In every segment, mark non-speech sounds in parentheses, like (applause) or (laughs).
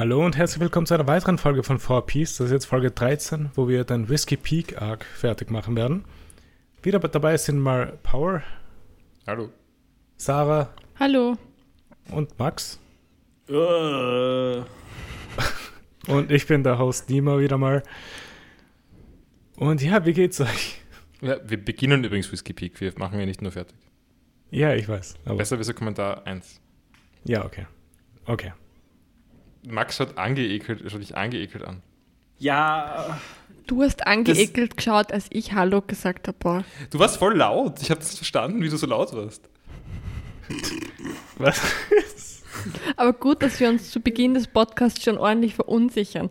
Hallo und herzlich willkommen zu einer weiteren Folge von 4Piece. Das ist jetzt Folge 13, wo wir den Whiskey Peak Arc fertig machen werden. Wieder dabei sind mal Power, Hallo. Sarah Hallo. und Max. Äh, Und ich bin der Host Nima wieder mal. Und ja, wie geht's euch? Ja, wir beginnen übrigens Whiskey Peak. Wir machen ja nicht nur fertig. Ja, ich weiß. Aber Besser wäre Kommentar 1. ja, okay. Okay. Max hat angeekelt, schaut dich angeekelt an. Ja, Du hast angeekelt geschaut, als ich Hallo gesagt habe. Du warst voll laut. Ich habe das verstanden, wie du so laut warst. Was? Aber gut, dass wir uns zu Beginn des Podcasts schon ordentlich verunsichern.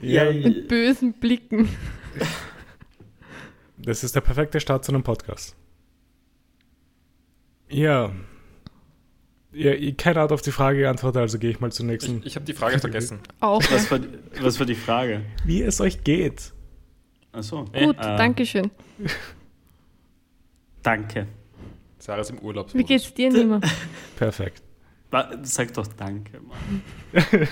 ja, Mit bösen Blicken. Das ist der perfekte Start zu einem Podcast. Ja. Ja, keiner hat auf die Frage geantwortet, also gehe ich mal zur nächsten. Ich, ich habe die Frage vergessen. Auch. was war, was war die Frage? wie es euch geht. Achso. Gut, Äh, danke schön. (laughs) Danke. Sarah ist im Urlaub. Wie geht's dir, Nima? (laughs) Perfekt. Sag doch Danke, Mann. (laughs)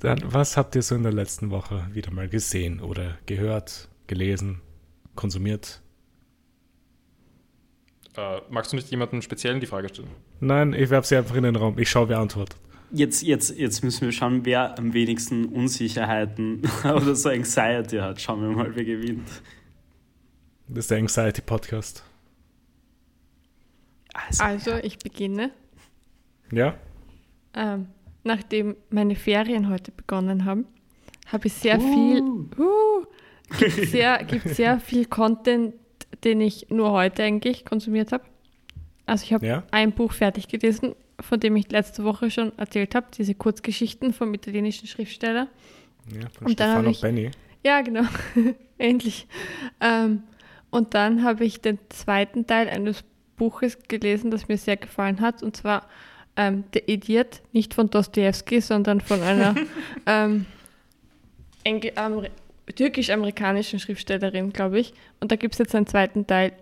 Dann, was habt ihr so in der letzten Woche wieder mal gesehen oder gehört, gelesen, konsumiert? Äh, magst du nicht jemandem speziellen die Frage stellen? Nein, ich werfe sie einfach in den Raum. Ich schaue, wer antwortet. Jetzt, jetzt, jetzt müssen wir schauen, wer am wenigsten Unsicherheiten (laughs) oder so Anxiety hat. Schauen wir mal, wer gewinnt. Das ist der Anxiety Podcast. Also, Also, ich beginne. Ja? Ähm, nachdem meine Ferien heute begonnen haben, habe ich sehr viel. Uh, gibt, sehr, gibt sehr viel Content, den ich nur heute eigentlich konsumiert habe. Also ich habe Ja? ein Buch fertig gelesen, von dem ich letzte Woche schon erzählt habe, diese Kurzgeschichten vom italienischen Schriftsteller. Ja, von Und Stefano ich- Benny. Ja, genau. (laughs) Endlich. Ähm, und dann habe ich den zweiten Teil eines Buches gelesen, das mir sehr gefallen hat, und zwar ähm, Der Idiot, nicht von Dostoevsky, sondern von einer (laughs) ähm, Amer- türkisch-amerikanischen Schriftstellerin, glaube ich. Und da gibt es jetzt einen zweiten Teil,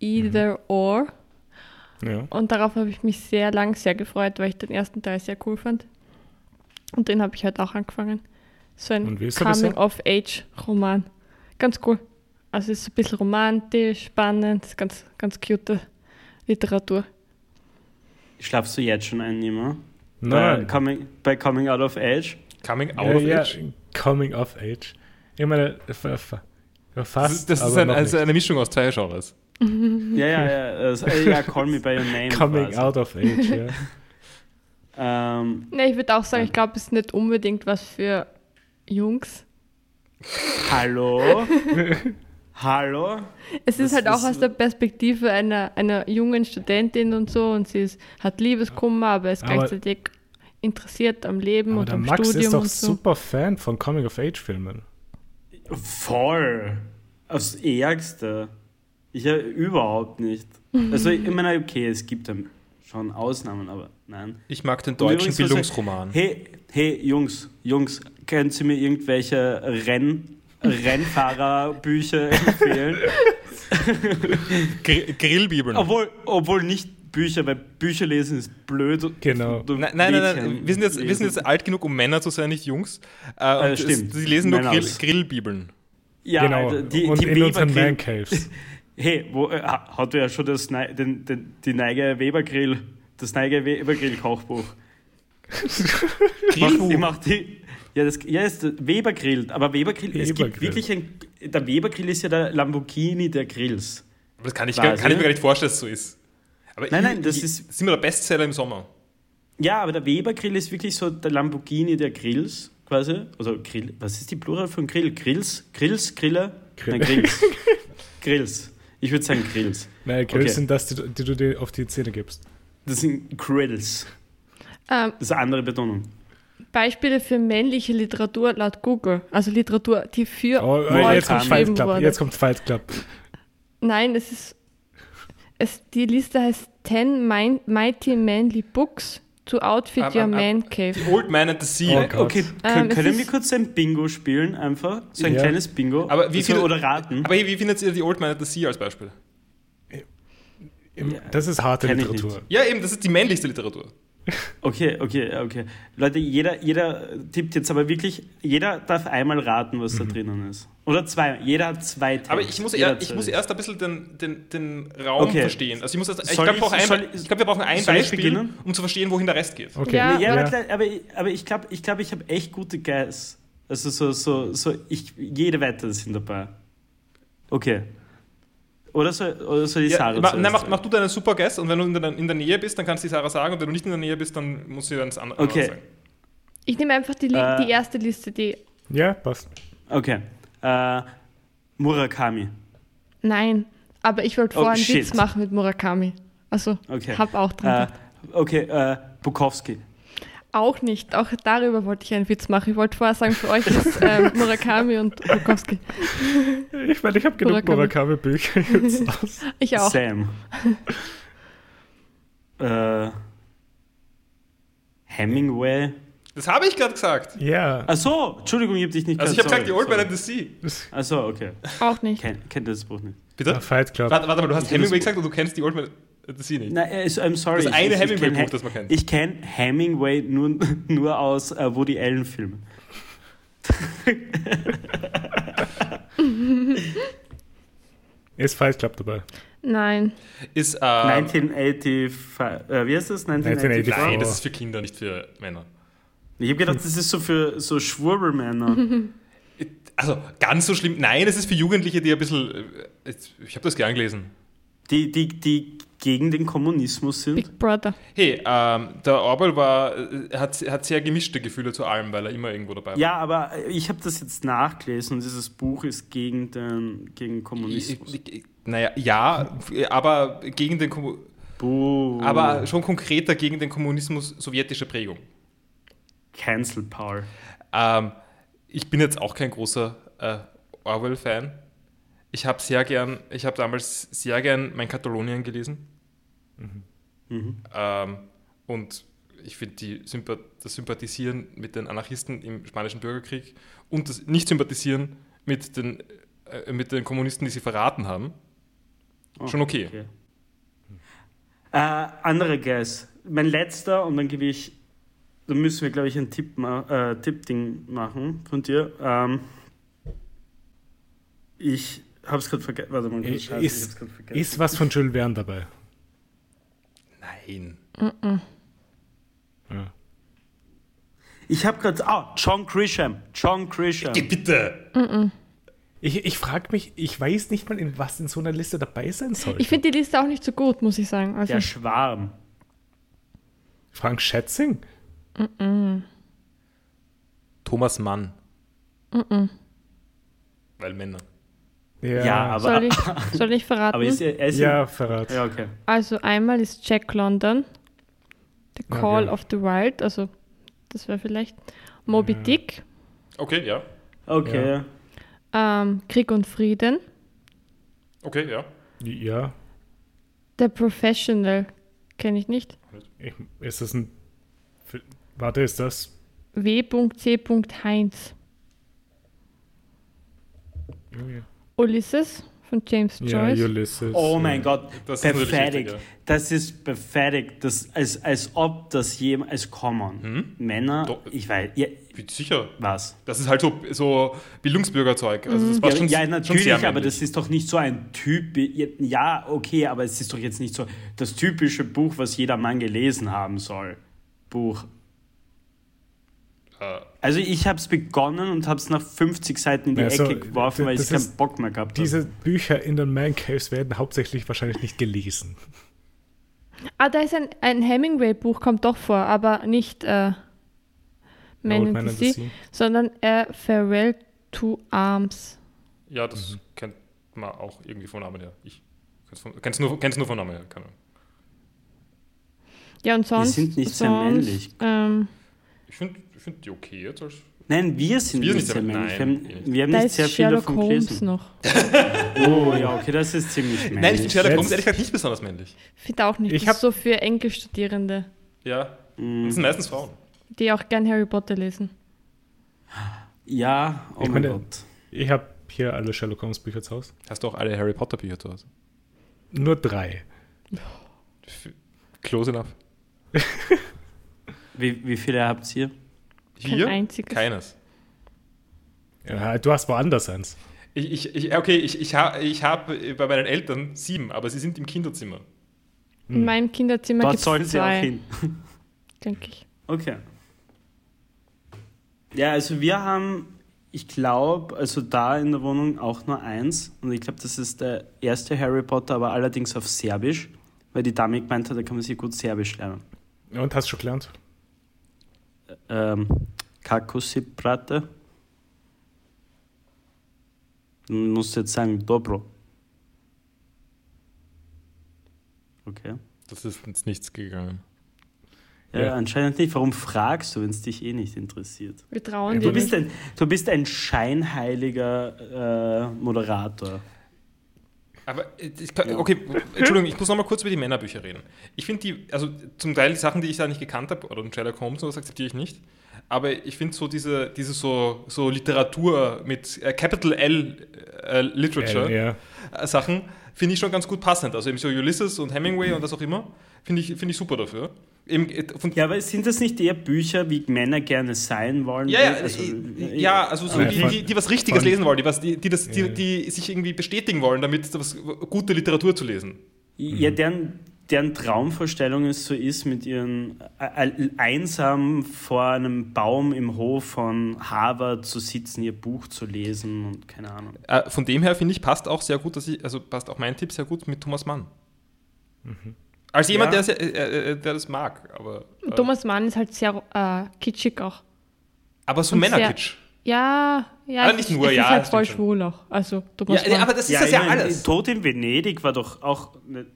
Either or. Ja. Und darauf habe ich mich sehr lang sehr gefreut, weil ich den ersten Teil sehr cool fand. Und den habe ich heute auch angefangen. So ein er? Coming-of-Age-Roman. Ganz cool. Also es ist ein bisschen romantisch, spannend, ist ganz, ganz cute Literatur. schlafst du jetzt schon ein, Nima? Bei Nein. coming, bei Coming Out of Age? Coming out ja, of ja, age? Coming of Age. Ich meine, fast. Das ist, das ist aber ein, also eine Mischung aus zwei Genres. (laughs) Ja, ja, ja. Das, ja, Call Me By Your Name. (laughs) Coming quasi. out of Age, ja. (laughs) Ähm, Ne, ich würde auch sagen, ich glaube, es ist nicht unbedingt was für Jungs. hallo? hallo? Es ist Das halt auch ist- aus der Perspektive einer, einer jungen Studentin und so und sie ist, hat Liebeskummer, aber ist Aber- gleichzeitig interessiert am Leben Aber und der am Max Studium ist doch so. super Fan von Coming of Age Filmen. Voll. Aufs Ärgste. Ich ja überhaupt nicht. Also, ich meine, okay, es gibt dann schon Ausnahmen, aber nein. Ich mag den deutschen Bildungsroman. Hey, hey, Jungs, Jungs, können Sie mir irgendwelche Renn, Rennfahrerbücher (laughs) empfehlen? Gr Grillbibeln. obwohl, obwohl nicht Bücher, weil Bücher lesen ist blöd. Genau. und Nein, nein, nein, nein. Wir, sind jetzt, wir sind jetzt alt genug, um Männer zu sein, nicht Jungs. Äh, Äh, stimmt. Sie lesen nur Grill. Grillbibeln. Ja, genau. Alter, die, und die in unseren Weber-Grill- Man Caves. (laughs) Hey, wo, äh, ha- hat ja schon das, den, den, die Neige Weber-Grill, das Neige Weber-Grill-Kochbuch. Grillbuch. (laughs) Die macht die. Ja, das ja, ist der Weber-Grill. Aber Weber-Grill, es gibt wirklich ein. Der Weber-Grill ist ja der Lamborghini der Grills. Aber das kann ich, kann ich mir gar nicht vorstellen, dass es so ist. Aber Nein, ich- nein, das ich, ist- sind wir der Bestseller im Sommer. Ja, aber der Weber-Grill ist wirklich so der Lamborghini der Grills, quasi. Also Grill. Was ist die Plural von Grill? Grills? Grills? Griller? Grill. Nein, Grills. (laughs) Grills. Ich würde sagen Grills. Nein, Grills Okay. sind das, die, du- die du dir auf die Zähne gibst. Das sind Grills. Ähm, Das ist eine andere Betonung. Beispiele für männliche Literatur laut Google. Also Literatur, die für Oh, Frauen jetzt kommt Fight geschrieben Club. wurde. Jetzt kommt Fight Club. Nein, es ist. Es, die Liste heißt 10 Min- Mighty Manly Books to Outfit Aber- Your aber- Man Cave. The Old Man and the Sea. Oh Gott. Okay, können, Ähm, es können wir kurz ein Bingo spielen, einfach? So ein Ja. kleines Bingo. Aber wie Also, viele- oder raten. Aber wie findet ihr die Old Man and the Sea als Beispiel? Im- Das ist harte Literatur. Ja, eben, das ist die männlichste Literatur. Okay, okay, okay. Leute, jeder, jeder tippt jetzt aber wirklich, jeder darf einmal raten, was da drinnen ist. Oder zwei, jeder hat zwei Tipps. Aber ich muss, er, ich muss erst ein bisschen den, den, den Raum Okay. verstehen. Also ich muss erst, ich glaube, glaub, wir brauchen ein Beispiel, um zu verstehen, wohin der Rest geht. Okay. Ja, Ja, aber, ja. aber, aber ich glaube, ich, glaub, ich, habe echt gute Guys. Also so, so, so ich, jede sind dabei. Okay. Oder soll, oder soll die Ja, Sarah ma, nein, mach, sagen? mach du deinen super Guest und wenn du in der, in der Nähe bist, dann kannst du die Sarah sagen und wenn du nicht in der Nähe bist, dann muss sie dann das andere Okay. sagen. Ich nehme einfach die, Äh. die erste Liste, die. Ja, passt. Okay. Äh, Murakami. Nein, aber ich wollte Oh, vorher einen shit. Witz machen mit Murakami. Also, Okay. hab auch dran. Äh, okay, äh, Bukowski. Auch nicht. Auch darüber wollte ich einen Witz machen. Ich wollte vorher sagen, für euch ist ähm, (laughs) Murakami und Bukowski. Ich meine, ich habe genug Murakami. Murakami-Bücher jetzt aus. (laughs) Ich auch. Sam. (laughs) äh, Hemingway. Das habe ich gerade gesagt. Ja. Achso, Entschuldigung, ich habe dich nicht Also ich habe gesagt, The Old Man and the Sea. Achso, okay. Auch nicht. Kennt kennt das Buch nicht. Bitte? Fight Club. Warte, warte mal, du hast kenn Hemingway gesagt und du kennst The Old Man the Sea nicht. Nein, äh, I'm sorry. Das eine ich, ich, ich Hemingway-Buch, das man kennt. Ich kenne Hemingway nur, nur aus äh, Woody Allen-Filmen. (laughs) Ist Fight Club dabei. Nein. Ist, äh, 1985. Äh, wie heißt das? 1985? Nein, das ist für Kinder, nicht für Männer. Ich habe gedacht, das ist so für so Schwurbelmänner. Also ganz so schlimm. Nein, es ist für Jugendliche, die ein bisschen. äh, Ich habe das gern gelesen. die, die, die gegen den Kommunismus sind. Big Brother. Hey, ähm, der Orwell war, äh, hat, hat sehr gemischte Gefühle zu allem, weil er immer irgendwo dabei war. Ja, aber ich habe das jetzt nachgelesen und dieses Buch ist gegen den gegen Kommunismus. Ich- ich- Naja, ja, aber gegen den Kommu Buh. aber schon konkreter gegen den Kommunismus sowjetische Prägung. Cancel Paul. Ähm, ich bin jetzt auch kein großer äh, Orwell-Fan. Ich habe sehr gern, ich habe damals sehr gern mein Katalonien gelesen. Mhm. Ähm, und ich finde das Sympathisieren mit den Anarchisten im Spanischen Bürgerkrieg und das Nicht-Sympathisieren mit den, äh, mit den Kommunisten, die sie verraten haben, Oh, schon okay. Äh, andere Guess. Mein letzter und dann gebe ich, dann müssen wir glaube ich ein Tipp äh, Tippding machen von dir. Ähm, ich habe es gerade vergessen. Warte mal, Ist, hab's ist, vergessen. ist was von Jules Verne dabei? Nein. Ja. Ich habe gerade, ah, John Grisham. John Grisham. Geh bitte! Ich, ich frage mich, ich weiß nicht mal, in was in so einer Liste dabei sein soll. Ich finde die Liste auch nicht so gut, muss ich sagen. Also, Der Schwarm. Frank Schätzing? Thomas Mann. Weil Männer. Ja, Ja, aber, soll, ich, (laughs) soll ich verraten? aber ist er, er ist ja Verrat. ja, okay. Also einmal ist Jack London, The Ja, Call ja. of the Wild, also das wäre vielleicht Moby Dick, Okay, ja. Okay. ähm, Krieg und Frieden, Okay, ja. Ja. The Professional, kenne ich nicht, Ich, ist das ein. Warte, ist das. W.C. Heinz, Ulysses von James Ja, Joyce, Ulysses. Oh ja. mein Gott, Das ist pathetic. ja. Das ist pathetic. Das, als, als ob das jemand, als Common. Männer, Doch. ich weiß, ja, Bin sicher. was? Das ist halt so, so Bildungsbürgerzeug. Also das war Ja, schon, ja, schon natürlich, sehr aber das ist doch nicht so ein Typ. Ja, okay, aber es ist doch jetzt nicht so das typische Buch, was jeder Mann gelesen haben soll. Buch. Äh, Also ich habe es begonnen und habe es nach 50 Seiten in die Also, Ecke geworfen, weil ich keinen ist- Bock mehr gehabt habe. Diese Bücher in den Man Caves werden hauptsächlich wahrscheinlich nicht gelesen. Ah, da ist ein, ein Hemingway-Buch, kommt doch vor, aber nicht äh, Man in Man the Sea, Sea. sondern äh, Farewell to Arms. ja, das kennt man auch irgendwie vom Namen her. Ich kenn's nur, kenn's nur vom Namen her. Keine Ahnung. Ja, und sonst. sind nicht sehr sonst, männlich. Ähm, Ich finde ich find die okay jetzt als. Nein, wir sind Wir nicht sind sehr nicht- männlich. Wir nein, haben, nicht. wir haben nicht sehr viel Sherlock davon Holmes gelesen. noch. (laughs) Oh ja, okay, das ist ziemlich männlich. Nein, ich finde Sherlock Holmes ehrlich gesagt nicht besonders männlich. Finde auch nicht. Ich das hab- ist so für Englischstudierende, Ja. Mm. Das sind meistens Frauen. die auch gern Harry Potter lesen. Ja, oh Ich mein meine- Gott. Ich habe hier alle Sherlock Holmes Bücher zu Hause. Hast du auch alle Harry Potter Bücher zu Hause? Nur drei. Close enough. Wie, wie viele habt ihr? Kein Hier? einziges. Keines. Ja, du hast woanders eins. Ich, ich, ich, okay, ich, ich habe ich hab bei meinen Eltern sieben, aber sie sind im Kinderzimmer. In meinem Kinderzimmer Dort gibt sollen es sie auch zwei, hin. (laughs) denke ich. Okay. Ja, also wir haben, ich glaube, also da in der Wohnung auch nur eins. Und ich glaube, das ist der erste Harry Potter, aber allerdings auf Serbisch, weil die Dame gemeint hat, da kann man sich gut Serbisch lernen. Und hast du schon gelernt? Ähm, kako si prate? Du musst jetzt sagen, dobro. Okay. Das ist ins Nichts gegangen. Ja, Ja. anscheinend nicht. Warum fragst du, wenn es dich eh nicht interessiert? Wir trauen dir Du bist nicht. ein, du bist ein scheinheiliger äh, Moderator. Aber äh, ich kann, okay, Entschuldigung, ich muss noch mal kurz über die Männerbücher reden. Ich finde die, also zum Teil Sachen, die ich da nicht gekannt habe, oder Sherlock Holmes, das akzeptiere ich nicht. Aber ich finde so diese, diese so, so Literatur mit äh, Capital L äh, Literature Äh, ja. äh, Sachen, finde ich schon ganz gut passend. Also eben so Ulysses und Hemingway und das auch immer, finde ich, finde ich super dafür. Eben, äh, von, Ja, aber sind das nicht eher Bücher, wie Männer gerne sein wollen? Ja, ja, Also, äh, ja, also so Ja, die, die, die was Richtiges lesen wollen, die, was, die, die, das, die, die sich irgendwie bestätigen wollen, damit was gute Literatur zu lesen. Ja, deren, deren Traumvorstellung es so ist, mit ihren äh, äh, einsam vor einem Baum im Hof von Harvard zu sitzen, ihr Buch zu lesen und keine Ahnung. Äh, von dem her finde ich, passt auch sehr gut, dass ich, also passt auch mein Tipp sehr gut mit Thomas Mann. Als jemand, Ja. der, sehr, äh, der das mag, aber, äh, Thomas Mann ist halt sehr äh, kitschig auch. aber so Männerkitsch. Ja, ja. Aber es nicht nur, es ja, ist halt das voll schwul auch. Also Thomas Ja, Mann. aber das ist das ja, ich meine, alles. Tod in Venedig war doch auch eine,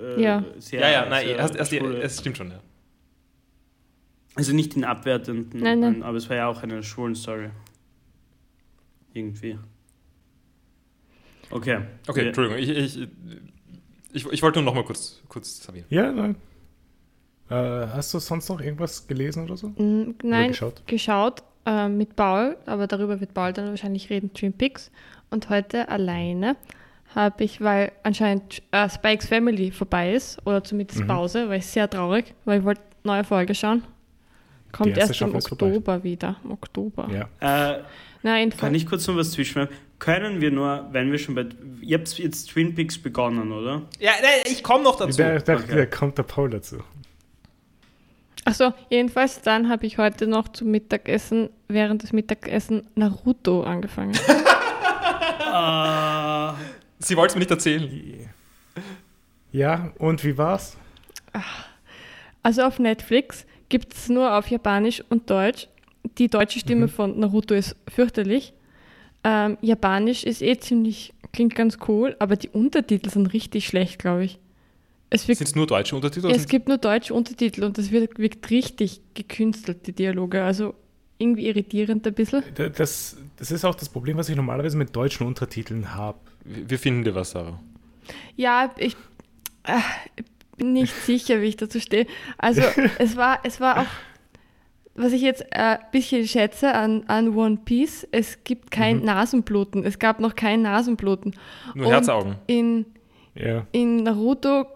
äh, Ja. sehr, Ja, ja, nein, sehr erst, erst, schwule- es stimmt schon, ja. Also nicht in abwertenden, Nein, nein. aber es war ja auch eine schwulen Story. Irgendwie. Okay. Okay, Wir- Entschuldigung, ich, ich, ich, ich wollte nur noch mal kurz, kurz erwähnen. Ja, nein. Äh, hast du sonst noch irgendwas gelesen oder so? Nein, geschaut? geschaut, äh, mit Paul, aber darüber wird Paul dann wahrscheinlich reden, Twin Peaks. Und heute alleine habe ich, weil anscheinend äh, Spikes Family vorbei ist, oder zumindest Mhm. Pause, war ich sehr traurig, weil ich wollte neue Folge schauen. Kommt erst im Staffel. Oktober wieder. Im Oktober. Ja. Äh, Na, kann ich kurz noch was zwischenwerfen? Können wir nur, wenn wir schon bei. Ihr habt jetzt Twin Peaks begonnen, oder? Ja, nein, ich komme noch dazu. Da, da, Okay. da kommt der Paul dazu. Achso, jedenfalls, dann habe ich heute noch zum Mittagessen, während des Mittagessen Naruto angefangen. (laughs) (laughs) Ah, Sie wollte es mir nicht erzählen. Ja, und wie war's? Also auf Netflix gibt es nur auf Japanisch und Deutsch. Die deutsche Stimme von Naruto ist fürchterlich. Ähm, Japanisch ist eh ziemlich, klingt ganz cool, aber die Untertitel sind richtig schlecht, glaube ich. Es, wirkt, Sind es nur deutsche Untertitel? oder es gibt nur deutsche Untertitel und es wirkt, wirkt richtig gekünstelt, die Dialoge. Also irgendwie irritierend ein bisschen. Da- Das, das ist auch das Problem, was ich normalerweise mit deutschen Untertiteln habe. Wir finden dir was, Sarah. Ja, ich äh, bin nicht sicher, wie ich dazu stehe. Also (laughs) es war, es war auch, was ich jetzt ein bisschen schätze an, an One Piece, es gibt kein Mhm. Nasenbluten. Es gab noch kein Nasenbluten. Nur Und Herzaugen. In, Ja. in Naruto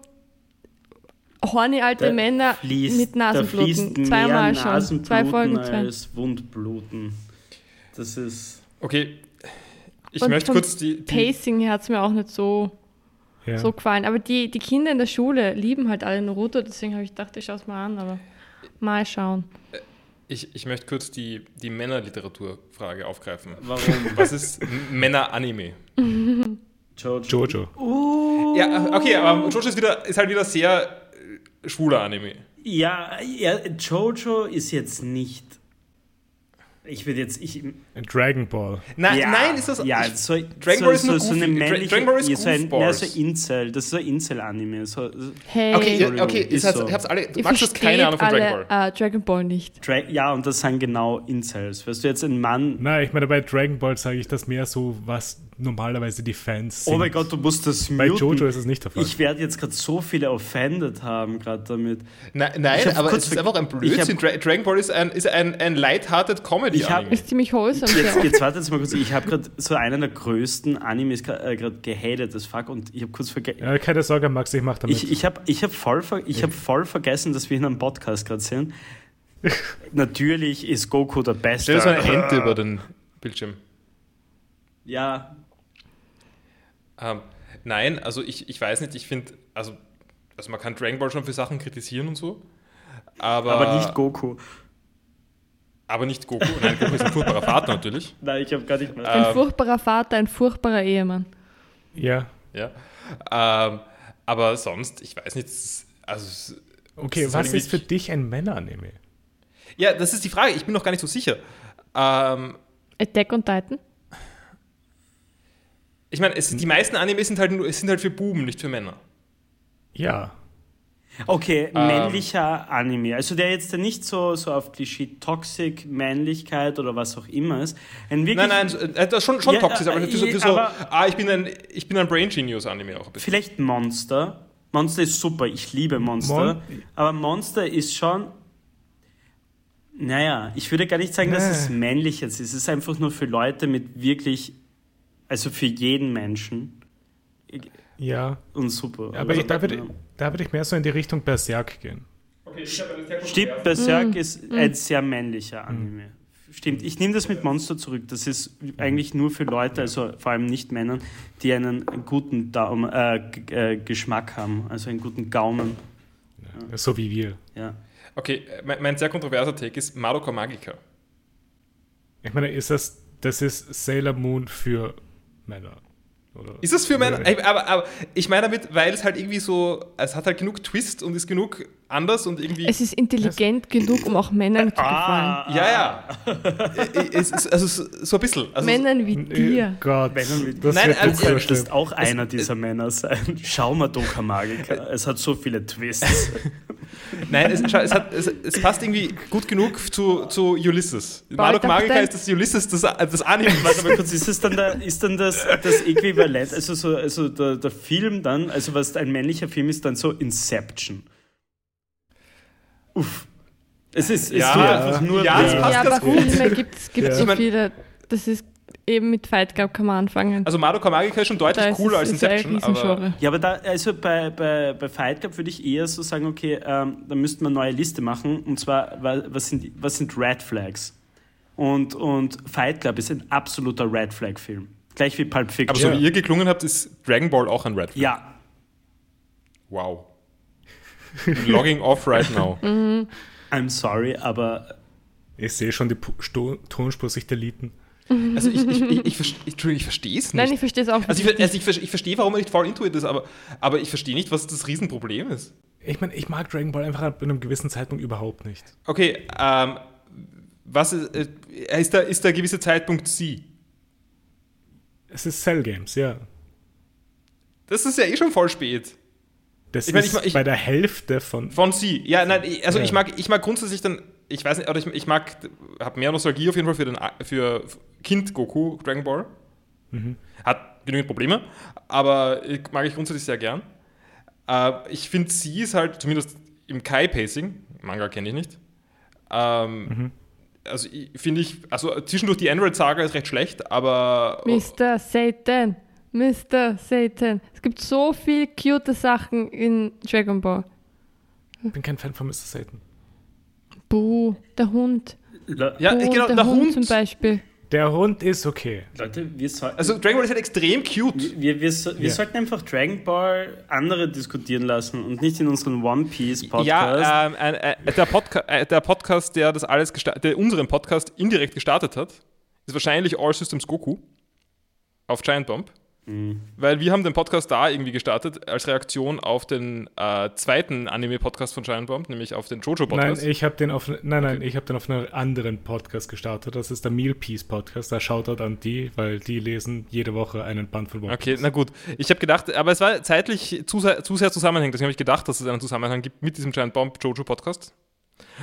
horny alte Da Männer fließt, mit Nasenbluten. mehr Zweimal schon. Zwei Nasenbluten Folgen. Zwei. als Wundbluten. Das ist. Okay, ich Und möchte vom kurz die, die Pacing hat es mir auch nicht so, ja. so gefallen. Aber die, die Kinder in der Schule lieben halt alle Naruto, deswegen habe ich gedacht, ich schaue es mal an, aber mal schauen. ich, ich möchte kurz die, die Männerliteraturfrage aufgreifen. Warum? (laughs) Was ist Männer-Anime? (laughs) Jojo. Jojo. Uh, Ja, okay, aber Jojo ist, wieder, ist halt wieder sehr äh, schwuler Anime. ja, ja, Jojo ist jetzt nicht. Ich würde jetzt. Ich, Dragon Ball. Nein, ja, nein, ist das. Ja, ich, so, Dragon so, Ball ist so, nur so eine männliche. Dragon Ball ist ja, so ein, ja, so Incel. Das ist so ein Incel-Anime. So, Hey, okay, okay, ist halt, so. ich hab's alle. Du magst das keine Ahnung von Dragon Ball. äh, Dragon Ball nicht. Dra ja, und das sind genau Incels. Weißt du, jetzt ein Mann. Nein, ich meine, bei Dragon Ball sage ich das mehr so, was normalerweise die Fans Oh sind. mein Gott, du musst das Bei muten. Jojo ist es nicht der Fall. Ich werde jetzt gerade so viele offended haben, gerade damit. Nein, Ich nein aber es ist einfach ein ich Blödsinn. hab- Dra Dragon Ball ist ein, ist ein, ein lighthearted comedy Ich hab- Ist ziemlich wholesome. Jetzt, jetzt warte jetzt mal kurz. Ich habe gerade so einen der größten Animes gerade äh, gehatet as fuck und ich habe kurz vergessen. ja, keine Sorge, Max, ich mach damit. Ich, ich habe ich hab voll, ver ich hab voll vergessen, dass wir in einem Podcast gerade sind. Natürlich ist Goku der Beste. Stell so eine (laughs) Ente über den Bildschirm. Ja, Ähm, nein, also ich, ich weiß nicht, ich finde, also, also man kann Dragon Ball schon für Sachen kritisieren und so, aber, aber nicht Goku. Aber nicht Goku. Nein, Goku ist ein furchtbarer Vater natürlich. (laughs) Nein, ich habe gar nicht mehr. Ein ähm, furchtbarer Vater, ein furchtbarer Ehemann. ja, Ja. Ähm, aber sonst, ich weiß nicht, also okay, Das ist was ist für dich ein Männer-Anime? ja, das ist die Frage. Ich bin noch gar nicht so sicher. Ähm, Attack on Titan? ich meine, es- die meisten Animes sind halt, nur- sind halt für Buben, nicht für Männer. Ja, Okay, Ähm. männlicher Anime. Also der jetzt nicht so, so auf Klischee Toxic, Männlichkeit oder was auch immer ist. Ein wirklich, Nein, nein, äh, das ist schon, schon Ja, toxisch, aber äh, für so, für so aber- ah, ich bin ein, ich bin ein Brain Genius Anime auch ein bisschen. Vielleicht Monster. Monster ist super, ich liebe Monster. Mon- aber Monster ist schon. Naja, ich würde gar nicht sagen, dass Nee. es männlich jetzt ist. Es ist einfach nur für Leute mit wirklich. Also für jeden Menschen. Ja. Und super. Aber Also, ich, da, würde, ja. da würde ich mehr so in die Richtung Berserk gehen. Okay, Stimmt, Berserk ist ein sehr männlicher Anime. Stimmt, ich nehme das mit Monster zurück. Das ist eigentlich nur für Leute, also vor allem nicht Männern, die einen guten Daumen, äh, äh, Geschmack haben, also einen guten Gaumen. So wie wir. Ja. Okay, mein, mein sehr kontroverser Take ist Madoka Magica. Ich meine, ist das, das ist Sailor Moon für Männer. Oder? Ist es für Männer? Aber, aber ich meine damit, weil es halt irgendwie so, es hat halt genug Twist und ist genug anders und irgendwie. Es ist intelligent genug, um auch Männern zu gefallen. Ah, ja, ja. Äh, (laughs) es ist, also so ein bisschen. Also Männern wie Äh, dir. Gott, Wenn man- das Nein, wird also- Du so könntest auch einer dieser Männer sein. Schau mal Doka Magica. Es hat so viele Twists. (laughs) Nein, es, es, hat, es, es passt irgendwie gut genug zu, zu Ulysses. dachte- Magica ist das Ulysses des, des Animes. Warte mal kurz, ist, es dann, der, ist dann das, das Äquivalent, also, so, also der, der Film dann, also was ein männlicher Film ist, dann so Inception. Uff. Es ist, es Ja, tut einfach nur ja, es passt Ja, ganz aber gut. Filme gibt es Ja. so viele. Das ist eben mit Fight Club kann man anfangen. Also Madoka Magica ist schon deutlich da ist cooler als ist ein Inception, aber. Ja, aber da, also bei, bei, bei Fight Club würde ich eher so sagen, okay, ähm, da müssten wir eine neue Liste machen. Und zwar, wa- was sind, was sind Red Flags? Und, und Fight Club ist ein absoluter Red Flag-Film. Gleich wie Pulp Fiction. aber so wie ihr geklungen habt, ist Dragon Ball auch ein Red Flag. ja, Wow. (laughs) Logging off right now. (laughs) I'm sorry, aber Ich sehe schon die Sto Tonspur sich deleten. Also ich, ich, ich, ich, ich, ich verstehe es nicht. Nein, ich verstehe es auch also ich, nicht. also ich, ver- ich verstehe, warum er nicht voll into it ist, aber, aber ich verstehe nicht, was das Riesenproblem ist. Ich meine, ich mag Dragon Ball einfach ab einem gewissen Zeitpunkt überhaupt nicht. Okay, ähm, was ist, äh, ist, da, ist der gewisse Zeitpunkt C? Es ist Cell Games, ja. Das ist ja eh schon voll spät. Das Ich meine, ist ich- ich- bei der Hälfte von. Von C. Ja, nein, also Ja. ich mag, ich mag grundsätzlich dann, ich weiß nicht, oder ich, ich mag, habe mehr Nostalgie auf jeden Fall für den für Kind Goku Dragon Ball. Hat genügend Probleme, aber ich, mag ich grundsätzlich sehr gern. Äh, ich finde, sie ist halt, zumindest im Kai-Pacing, Manga kenne ich nicht, ähm, also ich- finde ich, also zwischendurch die Android-Saga ist recht schlecht, aber Mr. Satan. Mr. Satan. Es gibt so viel cute Sachen in Dragon Ball. Ich bin kein Fan von Mr. Satan. Buh, der Hund. Le ja, Buh, genau, der, der Hund, Hund. zum Beispiel. Der Hund ist okay. Leute, wir, soll, Also Dragon Ball ist halt extrem cute. wir, wir, so, wir sollten einfach Dragon Ball andere diskutieren lassen und nicht in unseren One Piece Podcast. Ja, ähm, ein, äh, der, Podca äh, der Podcast, der das alles der unseren Podcast indirekt gestartet hat, ist wahrscheinlich All Systems Goku auf Giant Bomb. Mhm. Weil wir haben den Podcast da irgendwie gestartet als Reaktion auf den äh, zweiten Anime-Podcast von Giant Bomb, nämlich auf den Nein, Jojo-Podcast. ich habe den auf nein, nein, ich habe den auf einem anderen Podcast gestartet. Das ist der Meal Peace Podcast. Da Shoutout an die, weil die lesen jede Woche einen Band von One Okay, na gut. Ich habe gedacht, aber es war zeitlich zu, sehr- zu sehr zusammenhängend, deswegen habe ich gedacht, dass es einen Zusammenhang gibt mit diesem Giant Bomb Jojo Podcast.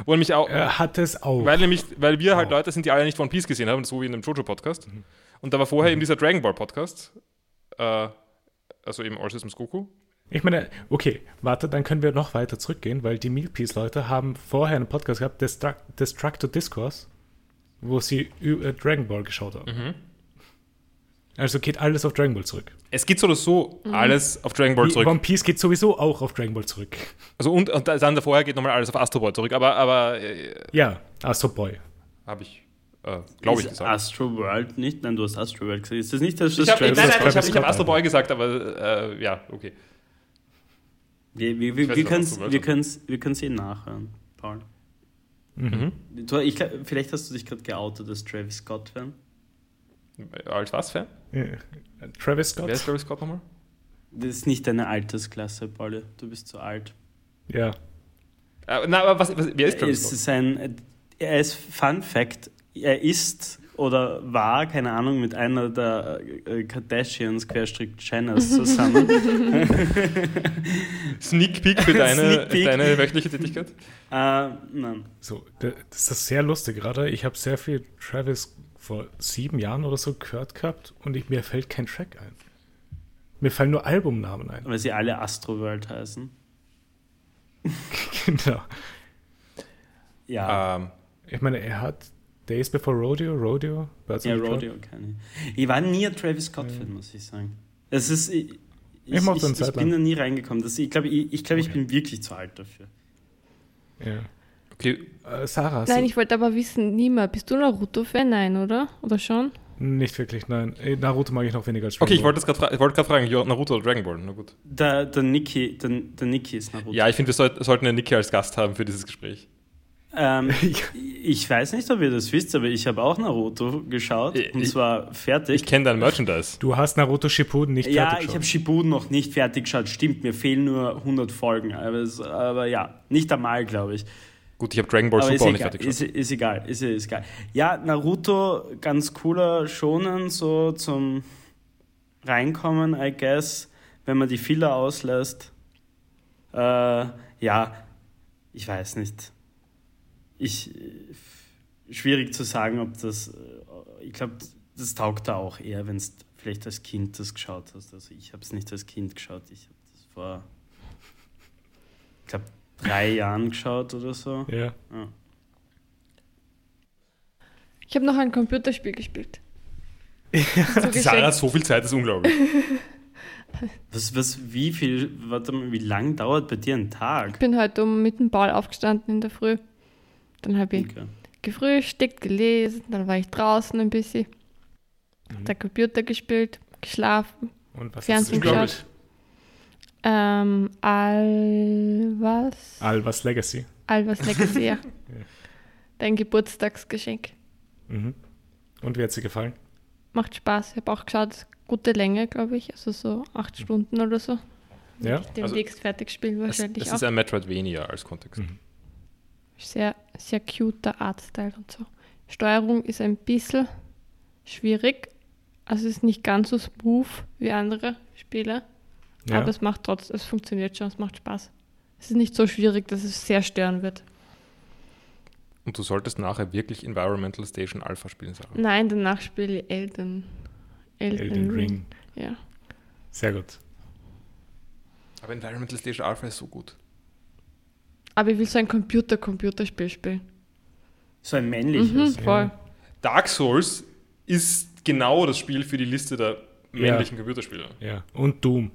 Wo nämlich auch, Er hat es auch. Weil nämlich, weil wir halt Auch. Leute sind, die alle nicht One Piece gesehen haben, so wie in dem Jojo-Podcast. Und Und da war vorher eben dieser Dragon Ball Podcast. Äh, also eben All Systems Goku. Ich meine, okay, warte, dann können wir noch weiter zurückgehen, weil die Mealpiece-Leute haben vorher einen Podcast gehabt, Destruct, Destructo Discourse, wo sie über Dragon Ball geschaut haben. Mhm. Also geht alles auf Dragon Ball zurück. Es geht so oder so alles auf Dragon Ball Die zurück. One Piece geht sowieso auch auf Dragon Ball zurück. Also und, und dann vorher geht nochmal alles auf Astro Boy zurück. Aber, aber äh, Ja, Astro Boy. habe ich, äh, glaube ich, gesagt. Astro World nicht? Nein, du hast Astro World gesagt. Ist das nicht das, das Ich habe nein, Travis nein, Travis ich hab, ich Scott hab Astro. Boy gesagt, aber äh, ja, okay. Wir, wir, wir, wir können es wir können's, wir können's eh nachhören, Paul. Mhm. Du, ich, vielleicht hast du dich gerade geoutet als Travis Scott-Fan. Als was, Fan? Ja. Travis Scott. Wer ist Travis Scott nochmal? Das ist nicht deine Altersklasse, Paul. Du bist zu alt. Ja. Äh, na, aber was, was, wer ist Travis Es Scott? ist ein, er ist, Fun Fact, er ist oder war, keine Ahnung, mit einer der äh, Kardashians, Querstrich Jenners (laughs) zusammen. Sneak Peek für deine, Sneak Peek. deine wöchentliche Tätigkeit? äh, nein. So, da- das ist sehr lustig gerade. Ich habe sehr viel Travis vor sieben Jahren oder so gehört gehabt und ich, mir fällt kein Track ein. Mir fallen nur Albumnamen ein. Weil sie alle Astro World heißen. (laughs) genau. Ja, Ähm, Ich meine, er hat Days Before Rodeo, Rodeo, Birds ja Rodeo kann ich. Ich war nie ein Travis Scott-Fan, muss ich sagen. Es ist, ich, ich, Ich ich, bin da nie reingekommen. Das, ich glaube, ich, ich, glaub, ich Okay. bin wirklich zu alt dafür. Ja. okay, Äh, Sarah, Nein, ich wollte aber wissen, Nima, bist du Naruto-Fan? Nein, oder? Oder schon? nicht wirklich, nein. Äh, Naruto mag ich noch weniger als okay ich Dragon wollte jetzt gerade fra ich wollte gerade fragen, ja, Naruto oder Dragon Ball? Na gut. Der, der, Niki, der, der Niki ist Naruto. Ja, ich finde, wir sollten, sollten einen Niki als Gast haben für dieses Gespräch. Ähm, (laughs) ich weiß nicht, ob ihr das wisst, aber ich habe auch Naruto geschaut Ich- und zwar fertig. Ich kenne dein Merchandise. du hast Naruto Shippuden nicht ja, fertig ich habe geschaut. Shippuden noch nicht fertig geschaut. Stimmt, mir fehlen nur 100 Folgen. Aber, es, aber ja, nicht einmal, glaube ich. Gut, ich habe Dragon Ball Aber Super ist auch nicht egal, fertig ist, geschaut. ist egal, ist, ist egal. Ja, Naruto, ganz cooler Shonen, so zum Reinkommen, I guess, wenn man die Filler auslässt. Äh, ja, ich weiß nicht. Ich, äh, schwierig zu sagen, ob das, äh, ich glaube, das taugt da auch eher, wenn es vielleicht als Kind das geschaut hast. Also ich habe es nicht als Kind geschaut, ich habe das vor, ich glaube, drei Jahren geschaut oder so. Ja. Ja. Ich habe noch ein Computerspiel gespielt. (laughs) Die Sarah so viel Zeit, das ist unglaublich. (laughs) Was, was, wie viel, warte mal, wie lang dauert bei dir ein Ich Tag? bin heute um mit dem Ball aufgestanden in der Früh. Dann habe ich Okay. gefrühstückt, gelesen, dann war ich draußen ein bisschen, Mhm. der Computer gespielt, geschlafen. Und was Fernsehen geschaut. Ähm, Alvas. Alvas Legacy. Alvas Legacy, ja. (laughs) Dein Geburtstagsgeschenk. Mhm. Und wie hat sie gefallen? Macht Spaß. Ich habe auch geschaut, gute Länge, glaube ich. Also so acht Stunden oder so. Ja. Ich demnächst fertig spielen Es, wahrscheinlich es auch. ist ein Metroidvania als Kontext. Mhm. Sehr, sehr cuter Artstyle und so. Steuerung ist ein bisschen schwierig. Also es ist nicht ganz so smooth wie andere Spiele. Ja. Aber es macht trotzdem, es funktioniert schon, es macht Spaß. Es ist nicht so schwierig, dass es sehr stören wird. Und du solltest nachher wirklich Environmental Station Alpha spielen, Sarah. Nein, danach spiele ich Elden. Elden, Elden Ring. Ring. Ja. Sehr gut. Aber Environmental Station Alpha ist so gut. Aber ich will so ein Computer-Computerspiel spielen. So ein Mhm, männliches. voll. Dark Souls ist genau das Spiel für die Liste der männlichen Computerspiele. Ja. Und Doom.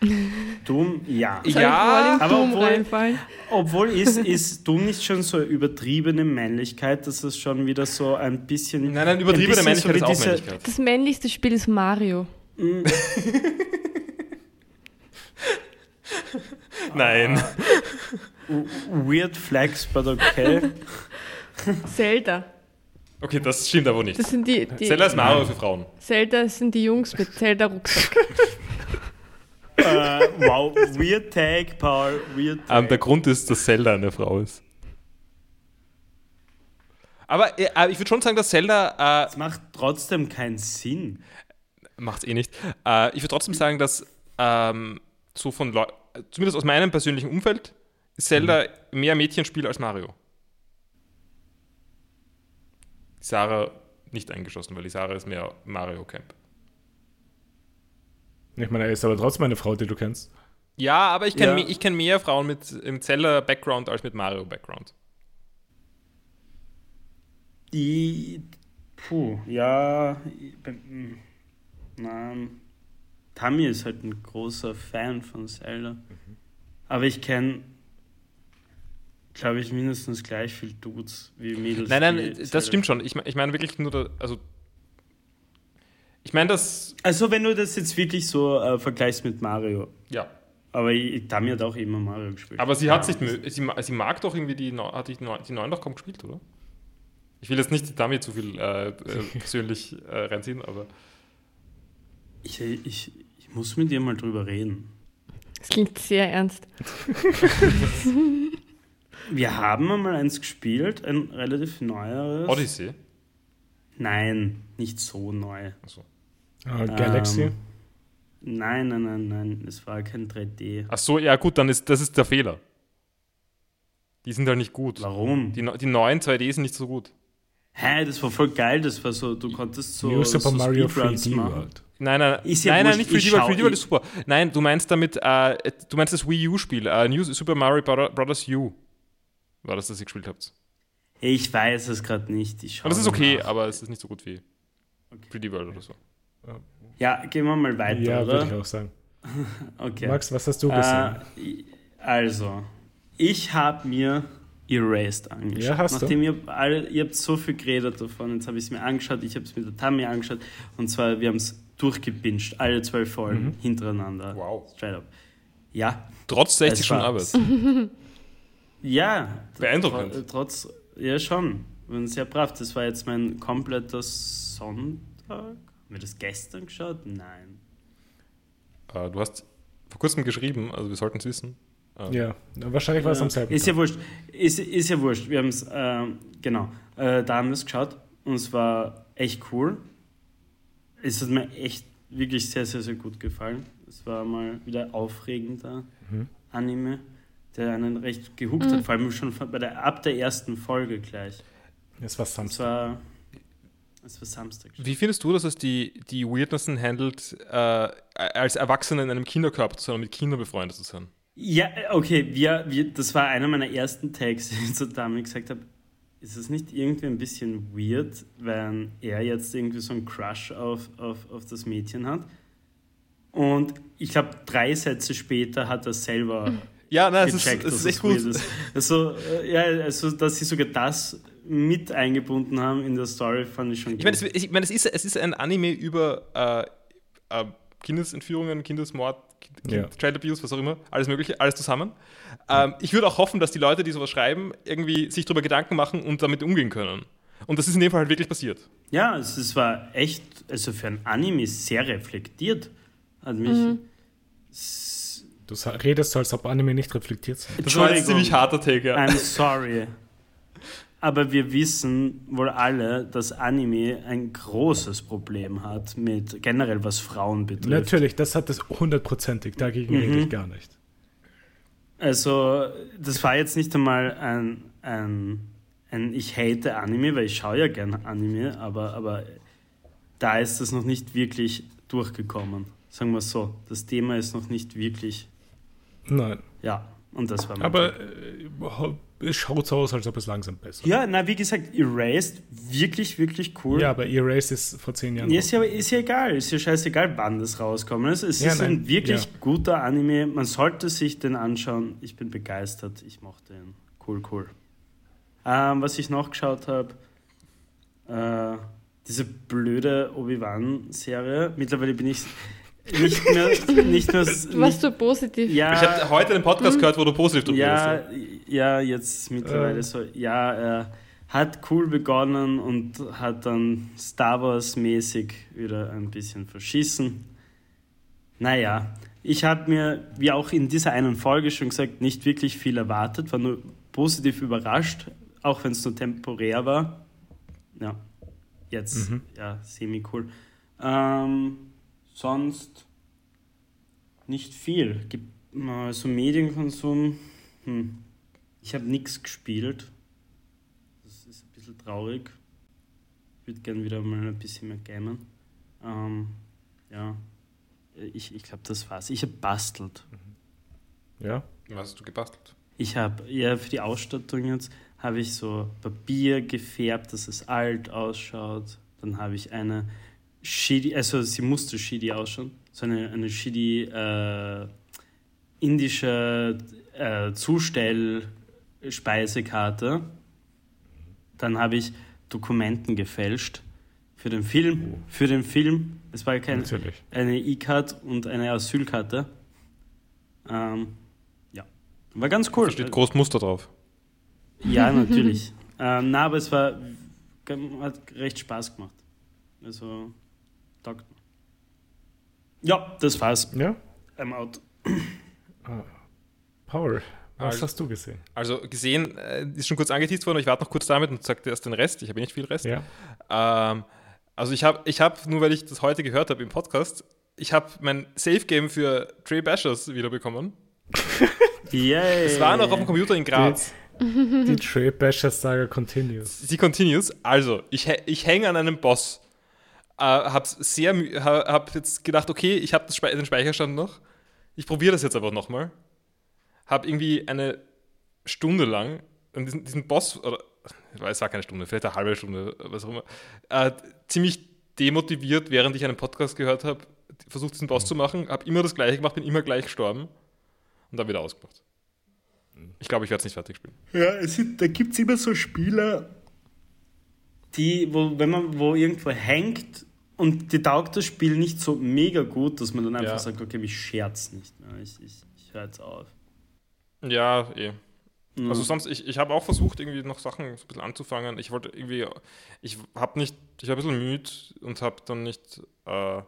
(laughs) Doom, ja. Soll Ja, aber Doom obwohl-? Obwohl ist, (laughs) ist Doom nicht schon so übertriebene Männlichkeit, dass es schon wieder so ein bisschen. Nein, nein, übertriebene Männlichkeit ist so auch wie diese- Männlichkeit. Das männlichste Spiel ist Mario. (laughs) Nein. Weird Flex, but okay. (laughs) Zelda. Okay, das stimmt aber nicht. Das sind die, die Zelda ist Mario für Frauen. Zelda sind die Jungs mit Zelda-Rucksack. (laughs) äh, wow, weird Tag, Paul. Weird Tag. Ähm, der Grund ist, dass Zelda eine Frau ist. Aber äh, äh, ich würde schon sagen, dass Zelda das macht trotzdem keinen Sinn. äh, macht eh nicht. Äh, ich würde trotzdem sagen, dass ähm, so von Leu zumindest aus meinem persönlichen Umfeld Zelda mehr Mädchenspiel als Mario. Sarah nicht eingeschossen, weil die Sarah ist mehr Mario Camp. Ich meine, er ist aber trotzdem eine Frau, die du kennst. Ja, aber ich kenne Ja. me kenn mehr Frauen mit im Zeller-Background als mit Mario-Background. Die, puh, ja, ich bin- nein, Tammy ist halt ein großer Fan von Zelda. Aber ich kenne, glaube ich, mindestens gleich viel Dudes wie Mädels. Nein, nein, das stimmt schon. Ich, ich meine wirklich nur, da, also ich meine das, Also wenn du das jetzt wirklich so äh, vergleichst mit Mario. ja. Aber ich, Tammy hat auch immer Mario gespielt. Aber sie hat sich, sie, sie mag doch irgendwie die, hat die, die neuen doch kaum gespielt, oder? Ich will jetzt nicht damit zu viel äh, äh, (laughs) persönlich äh, reinziehen, aber Ich, ich, ich muss mit dir mal drüber reden. Das klingt sehr ernst. (laughs) (laughs) Wir haben einmal eins gespielt, ein relativ neueres. Odyssey. Nein, nicht so neu. Achso. Ah, Galaxy. Ähm, nein, nein, nein, nein, es war kein 3D. Ach so, ja gut, dann ist das ist der Fehler. Die sind halt nicht gut. Warum? Die, die neuen 2D sind nicht so gut. Hä, das war voll geil, das war so, du konntest so, New Super so Mario Speedruns 3D machen. World. Nein, nein, Ist ja nein, nein, nicht 3D ich World. schau- 3D World ist super. Nein, du meinst damit, äh, du meinst das Wii U-Spiel, äh, New Super Mario Bro- Brothers U. War das, das ihr gespielt habt? Ich weiß es gerade nicht. Ich Aber das ist okay, nach. aber es ist nicht so gut wie 3D World oder so. Ja, gehen wir mal weiter, Ja, würde ich auch sagen. (laughs) Okay. Max, was hast du gesehen? Äh, also, ich habe mir Erased angeschaut. Ja, hast du. Nachdem ihr alle, ihr habt so viel geredet davon, jetzt habe ich es mir angeschaut, ich habe es mit der Tammy angeschaut und zwar, wir haben es durchgepinscht, alle zwölf Folgen Mhm. hintereinander. Wow. Straight up. Ja, Trotz 60 Es Stunden Arbeit. (laughs) ja. Beeindruckend. Tr- Trotz, ja schon. Bin sehr brav. Das war jetzt mein kompletter Sonntag. Haben wir das gestern geschaut? Nein. Äh, du hast vor kurzem geschrieben, also wir sollten es wissen. Äh, Ja, wahrscheinlich war es Ja, am selben Ist Tag. ja wurscht. Ist, ist ja wurscht. Wir haben es, ähm, genau, äh, da haben wir es geschaut und es war echt cool. Es hat mir echt wirklich sehr, sehr, sehr gut gefallen. Es war mal wieder aufregender Mhm. Anime, der einen recht gehuckt hat, vor allem schon bei der, ab der ersten Folge gleich. Es war Es Samstag. war, es war Samstag. Wie findest du, dass es die, die Weirdnessen handelt, äh, als Erwachsene in einem Kinderkörper zu sein und mit Kindern befreundet zu sein? Ja, okay, wir, wir, das war einer meiner ersten Tags, (laughs) die ich zur Dame gesagt habe. Ist es nicht irgendwie ein bisschen weird, wenn er jetzt irgendwie so einen Crush auf, auf, auf das Mädchen hat? Und ich glaube, drei Sätze später hat er selber Ja, nein, es ist, gecheckt, es ist echt gut. ist. Also, äh, ja, also, dass sie sogar das mit eingebunden haben in der Story, fand ich schon Ich meine, es, ich meine, es, ist, es ist ein Anime über äh, äh, Kindesentführungen, Kindesmord, kind, Ja. Child Abuse, was auch immer, alles Mögliche, alles zusammen. Ähm, ich würde auch hoffen, dass die Leute, die sowas schreiben, irgendwie sich darüber Gedanken machen und damit umgehen können. Und das ist in dem Fall halt wirklich passiert. Ja, es, es war echt, also für ein Anime sehr reflektiert. Hat mich. s- Du redest so, als ob Anime nicht reflektiert sind. Das war ein ziemlich harter Take, ja. I'm sorry. Aber wir wissen wohl alle, dass Anime ein großes Problem hat mit generell was Frauen betrifft. Natürlich, das hat es hundertprozentig. Dagegen Mhm. rede ich gar nicht. Also, das war jetzt nicht einmal ein, ein, ein Ich hate Anime, weil ich schaue ja gerne Anime, aber, aber da ist das noch nicht wirklich durchgekommen. Sagen wir es so. Das Thema ist noch nicht wirklich, Nein. ja, und das war mein Aber äh, es schaut so aus, als ob es langsam besser Ja, na, wie gesagt, Erased, wirklich, wirklich cool. Ja, aber Erased ist vor zehn Jahren. Ja, ist, ja, ist ja egal, ist ja scheißegal, wann das rauskommen ist. Es Ja, ist nein, ein wirklich ja. guter Anime. Man sollte sich den anschauen. Ich bin begeistert. Ich mochte ihn. Cool, cool. Ähm, was ich noch geschaut habe, äh, diese blöde Obi-Wan-Serie. Mittlerweile bin ich nicht mehr. Nicht mehr Warst du positiv? ja, Ich habe heute einen Podcast gehört, wo du positiv drüber ja, redest. ja, jetzt mittlerweile Ähm. so. Ja, er hat cool begonnen und hat dann Star Wars-mäßig wieder ein bisschen verschissen. Naja, ich habe mir, wie auch in dieser einen Folge schon gesagt, nicht wirklich viel erwartet, war nur positiv überrascht, auch wenn es nur temporär war. Ja, jetzt, Mhm. ja, semi-cool. Ähm, sonst nicht viel. Gibt mal so Medienkonsum. Hm. Ich habe nichts gespielt. Das ist ein bisschen traurig. würde gerne wieder mal ein bisschen mehr gamen. Ähm, ja, ich, ich glaube, das war's. Ich habe bastelt. Ja? Was hast du gebastelt? Ich habe, ja, für die Ausstattung jetzt habe ich so Papier gefärbt, dass es alt ausschaut. Dann habe ich eine shitty, also sie musste shitty ausschauen, so eine, eine shitty äh, indische äh, Zustellspeisekarte. Dann habe ich Dokumenten gefälscht für den Film. Für den Film. Es war kein, Natürlich. eine E-Card und eine Asylkarte. Ähm, ja, war ganz cool. Da steht groß Muster drauf. Ja, (laughs) natürlich. ähm, na, aber es war hat recht Spaß gemacht. Also, taugt. Ja, das war's. Ja? I'm out. Paul, was Also- hast du gesehen? Also gesehen, äh, ist schon kurz angeteased worden, aber ich warte noch kurz damit und sagte erst den Rest. Ich habe eh nicht viel Rest. Ja? Ähm, also ich habe, ich hab, nur weil ich das heute gehört habe im Podcast, ich habe mein Safe-Game für Trey Bashers wiederbekommen. (laughs) Yay. Es war noch auf dem Computer in Graz. Die Trey Basher Saga continues. Sie continues. Also, ich, ich hänge an einem Boss. Äh, hab's sehr, hab jetzt gedacht, okay, ich habe Spe den Speicherstand noch. Ich probiere das jetzt einfach nochmal. Hab irgendwie eine Stunde lang an diesen, diesen Boss, oder ich weiß, es war keine Stunde, vielleicht eine halbe Stunde, was auch immer, äh, ziemlich demotiviert, während ich einen Podcast gehört habe, versucht diesen Boss zu machen, habe immer das gleiche gemacht, bin immer gleich gestorben und dann wieder ausgemacht. Ich glaube, ich werde es nicht fertig spielen. Ja, es sind, da gibt es immer so Spieler, die, wo, wenn man wo irgendwo hängt und die taugt das Spiel nicht so mega gut, dass man dann einfach Ja. sagt, okay, mich scherzt nicht mehr. Ich, ich, ich höre jetzt auf. Ja, eh. Mhm. Also sonst, ich, ich habe auch versucht, irgendwie noch Sachen so ein bisschen anzufangen. Ich wollte irgendwie, ich habe nicht, ich war ein bisschen müde und habe dann nicht, äh,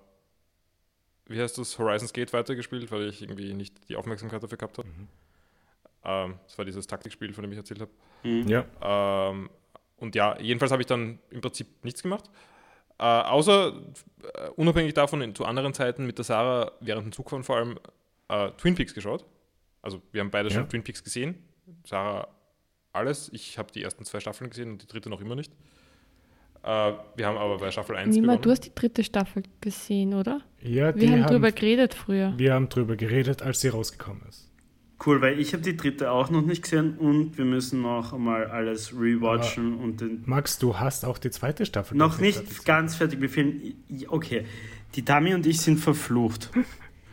wie heißt das, Horizons Gate weitergespielt, weil ich irgendwie nicht die Aufmerksamkeit dafür gehabt habe. Ähm, das war dieses Taktikspiel, von dem ich erzählt habe. Mhm. Ja. Ähm, und ja, jedenfalls habe ich dann im Prinzip nichts gemacht. Äh, außer, äh, unabhängig davon, in, zu anderen Zeiten mit der Sarah während dem Zugfahren vor allem äh, Twin Peaks geschaut. Also wir haben beide Ja. schon Twin Peaks gesehen. Sarah alles. Ich habe die ersten zwei Staffeln gesehen und die dritte noch immer nicht. Äh, wir haben aber bei Staffel 1 Nima, du hast die dritte Staffel gesehen, oder? Ja, die Wir haben haben, drüber geredet früher. wir haben drüber geredet, als sie rausgekommen ist. Cool, weil ich habe die dritte auch noch nicht gesehen und wir müssen noch einmal alles rewatchen und den Max, du hast auch die zweite Staffel Noch fertig nicht ganz fertig. Wir fehlen. Okay. Die Tami und ich sind verflucht. (laughs)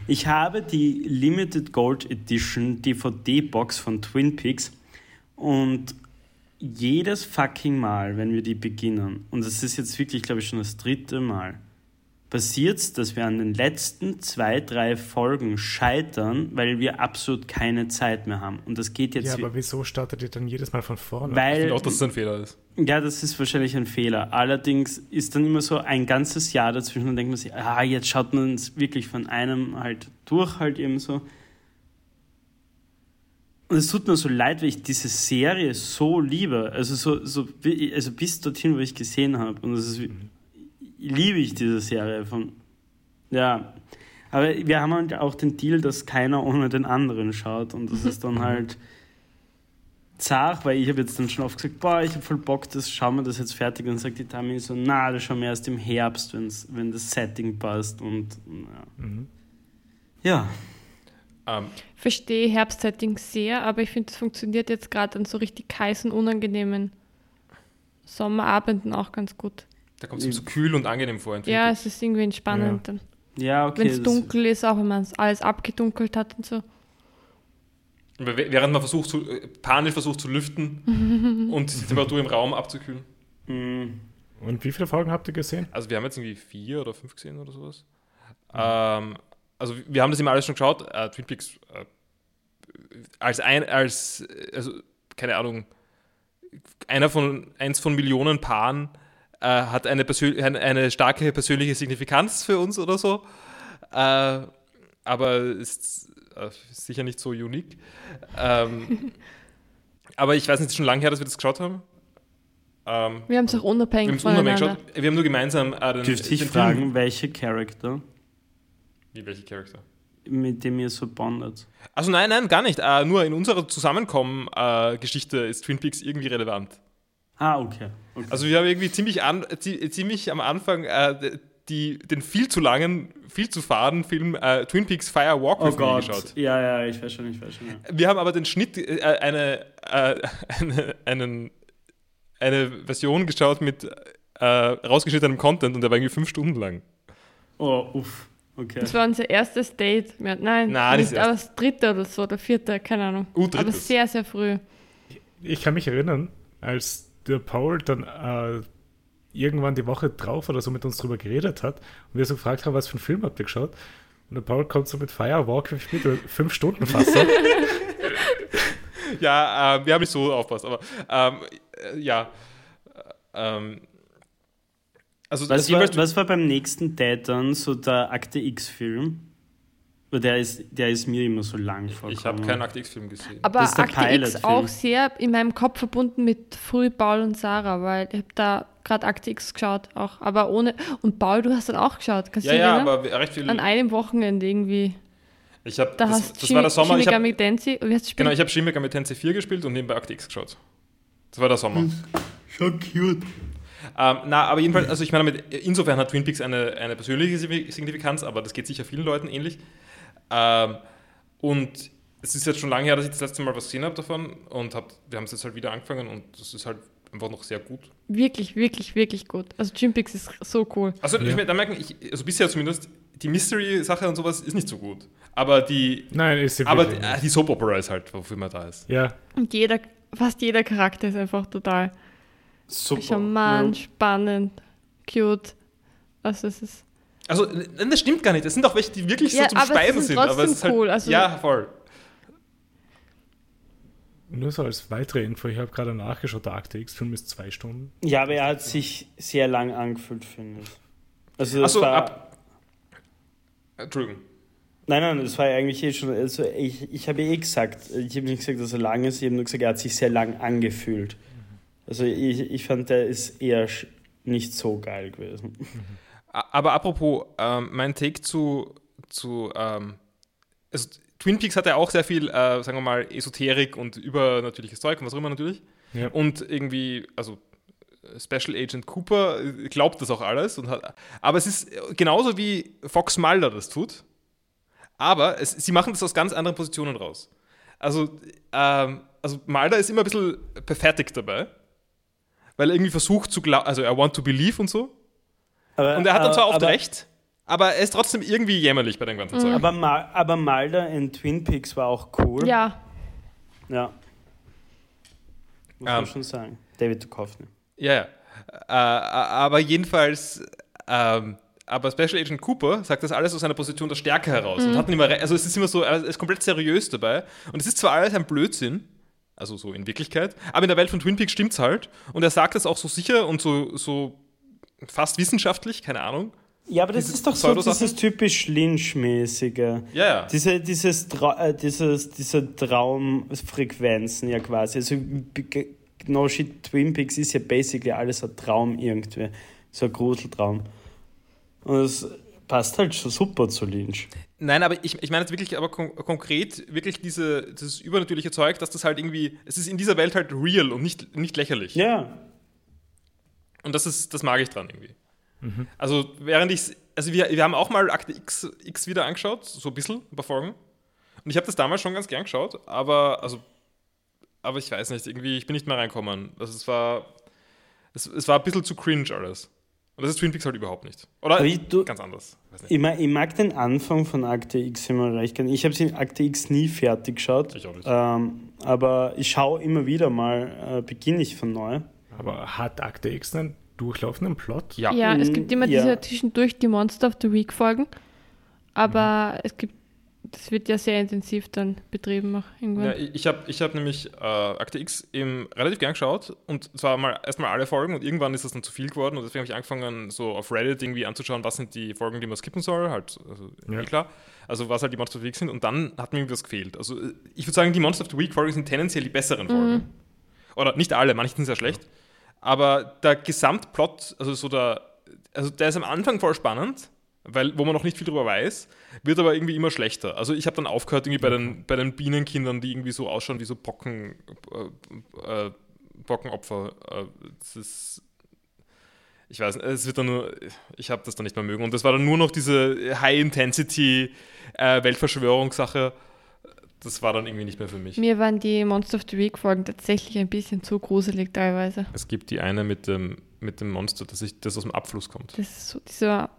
Ich habe die Limited Gold Edition DVD-Box von Twin Peaks und jedes fucking Mal, wenn wir die beginnen, und das ist jetzt wirklich, glaube ich, schon das dritte Mal, passiert es, dass wir an den letzten zwei, drei Folgen scheitern, weil wir absolut keine Zeit mehr haben. Und das geht jetzt Ja, aber wieso startet ihr dann jedes Mal von vorne? Ich weil finde auch, dass es ein Fehler ist. ja, das ist wahrscheinlich ein Fehler. Allerdings ist dann immer so ein ganzes Jahr dazwischen und denkt man sich, ah, jetzt schaut man es wirklich von einem halt durch, halt eben so. Und es tut mir so leid, weil ich diese Serie so liebe. Also, so, so, also bis dorthin, wo ich gesehen habe. Und das ist, wie- liebe ich diese Serie. Von, ja. Aber wir haben halt auch den Deal, dass keiner ohne den anderen schaut. Und das ist dann halt zart, weil ich habe jetzt dann schon oft gesagt, boah, ich habe voll Bock, das schauen wir das jetzt fertig. Und dann sagt die Tami so, na, das schauen wir erst im Herbst, wenn's, wenn das Setting passt. Und ja. Mhm. ja. Ähm, Verstehe Herbstsetting sehr, aber ich finde, das funktioniert jetzt gerade an so richtig heißen, unangenehmen Sommerabenden auch ganz gut. Da kommt es ihm so kühl und angenehm vor. Ja, es ist irgendwie entspannend dann. Ja, okay. Wenn es dunkel ist, auch wenn man es alles abgedunkelt hat und so. Während man versucht zu, äh, panisch versucht zu lüften (laughs) und die Temperatur im Raum abzukühlen. Mm, Und wie viele Folgen habt ihr gesehen? Also wir haben jetzt irgendwie vier oder fünf gesehen oder sowas. Ähm, also wir haben das immer alles schon geschaut. Äh, Twin Peaks äh, als ein, als, äh, also keine Ahnung, einer von, eins von Millionen Paaren äh, hat eine, eine, eine starke persönliche Signifikanz für uns oder so. Äh, aber ist äh, sicher nicht so unique. Ähm, (laughs) aber ich weiß nicht, es ist schon lange her, dass wir das geschaut haben. Ähm, Wir haben es auch wir unabhängig haben es unabhängig voneinander. geschaut. Wir haben nur gemeinsam äh, den, Dürfte ich fragen, Film. welche Charakter, Wie, welche Charakter? mit dem ihr so bondet? Also nein, nein, gar nicht. Äh, nur in unserer Zusammenkommen-Geschichte ist Twin Peaks irgendwie relevant. Ah, okay. okay. Also wir haben irgendwie ziemlich, an, zi- ziemlich am Anfang äh, die, den viel zu langen, viel zu faden Film äh, Twin Peaks Fire Walk oh with Me Gott. geschaut. Ja, ja, ich weiß schon, ich weiß schon. Ja. Wir haben aber den Schnitt, äh, eine, äh, (laughs) eine, einen, eine Version geschaut mit äh, rausgeschnittenem Content und der war irgendwie fünf Stunden lang. Oh, uff. Okay. Das war unser erstes Date. Ja, nein, Nein, das nicht, aber das dritte oder so, oder vierte, keine Ahnung. Uh, aber drittes. sehr, sehr früh. Ich kann mich erinnern, als der Paul dann äh, irgendwann die Woche drauf oder so mit uns drüber geredet hat und wir so gefragt haben, was für einen Film habt ihr geschaut? Und der Paul kommt so mit Firewalk with Me, fünf Stunden fast. so. (laughs) Ja, äh, wir haben nicht so aufpasst, aber ähm, äh, ja. Äh, ähm, also Was war, was war beim nächsten Date dann so der Akte X-Film? Der ist, der ist mir immer so lang vorgekommen. ich habe keinen Akte X-Film gesehen. Aber Das ist der Akte X auch sehr in meinem Kopf verbunden mit früh Paul und Sarah, weil ich habe da gerade Akte X geschaut auch, aber ohne und Paul, du hast dann auch geschaut, kannst du ja, dich ja, erinnern? aber recht viel. An einem Wochenende irgendwie. Ich habe Da das, hast das war der Sommer. Ich hab, Megami Tensei, wie hast du genau, gespielt? ich habe Shin Megami Tensei 4 gespielt und nebenbei Akte X geschaut. Das war der Sommer. Schon cute. Ähm, na, aber jedenfalls, also ich meine, mit, insofern hat Twin Peaks eine, eine persönliche Signifikanz, aber das geht sicher vielen Leuten ähnlich. Ähm, und es ist jetzt schon lange her, dass ich das letzte Mal was gesehen habe davon und hab, wir haben es jetzt halt wieder angefangen und das ist halt einfach noch sehr gut. Wirklich, wirklich, wirklich gut. Also Gympix ist so cool. Also Ja. ich, da merken, ich, also bisher zumindest, die Mystery-Sache und sowas ist nicht so gut. Aber die, Nein, ist sie aber die, die Soap Opera ist halt, wofür man da ist. Ja, Und jeder, fast jeder Charakter ist einfach total Super. charmant, spannend, cute. Also es ist Also, nein, das stimmt gar nicht. Es sind auch welche, die wirklich Ja, so zum aber Speisen sind. Aber es ist halt, cool, also- ja, voll. nur so als weitere Info, ich habe gerade nachgeschaut, der Akte X-Film ist zwei Stunden. Ja, aber er hat sich sehr lang angefühlt, finde ich. Also, das Achso, war, ab. Entschuldigung. Nein, nein, das war ja eigentlich eh schon. Also ich, ich habe eh gesagt, ich habe nicht gesagt, dass er lang ist, ich habe nur gesagt, er hat sich sehr lang angefühlt. Also ich, ich fand, der ist eher nicht so geil gewesen. A- Aber apropos, ähm, mein Take zu, zu ähm, also Twin Peaks hat ja auch sehr viel, äh, sagen wir mal, Esoterik und übernatürliches Zeug und was auch immer natürlich. Ja. Und irgendwie, also äh, Special Agent Cooper äh, glaubt das auch alles. Und hat, aber es ist genauso wie Fox Mulder das tut. Aber es, sie machen das aus ganz anderen Positionen raus. Also, ähm, also Mulder ist immer ein bisschen pathetic dabei. Weil er irgendwie versucht zu glauben, also er want to believe und so. Aber, Und er hat dann zwar oft aber, recht, aber er ist trotzdem irgendwie jämmerlich bei dem ganzen Zeug. Aber, Ma aber Mulder in Twin Peaks war auch cool. ja, Ja. Muss man Ähm. schon sagen. David Duchovny. Ja, ja. Äh, aber jedenfalls, ähm, aber Special Agent Cooper sagt das alles aus einer Position der Stärke heraus. Und hat nicht immer, also es ist immer so, er ist komplett seriös dabei. Und es ist zwar alles ein Blödsinn, also so in Wirklichkeit, aber in der Welt von Twin Peaks stimmt's halt. Und er sagt das auch so sicher und so, so fast wissenschaftlich, keine Ahnung. Ja, aber das Diese ist doch so dieses typisch Lynch-mäßige. Ja, ja. Diese, dieses, Trau äh, dieses, diese Traumfrequenzen ja quasi. Also No Shit Twin Peaks ist ja basically alles ein Traum irgendwie. So ein Gruseltraum. Und es passt halt schon super zu Lynch. Nein, aber ich, ich meine jetzt wirklich, aber kon konkret wirklich diese, dieses übernatürliche Zeug, dass das halt irgendwie, es ist in dieser Welt halt real und nicht, nicht lächerlich. Ja. Und das ist, das mag ich dran irgendwie. Also, während ich also wir, wir haben auch mal Akte X, X wieder angeschaut, so ein bisschen, ein paar Folgen. Und ich habe das damals schon ganz gern geschaut, aber, also, aber ich weiß nicht, irgendwie, ich bin nicht mehr reinkommen. Also, es war, es, es war ein bisschen zu cringe alles. Und das ist Twin Peaks halt überhaupt nicht. Oder ich- du- ganz anders. Ich mag, ich mag den Anfang von Akte X immer recht gern. Ich habe sie in Akte X nie fertig geschaut. Ich auch nicht. Ähm, aber ich schaue immer wieder mal, äh, beginne ich von neu. Aber hat Akte X einen durchlaufenden Plot? Ja. ja, es gibt immer ja. diese zwischendurch die Monster of the Week Folgen, aber es gibt, das wird ja sehr intensiv dann betrieben auch irgendwann. Ja, ich habe ich hab nämlich äh, Akte X eben relativ gern geschaut und zwar mal erstmal alle Folgen und irgendwann ist das dann zu viel geworden und deswegen habe ich angefangen, so auf Reddit irgendwie anzuschauen, was sind die Folgen, die man skippen soll, halt, also Ja. eh klar. Also was halt die Monster of the Week sind und dann hat mir irgendwas gefehlt. Also ich würde sagen, die Monster of the Week Folgen sind tendenziell die besseren Folgen. Oder nicht alle, manche sind sehr schlecht. Aber der Gesamtplot, also so der, also der ist am Anfang voll spannend, weil, wo man noch nicht viel drüber weiß, wird aber irgendwie immer schlechter. Also ich habe dann aufgehört irgendwie bei den, bei den Bienenkindern, die irgendwie so ausschauen wie so Pocken, äh, äh, Bockenopfer. Äh, das ist. Ich weiß es wird dann nur. Ich habe das dann nicht mehr mögen. Und das war dann nur noch diese High-Intensity-Weltverschwörungssache. Das war dann irgendwie nicht mehr für mich. Mir waren die Monster of the Week-Folgen tatsächlich ein bisschen zu gruselig teilweise. Es gibt die eine mit dem, mit dem Monster, das, ich, das aus dem Abfluss kommt. Das ist so dieser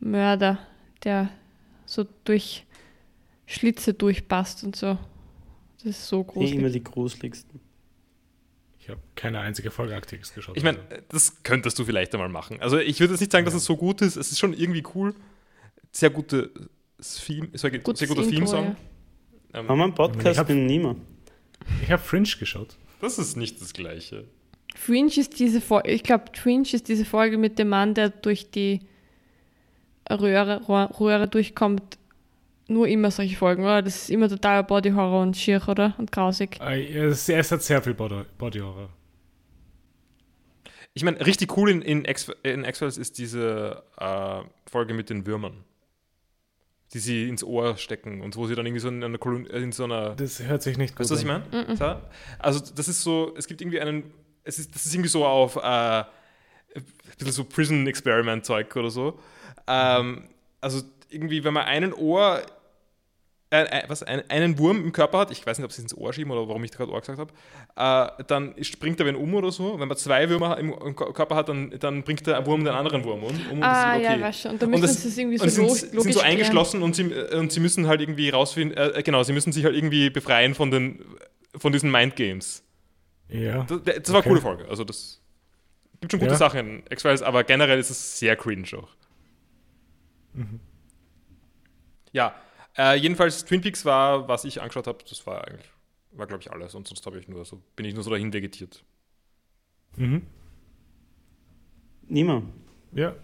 Mörder, der so durch Schlitze durchpasst und so. Das ist so Eh gruselig. immer die gruseligsten. Ich habe keine einzige Folge Arctics geschaut. Ich meine, das könntest du vielleicht einmal machen. Also ich würde jetzt nicht sagen, dass es so gut ist. Es ist schon irgendwie cool. Sehr gute Theme, sehr, Gutes sehr guter Theme-Song. ja. Ähm, Haben wir einen Ich Podcast hab- mit Nima? ich habe Fringe geschaut. das ist nicht das Gleiche. Fringe ist diese Folge, ich glaube, Fringe ist diese Folge mit dem Mann, der durch die Röhre, Röhre durchkommt. Nur immer solche Folgen, oder? Das ist immer totaler Body Horror und schier, oder? Und grausig. Äh, Es, es hat sehr viel Body, Body Horror. Ich meine, richtig cool in, in X-Files ist diese äh, Folge mit den Würmern. Die sie ins Ohr stecken und wo sie dann irgendwie so in einer, Kolon äh, in so einer Das hört sich nicht gut Weißt du, was ich an. meine? So? Also, das ist so, es gibt irgendwie einen, es ist, das ist irgendwie so auf äh, ein bisschen so Prison Experiment Zeug oder so. Ähm, also, irgendwie, wenn man einen Ohr, äh, äh, was, ein, einen Wurm im Körper hat, ich weiß nicht, ob sie ins Ohr schieben oder warum ich gerade Ohr gesagt habe, äh, dann springt er wen um oder so. Wenn man zwei Würmer im, im Körper hat, dann, dann bringt der Wurm den anderen Wurm um. um und das Ah, ist ja, okay. weiß schon. Und da Und müssen das- sie es irgendwie so und sind, sind so klären. eingeschlossen und sie, äh, und sie müssen halt irgendwie rausfinden, äh, genau, sie müssen sich halt irgendwie befreien von, den, von diesen Mindgames. Ja. Das, das war Okay. eine coole Folge. Also das gibt schon gute Ja. Sachen in X-Files, aber generell ist es sehr cringe auch. Mhm. Ja, äh, jedenfalls Twin Peaks war, was ich angeschaut habe, das war eigentlich, war glaube ich alles. Und sonst habe ich nur so, bin ich nur so dahin vegetiert. Mhm. Nima. Ja.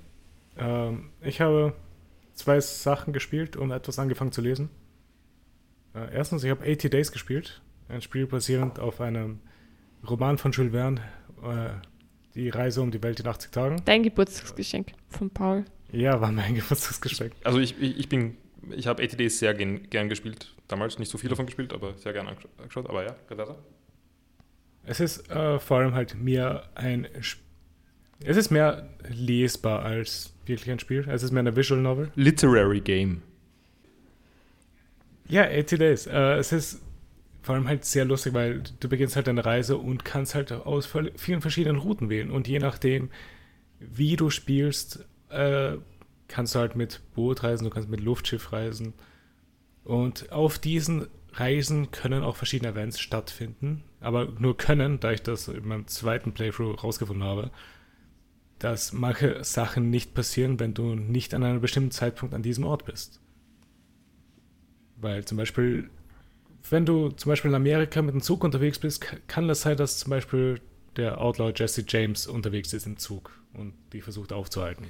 Ähm, ich habe zwei Sachen gespielt und etwas angefangen zu lesen. Äh, erstens, ich habe 80 Days gespielt. Ein Spiel basierend auf einem Roman von Jules Verne. Äh, die Reise um die Welt in 80 Tagen. Dein Geburtstagsgeschenk von Paul. Ja, war mein (laughs) Geburtstagsgeschenk. Also ich, ich, ich bin, ich habe ATDs sehr gern, gern gespielt. Damals nicht so viel davon gespielt, aber sehr gern angesch- angeschaut. Aber ja, weiter. Es ist äh, vor allem halt mehr ein. Sp- Es ist mehr lesbar als wirklich ein Spiel. Es ist mehr eine Visual Novel. Literary Game. Ja, 80 Days. Äh, es ist vor allem halt sehr lustig, weil du beginnst halt deine Reise und kannst halt aus vielen verschiedenen Routen wählen. Und je nachdem, wie du spielst, äh, kannst du halt mit Boot reisen, du kannst mit Luftschiff reisen. Und auf diesen Reisen können auch verschiedene Events stattfinden. Aber nur können, da ich das in meinem zweiten Playthrough rausgefunden habe, dass manche Sachen nicht passieren, wenn du nicht an einem bestimmten Zeitpunkt an diesem Ort bist. Weil zum Beispiel, wenn du zum Beispiel in Amerika mit dem Zug unterwegs bist, ka- kann das sein, dass zum Beispiel der Outlaw Jesse James unterwegs ist im Zug und die versucht aufzuhalten.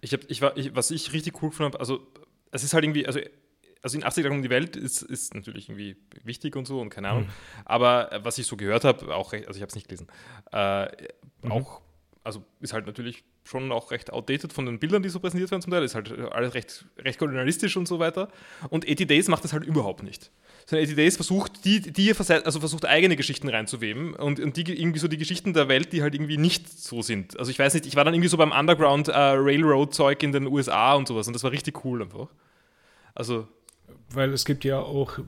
Ich hab, ich war, ich, was ich richtig cool fand, also es ist halt irgendwie, also, also in 80 Tagen um die Welt ist, ist natürlich irgendwie wichtig und so und keine Ahnung. Aber äh, was ich so gehört habe, auch recht, also ich habe es nicht gelesen, äh, Mhm. auch, also ist halt natürlich schon auch recht outdated von den Bildern, die so präsentiert werden zum Teil. Ist halt alles recht, recht kolonialistisch und so weiter. Und 80 Days macht das halt überhaupt nicht. Sondern 80 Days versucht, die, die also versucht eigene Geschichten reinzuweben und, und die irgendwie so die Geschichten der Welt, die halt irgendwie nicht so sind. Also ich weiß nicht, ich war dann irgendwie so beim Underground äh, Railroad Zeug in den USA und sowas und das war richtig cool einfach. Also Weil es gibt ja auch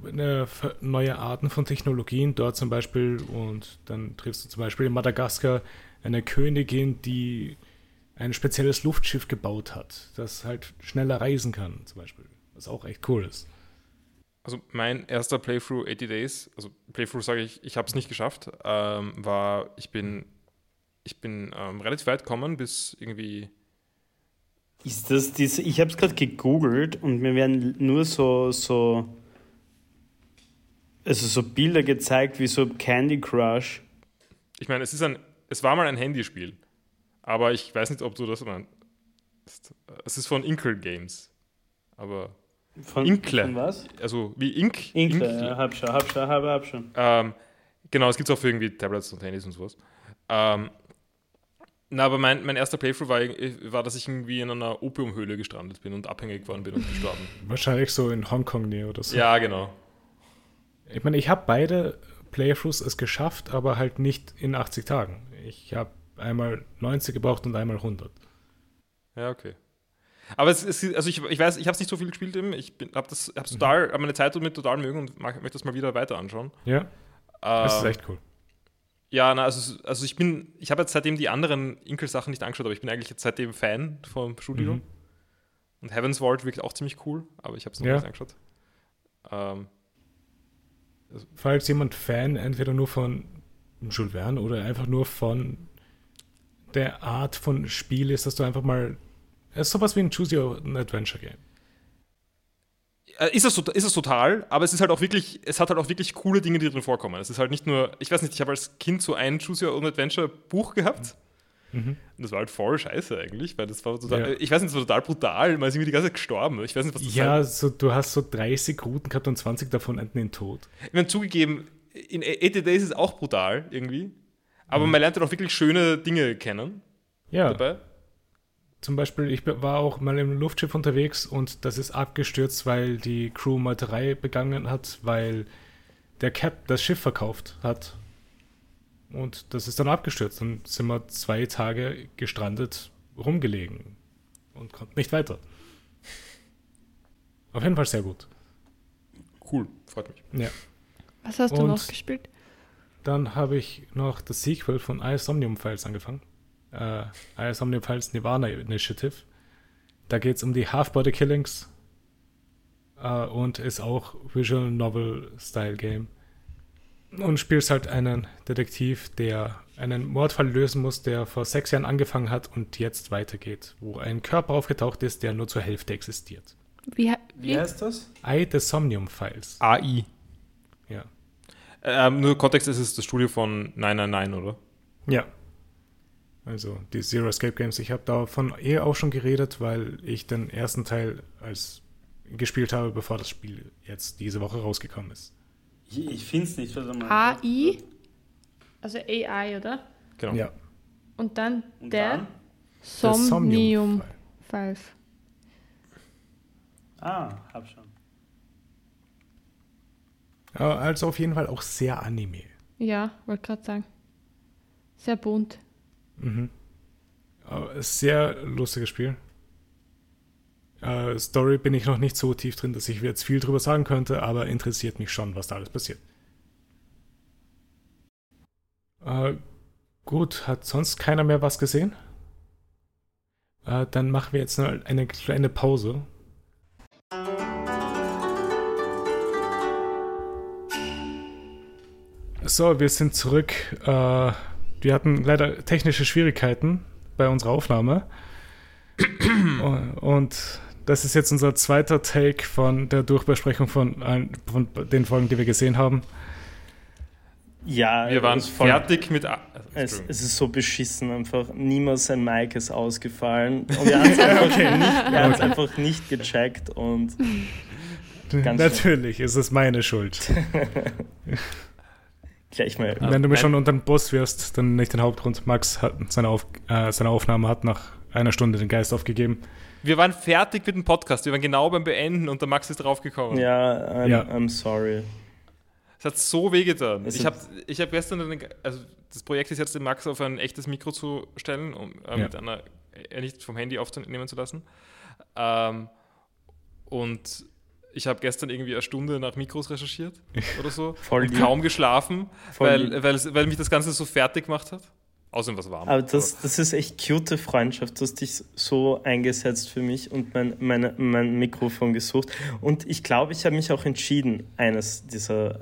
neue Arten von Technologien dort zum Beispiel und dann triffst du zum Beispiel in Madagaskar eine Königin, die ein spezielles Luftschiff gebaut hat, das halt schneller reisen kann zum Beispiel, was auch echt cool ist. Also mein erster Playthrough 80 Days, also Playthrough sage ich, ich habe es nicht geschafft, ähm, war, ich bin, ich bin ähm, relativ weit gekommen bis irgendwie, Ist das diese, ich habe es gerade gegoogelt und mir werden nur so, so, also so Bilder gezeigt wie so Candy Crush. ich meine, es ist ein, es war mal ein Handyspiel, aber ich weiß nicht, ob du das meinst. Es ist von Inkle Games, aber Von, Inkle. Von was? also wie Ink. Inkle, Ink- ja, hab schon, hab schon, hab, hab schon. Ähm, genau, es gibt es auch für irgendwie Tablets und Handys und sowas. Ähm, na, aber mein, mein erster Playthrough war, war, dass ich irgendwie in einer Opiumhöhle gestrandet bin und abhängig geworden bin und gestorben. (laughs) Wahrscheinlich so in Hongkong näher oder so. ja, genau. Ich meine, ich habe beide Playthroughs es geschafft, aber halt nicht in 80 Tagen. Ich habe einmal 90 gebraucht und einmal 100. Ja, okay. Aber es ist, also ich, ich weiß, ich habe es nicht so viel gespielt eben. Ich habe das hab's total, hab meine Zeit damit total mögen und mag, möchte das mal wieder weiter anschauen. Ja, das ist Ähm, echt cool. Ja, na, also, also ich bin, ich habe jetzt seitdem die anderen Inkel-Sachen nicht angeschaut, aber ich bin eigentlich jetzt seitdem Fan vom Studio. Mhm. Und Heaven's Vault wirkt auch ziemlich cool, aber ich habe es noch Ja. nicht angeschaut. Ähm, Falls jemand Fan entweder nur von Jules Verne oder einfach nur von der Art von Spiel ist, dass du einfach mal. Es ist sowas wie ein Choose Your Adventure Game. Äh, Ist es, ist es total, aber es ist halt auch wirklich, es hat halt auch wirklich coole Dinge, die drin vorkommen. Es ist halt nicht nur, ich weiß nicht, ich habe als Kind so ein Choose Your Own Adventure Buch gehabt. Mhm. Und das war halt voll scheiße eigentlich, weil das war total, Ja. ich weiß nicht, das war total brutal, man ist irgendwie die ganze Zeit gestorben. Ich weiß nicht, was das Ja, so, du hast so 30 Routen gehabt und 20 davon enden in Tod. Ich meine, zugegeben, in 80 Days ist es auch brutal irgendwie, aber Mhm. man lernt dann auch wirklich schöne Dinge kennen Ja, dabei. zum Beispiel, ich war auch mal im Luftschiff unterwegs und das ist abgestürzt, weil die Crew Meuterei begangen hat, weil der Cap das Schiff verkauft hat. Und das ist dann abgestürzt. Dann sind wir zwei Tage gestrandet rumgelegen und konnten nicht weiter. Auf jeden Fall sehr gut. Cool, freut mich. Ja. Was hast du Und- noch gespielt? Dann habe ich noch das Sequel von Ice Omnium Files angefangen. Äh, Ice Omnium Files Nirvana Initiative. Da geht es um die Half-Body Killings äh, und ist auch Visual Novel Style Game. Und spielst halt einen Detektiv, der einen Mordfall lösen muss, der vor sechs Jahren angefangen hat und jetzt weitergeht, wo ein Körper aufgetaucht ist, der nur zur Hälfte existiert. Wie, Wie wie? heißt das? I The Somnium Files. AI. Ja. Ähm, nur Kontext ist es das Studio von 999, oder? Ja. Also die Zero Escape Games. Ich habe davon eh auch schon geredet, weil ich den ersten Teil als gespielt habe, bevor das Spiel jetzt diese Woche rausgekommen ist. Ich, ich finde es nicht. AI? Also AI, oder? Genau. Ja. Und dann Und der dann? Der Somnium File. 5. Ah, hab schon. Ja, also auf jeden Fall auch sehr Anime. Ja, wollte gerade sagen. Sehr bunt. Mhm. Aber Sehr lustiges Spiel. Äh, Story bin ich noch nicht so tief drin, dass ich jetzt viel drüber sagen könnte, aber interessiert mich schon, was da alles passiert. Äh, gut, hat sonst keiner mehr was gesehen? Äh, dann machen wir jetzt eine, eine kleine Pause. So, wir sind zurück. Äh, wir hatten leider technische Schwierigkeiten bei unserer Aufnahme. (coughs) Und- das ist jetzt unser zweiter Take von der Durchbesprechung von, allen- von den Folgen, die wir gesehen haben. Ja, Wir waren fertig mit. A- Es, es ist so beschissen einfach. Niemand sein Mic ist ausgefallen. Und er hat es einfach, nicht, er hat's einfach nicht gecheckt. Und Ganz Natürlich ist es meine Schuld. (laughs) gleich mal. Wenn du mir ein- schon unter den Boss wirst, dann nicht den Hauptgrund. Max hat seine, Auf äh, seine Aufnahme hat nach einer Stunde den Geist aufgegeben. Wir waren fertig mit dem Podcast. Wir waren genau beim Beenden und der Max ist draufgekommen. Ja, I'm, Ja. I'm sorry. Es hat so wehgetan. Ich habe ich hab gestern, eine, also das Projekt ist jetzt, den Max auf ein echtes Mikro zu stellen, um äh, Ja. mit einer, äh, nicht vom Handy aufnehmen zu lassen. Ähm, und ich habe gestern irgendwie eine Stunde nach Mikros recherchiert oder so. (laughs) Voll und kaum geschlafen, Voll weil, weil, es- weil mich das Ganze so fertig gemacht hat. Außerdem was warm. Aber das, das ist echt cute Freundschaft. Du hast dich so eingesetzt für mich und mein, meine, mein Mikrofon gesucht. Und ich glaube, ich habe mich auch entschieden, eines dieser,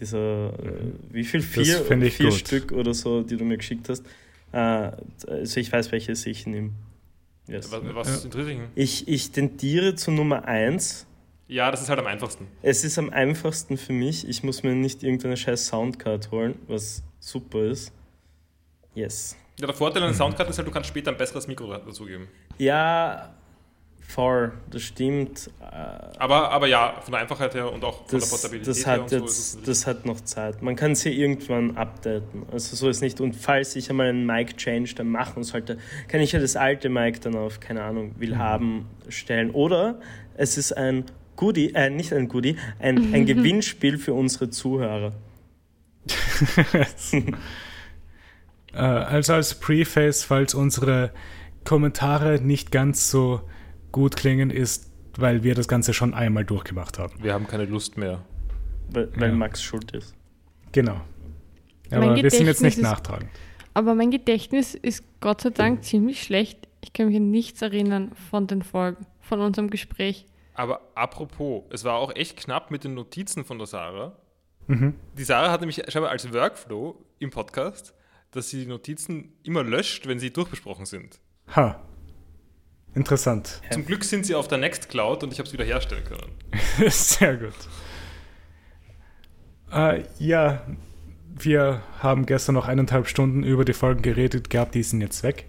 dieser äh, wie viel? Vier, finde ich vier gut. Stück oder so, die du mir geschickt hast. Äh, also ich weiß, welches ich nehme. Yes. was was interessiert dich? Ich, ich tendiere zu Nummer eins. Ja, das ist halt am einfachsten. Es ist am einfachsten für mich. Ich muss mir nicht irgendeine scheiß Soundcard holen, was super ist. Yes. Ja, der Vorteil an der Soundcard ist halt, du kannst später ein besseres Mikro dazugeben. Ja, voll, das stimmt. Äh, Aber, aber ja, von der Einfachheit her und auch von der Das, Portabilität das, her hat so ist jetzt, es das hat noch Zeit. Man kann sie irgendwann updaten. Also so ist nicht. Und falls ich einmal einen Mic-Change dann machen sollte, kann ich ja das alte Mic dann auf, keine Ahnung, will haben stellen. Oder es ist ein Goodie, äh, nicht ein Goodie, ein, ein (laughs) Gewinnspiel für unsere Zuhörer. (laughs) äh, also als Preface, falls unsere Kommentare nicht ganz so gut klingen, ist, weil wir das Ganze schon einmal durchgemacht haben. Wir haben keine Lust mehr. Weil, weil Ja. Max schuld ist. Genau. Mein Aber wir sind jetzt Gedächtnis nicht ist- nachtragend. Aber mein Gedächtnis ist Gott sei Dank ziemlich schlecht. Ich kann mich an nichts erinnern von den Folgen, von unserem Gespräch. Aber apropos, es war auch echt knapp mit den Notizen von der Sarah. Mhm. Die Sarah hat nämlich scheinbar als Workflow im Podcast, dass sie die Notizen immer löscht, wenn sie durchbesprochen sind. Ha. Interessant. Zum Glück sind sie auf der Nextcloud und ich habe es wieder herstellen können. (laughs) Sehr gut. Äh, ja, wir haben gestern noch eineinhalb Stunden über die Folgen geredet gehabt, die sind jetzt weg.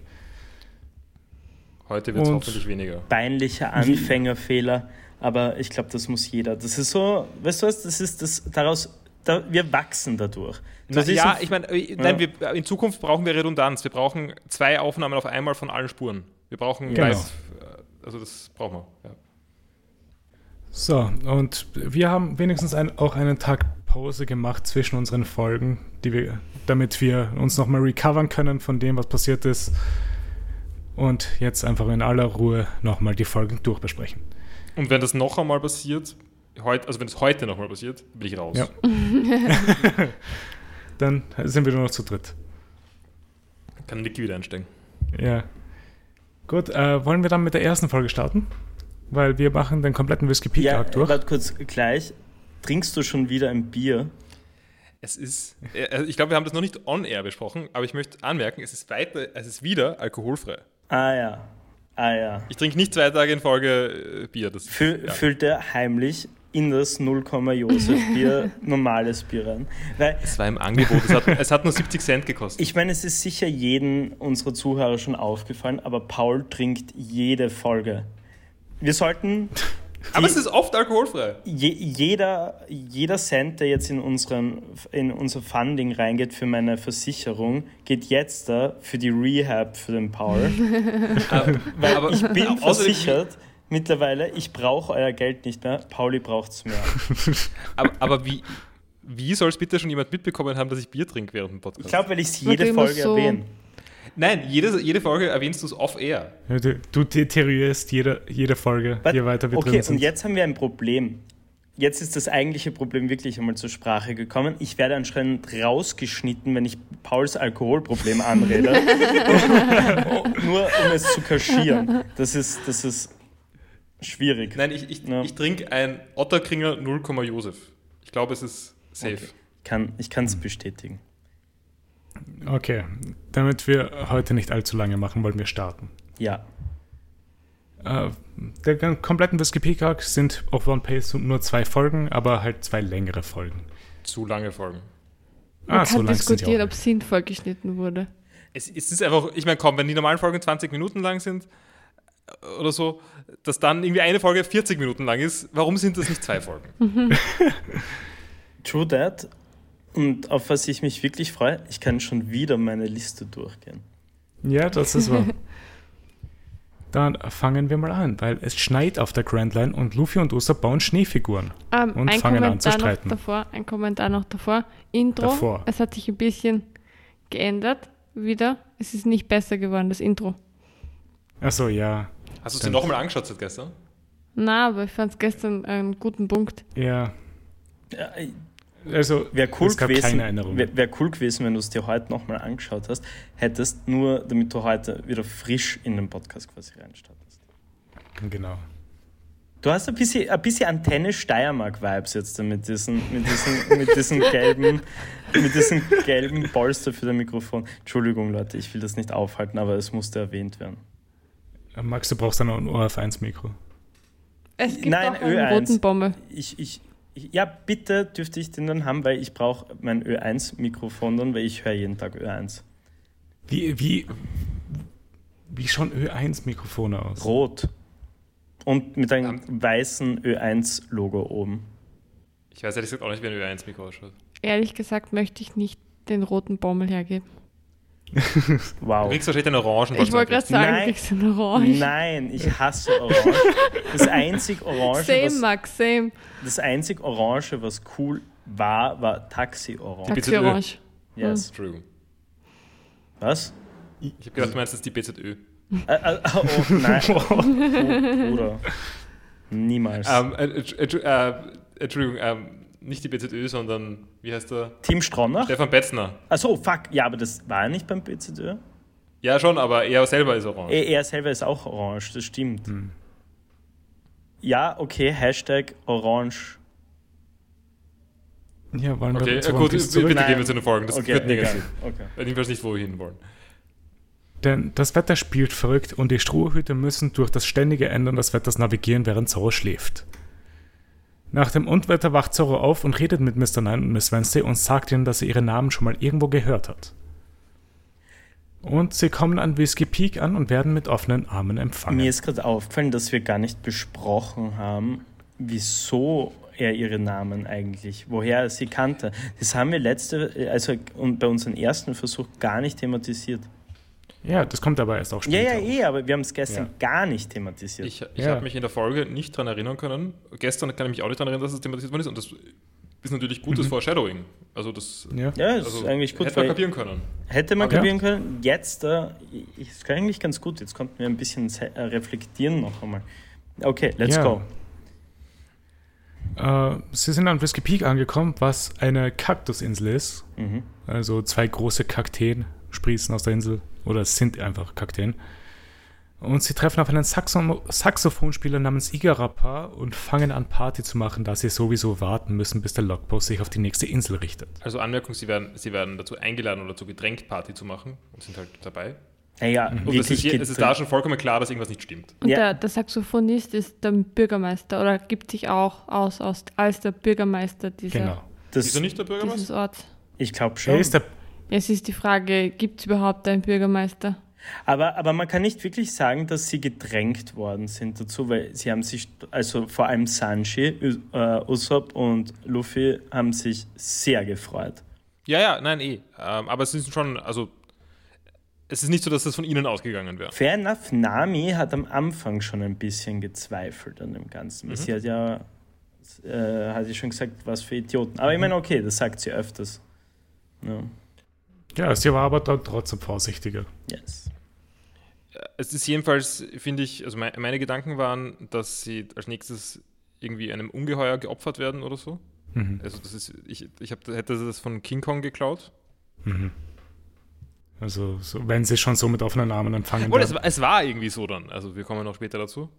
Heute wird es hoffentlich weniger. Peinlicher (laughs) Anfängerfehler, aber ich glaube, das muss jeder. Das ist so, weißt du was, das ist das, daraus, da, wir wachsen dadurch. Ist ja, ich meine, äh, nein, wir, in Zukunft brauchen wir Redundanz. Wir brauchen zwei Aufnahmen auf einmal von allen Spuren. Wir brauchen Genau. live, äh, also das brauchen wir. Ja. So, und wir haben wenigstens ein, auch einen Tag Pause gemacht zwischen unseren Folgen, die wir, damit wir uns nochmal recovern können von dem, was passiert ist. Und jetzt einfach in aller Ruhe nochmal die Folgen durchbesprechen. Und wenn das noch einmal passiert, heut, also wenn es heute nochmal passiert, bin ich raus. Ja. (laughs) Dann sind wir nur noch zu dritt. Kann Niki wieder einsteigen. Ja. Gut, äh, wollen wir dann mit der ersten Folge starten? Weil wir machen den kompletten Whisky Peak ja, durch. warte kurz, gleich. Trinkst du schon wieder ein Bier? Es ist, äh, also ich glaube, wir haben das noch nicht on-air besprochen, aber ich möchte anmerken, es ist weiter, es ist wieder alkoholfrei. Ah ja, ah ja. Ich trinke nicht zwei Tage in Folge äh, Bier. Das, Fü ja. Füllt er heimlich in das 0, Josef Bier normales Bier rein? Weil Es war im Angebot, es hat, es hat nur 70 Cent gekostet. Ich meine, es ist sicher jedem unserer Zuhörer schon aufgefallen, aber Paul trinkt jede Folge. Wir sollten aber es ist oft alkoholfrei. je, jeder, jeder Cent, der jetzt in, unseren, in unser Funding reingeht für meine Versicherung, geht jetzt da für die Rehab für den Paul. (laughs) Weil aber- ich bin außerdem- versichert mittlerweile, ich brauche euer Geld nicht mehr, Pauli braucht es mehr. (laughs) Aber, aber wie, wie soll es bitte schon jemand mitbekommen haben, dass ich Bier trinke während dem Podcast? Ich glaube, weil ich es jede Folge so- erwähne. Nein, jede, jede Folge erwähnst du es off-air. Ja, Du, du deteriorierst jede, jede Folge, je weiter wir okay, drin sind. und jetzt haben wir ein Problem. Jetzt ist das eigentliche Problem wirklich einmal zur Sprache gekommen. Ich werde anscheinend rausgeschnitten, wenn ich Pauls Alkoholproblem anrede. (laughs) (laughs) Nur um es zu kaschieren. Das ist, das ist schwierig. Nein, ich, ich, Ja. ich trinke ein Otterkringer 0, Josef. Ich glaube, es ist safe. Okay. Kann, ich kann es bestätigen. Okay, damit wir heute nicht allzu lange machen, wollen wir starten. Ja. Äh, der kompletten Whisky Peak Arc sind auf One Pace nur zwei Folgen, aber halt zwei längere Folgen. Zu lange Folgen. Man Ah, so kann lang sind sie diskutieren, ob sinnvoll geschnitten wurde. Es, es ist einfach, ich meine, komm, wenn die normalen Folgen 20 Minuten lang sind äh, oder so, dass dann irgendwie eine Folge 40 Minuten lang ist, warum sind das nicht zwei Folgen? (laughs) (laughs) True that. Und auf was ich mich wirklich freue, ich kann schon wieder meine Liste durchgehen. Ja, das ist wahr. (laughs) Dann fangen wir mal an, weil es schneit auf der Grand Line und Luffy und Usopp bauen Schneefiguren. Ähm, Und ein fangen an zu Kommentar noch streiten. davor, ein Kommentar noch davor. Intro, Davor. es hat sich ein bisschen geändert wieder. Es ist nicht besser geworden, das Intro. Achso, ja. Hast du es dir nochmal angeschaut seit gestern? Na, aber ich fand es gestern einen guten Punkt. Ja, Ja, also Wäre cool, es gab gewesen, keine Erinnerung. wär, wär cool gewesen, wenn du es dir heute nochmal angeschaut hast, hättest, nur damit du heute wieder frisch in den Podcast quasi reinstartest. Genau. Du hast ein bisschen, ein bisschen Antenne Steiermark-Vibes jetzt mit diesen, mit diesen, mit diesen gelben, mit diesen gelben Polster für das Mikrofon. Entschuldigung, Leute, ich will das nicht aufhalten, aber es musste erwähnt werden. Max, du brauchst dann noch ein ORF1-Mikro. Es gibt Nein, auch einen Ö1. roten. Ich, ich, ich, ja, bitte dürfte ich den dann haben, weil ich brauche mein Ö1-Mikrofon dann, weil ich höre jeden Tag Ö1. Wie, wie, wie schauen Ö1-Mikrofone aus? Rot. Und mit einem weißen Ö1-Logo oben. Ich weiß ehrlich gesagt auch nicht, wie ein Ö1-Mikro ausschaut. Ehrlich gesagt möchte ich nicht den roten Bommel hergeben. (laughs) Du Wow. kriegst wahrscheinlich einen Orangen. Ich wollte gerade sagen, Nein. kriegst du eine Orange. Nein, ich hasse Orange. Das einzig Orange, Same, was, Max, same. das einzig Orange, was cool war, war Taxi Orange. Bitte Taxi Orange. Yes. True. Was? Ich habe gedacht, du meinst das ist die BZÖ. Äh, äh, oh, nein. (laughs) Oh, Bruder. Niemals. Ähm, äh, äh, äh, Entschuldigung, ähm, nicht die BZÖ, sondern, wie heißt der? Team Stronach? Stefan Betzner. Achso, fuck. Ja, aber das war er nicht beim BZÖ. Ja, schon, aber er selber ist orange. Er, er selber ist auch orange, das stimmt. Ja, okay, Hashtag orange. Ja, wollen Okay, wir äh, zu One gut, bitte zurück? gehen wir zu den Folgen. Das Okay, wird egal. negativ. Okay. Jedenfalls nicht, wo wir hinwollen. Denn das Wetter spielt verrückt und die Strohhüte müssen durch das ständige Ändern des Wetters navigieren, während Zorro schläft. Nach dem Unwetter wacht Zorro auf und redet mit Mr. Nine und Miss Wednesday und sagt ihnen, dass er ihre Namen schon mal irgendwo gehört hat. Und sie kommen an Whiskey Peak an und werden mit offenen Armen empfangen. Mir ist gerade aufgefallen, dass wir gar nicht besprochen haben, wieso er ihre Namen eigentlich, woher er sie kannte. Das haben wir letzte, also bei unserem ersten Versuch gar nicht thematisiert. Ja, das kommt aber erst auch Ja, später. ja, eh, aber wir haben es gestern Ja. gar nicht thematisiert. Ich, ich Ja. habe mich in der Folge nicht daran erinnern können. Gestern kann ich mich auch nicht daran erinnern, dass es thematisiert worden ist. Und das ist natürlich gutes Foreshadowing. Also das Ja. ja, das also, ist eigentlich gut, hätte man kapieren können. hätte man Okay. kapieren können. Jetzt äh, ist eigentlich ganz gut. Jetzt konnten wir ein bisschen äh, reflektieren noch einmal. Okay, let's Ja. go. Äh, sie sind an Whiskey Peak angekommen, was eine Kaktusinsel ist. Mhm. Also zwei große Kakteen sprießen aus der Insel. Oder es sind einfach Kakteen. Und sie treffen auf einen Saxo Saxophonspieler namens Igarapa und fangen an, Party zu machen, da sie sowieso warten müssen, bis der Logpost sich auf die nächste Insel richtet. Also Anmerkung, sie werden, sie werden dazu eingeladen oder dazu gedrängt, Party zu machen und sind halt dabei. Ja, ja, Und es ist, es ist da schon vollkommen klar, dass irgendwas nicht stimmt. Und Ja. der, der Saxophonist ist der Bürgermeister oder gibt sich auch aus, aus als der Bürgermeister dieser, Genau. das, Ist er nicht der dieses Bürgermeister? Orts. Ich glaube schon. Er ist der Es ist die Frage, gibt es überhaupt einen Bürgermeister? Aber, aber man kann nicht wirklich sagen, dass sie gedrängt worden sind dazu, weil sie haben sich, also vor allem Sanji, äh, Usopp und Luffy haben sich sehr gefreut. Ja, ja, nein, eh. Ähm, aber es ist schon, also es ist nicht so, dass das von ihnen ausgegangen wäre. Fair enough, Nami hat am Anfang schon ein bisschen gezweifelt an dem Ganzen. weil Sie hat ja, äh, hat ja schon gesagt, was für Idioten. Aber ich meine, okay, das sagt sie öfters. Ja. Ja, sie war aber dann trotzdem vorsichtiger. Yes. Es ist jedenfalls, finde ich, also meine, meine Gedanken waren, dass sie als nächstes irgendwie einem Ungeheuer geopfert werden oder so. Mhm. Also das ist, ich, ich hab, hätte das von King Kong geklaut. Mhm. Also, so, wenn sie schon so mit offenen Armen empfangen Obwohl, es, es war irgendwie so dann. Also wir kommen noch später dazu.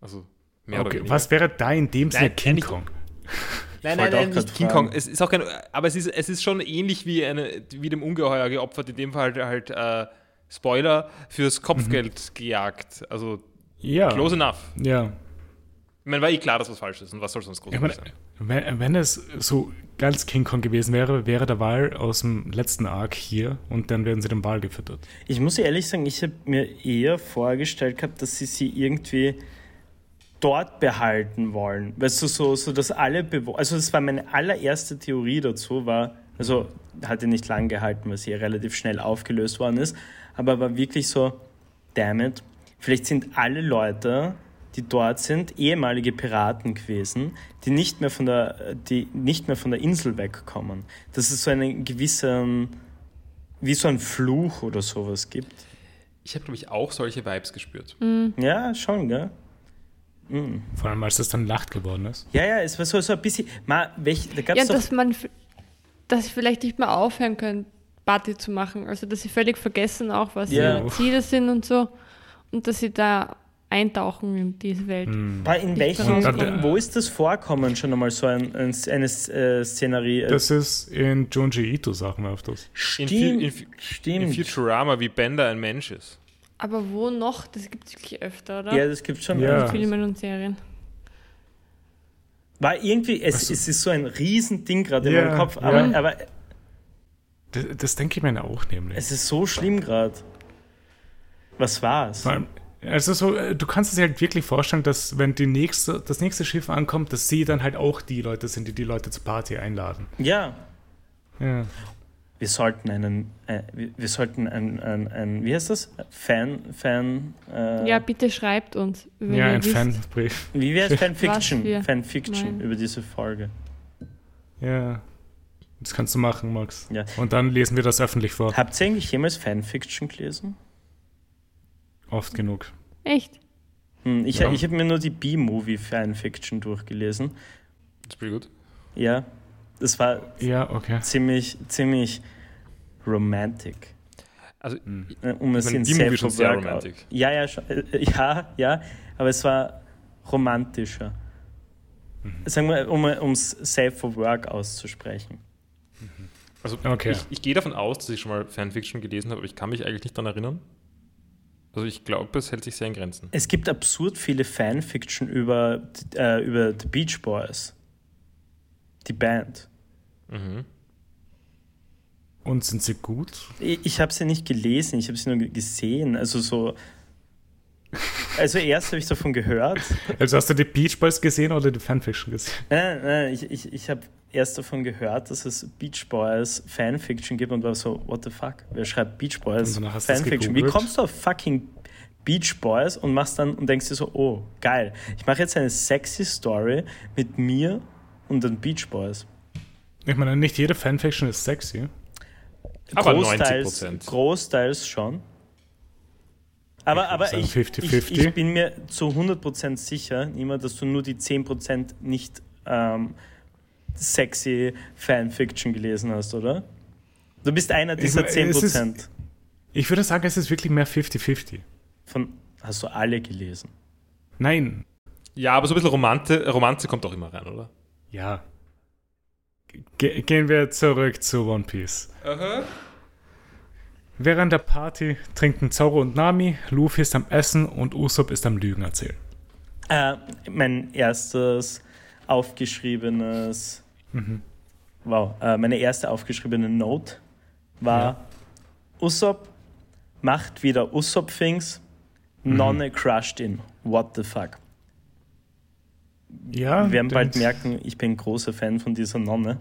Also mehr oder Okay, weniger. was wäre da in dem Sinne King Kong? Nein, nein, nein, nicht King. Kong. Es ist auch kein, aber es ist, es ist schon ähnlich wie, eine, wie dem Ungeheuer geopfert, in dem Fall halt, äh, Spoiler, fürs Kopfgeld gejagt. Also Ja. close enough. Ja. Ich meine, war eh klar, dass was falsch ist. Und was soll sonst groß Ich sein? wenn, wenn es so ganz King Kong gewesen wäre, wäre der Wal aus dem letzten Arc hier und dann werden sie den Wal gefüttert. Ich muss ehrlich sagen, ich habe mir eher vorgestellt gehabt, dass sie sie irgendwie dort behalten wollen. Weißt du, so, so dass alle Bewohner, also das war meine allererste Theorie dazu, war, also hatte nicht lang gehalten, weil sie relativ schnell aufgelöst worden ist, aber war wirklich so, damn it, vielleicht sind alle Leute, die dort sind, ehemalige Piraten gewesen, die nicht mehr von der, die nicht mehr von der Insel wegkommen. Dass es so einen gewissen, wie so ein Fluch oder sowas gibt. Ich habe, glaube ich, auch solche Vibes gespürt. Ja, schon, gell? Vor allem, als es dann Nacht geworden ist. Ja, ja, es war so, so ein bisschen. Ma, welch, da gab Ja, dass man, dass sie vielleicht nicht mehr aufhören können, Party zu machen. Also, dass sie völlig vergessen auch, was Ja. ihre Ziele sind und so. Und dass sie da eintauchen in diese Welt. Bei- in welchen, rauskommen. wo ist das vorkommen schon einmal so ein, ein, eine äh, Szenerie? Das ist in Junji Ito Sachen öfters. In, stimmt, in, stimmt. in Futurama, wie Bender ein Mensch ist. Aber wo noch? Das gibt es wirklich öfter, oder? ja, das gibt schon. Ja. In Filmen und Serien. War irgendwie, es, Also- es ist so ein Riesending gerade in Ja, meinem Kopf, aber, ja. aber Das, das denke ich mir auch nämlich. es ist so schlimm gerade. Was war's? Vor allem, also so, äh, du kannst es dir halt wirklich vorstellen, dass wenn die nächste, das nächste Schiff ankommt, dass sie dann halt auch die Leute sind, die die Leute zur Party einladen. Ja, Ja. Wir sollten einen, äh, wir, sollten ein, ein, ein, wie heißt das? Fan, Fan, äh, Ja, bitte schreibt uns. Wenn ja, ihr ein wisst. wie wäre es Fanfiction? Fanfiction meinen. über diese Folge. Ja. Das kannst du machen, Max. Ja. Und dann lesen wir das öffentlich vor. Habt ihr eigentlich jemals Fanfiction gelesen? Oft genug. Echt? Hm, ich Ja. ich habe mir nur die B-Movie Fanfiction durchgelesen. Das ist pretty gut. Ja, das war Ja, okay. ziemlich, ziemlich romantic. Also, Äh, Um es in Safe schon for sehr Work romantic. Ja, ja, äh, ja, ja, aber es war romantischer. Mhm. Sagen wir, um es Safe for Work auszusprechen. also Okay. ich, ich gehe davon aus, dass ich schon mal Fanfiction gelesen habe, aber ich kann mich eigentlich nicht daran erinnern. Also ich glaube, es hält sich sehr in Grenzen. Es gibt absurd viele Fanfiction über, äh, über The Beach Boys. Die Band. Mhm. Und sind sie gut? Ich, ich habe sie nicht gelesen, ich habe sie nur ge- gesehen. Also so. Also erst habe ich davon gehört. Also hast du die Beach Boys gesehen oder die Fanfiction gesehen? Nein, nein, ich, ich, ich habe erst davon gehört, dass es Beach Boys Fanfiction gibt und war so, what the fuck? Wer schreibt Beach Boys Fanfiction? Wie kommst du auf fucking Beach Boys und machst dann und denkst dir so, oh, geil. Ich mache jetzt eine sexy Story mit mir und den Beach Boys. Ich meine, nicht jede Fanfiction ist sexy. Aber Großteils, 90%. großteils schon. Aber, aber sagen ich, 50-50. ich, ich bin mir zu 100% sicher, immer, dass du nur die 10% nicht ähm, sexy Fanfiction gelesen hast, oder? Du bist einer dieser Ich meine, es ist- 10%. Ich würde sagen, es ist wirklich mehr 50-50. Von, hast du alle gelesen? Nein. Ja, aber so ein bisschen Romante, Romanze kommt auch immer rein, oder? Ja. Ge gehen wir zurück zu One Piece. Während der Party trinken Zoro und Nami, Luffy ist am Essen und Usopp ist am Lügen erzählen. Äh, mein erstes aufgeschriebenes, wow, äh, meine erste aufgeschriebene Note war Ja. Usopp macht wieder Usopp-Things, Nonne crushed in. What the fuck? Ja, Wir werden bald und- merken, ich bin großer Fan von dieser Nonne.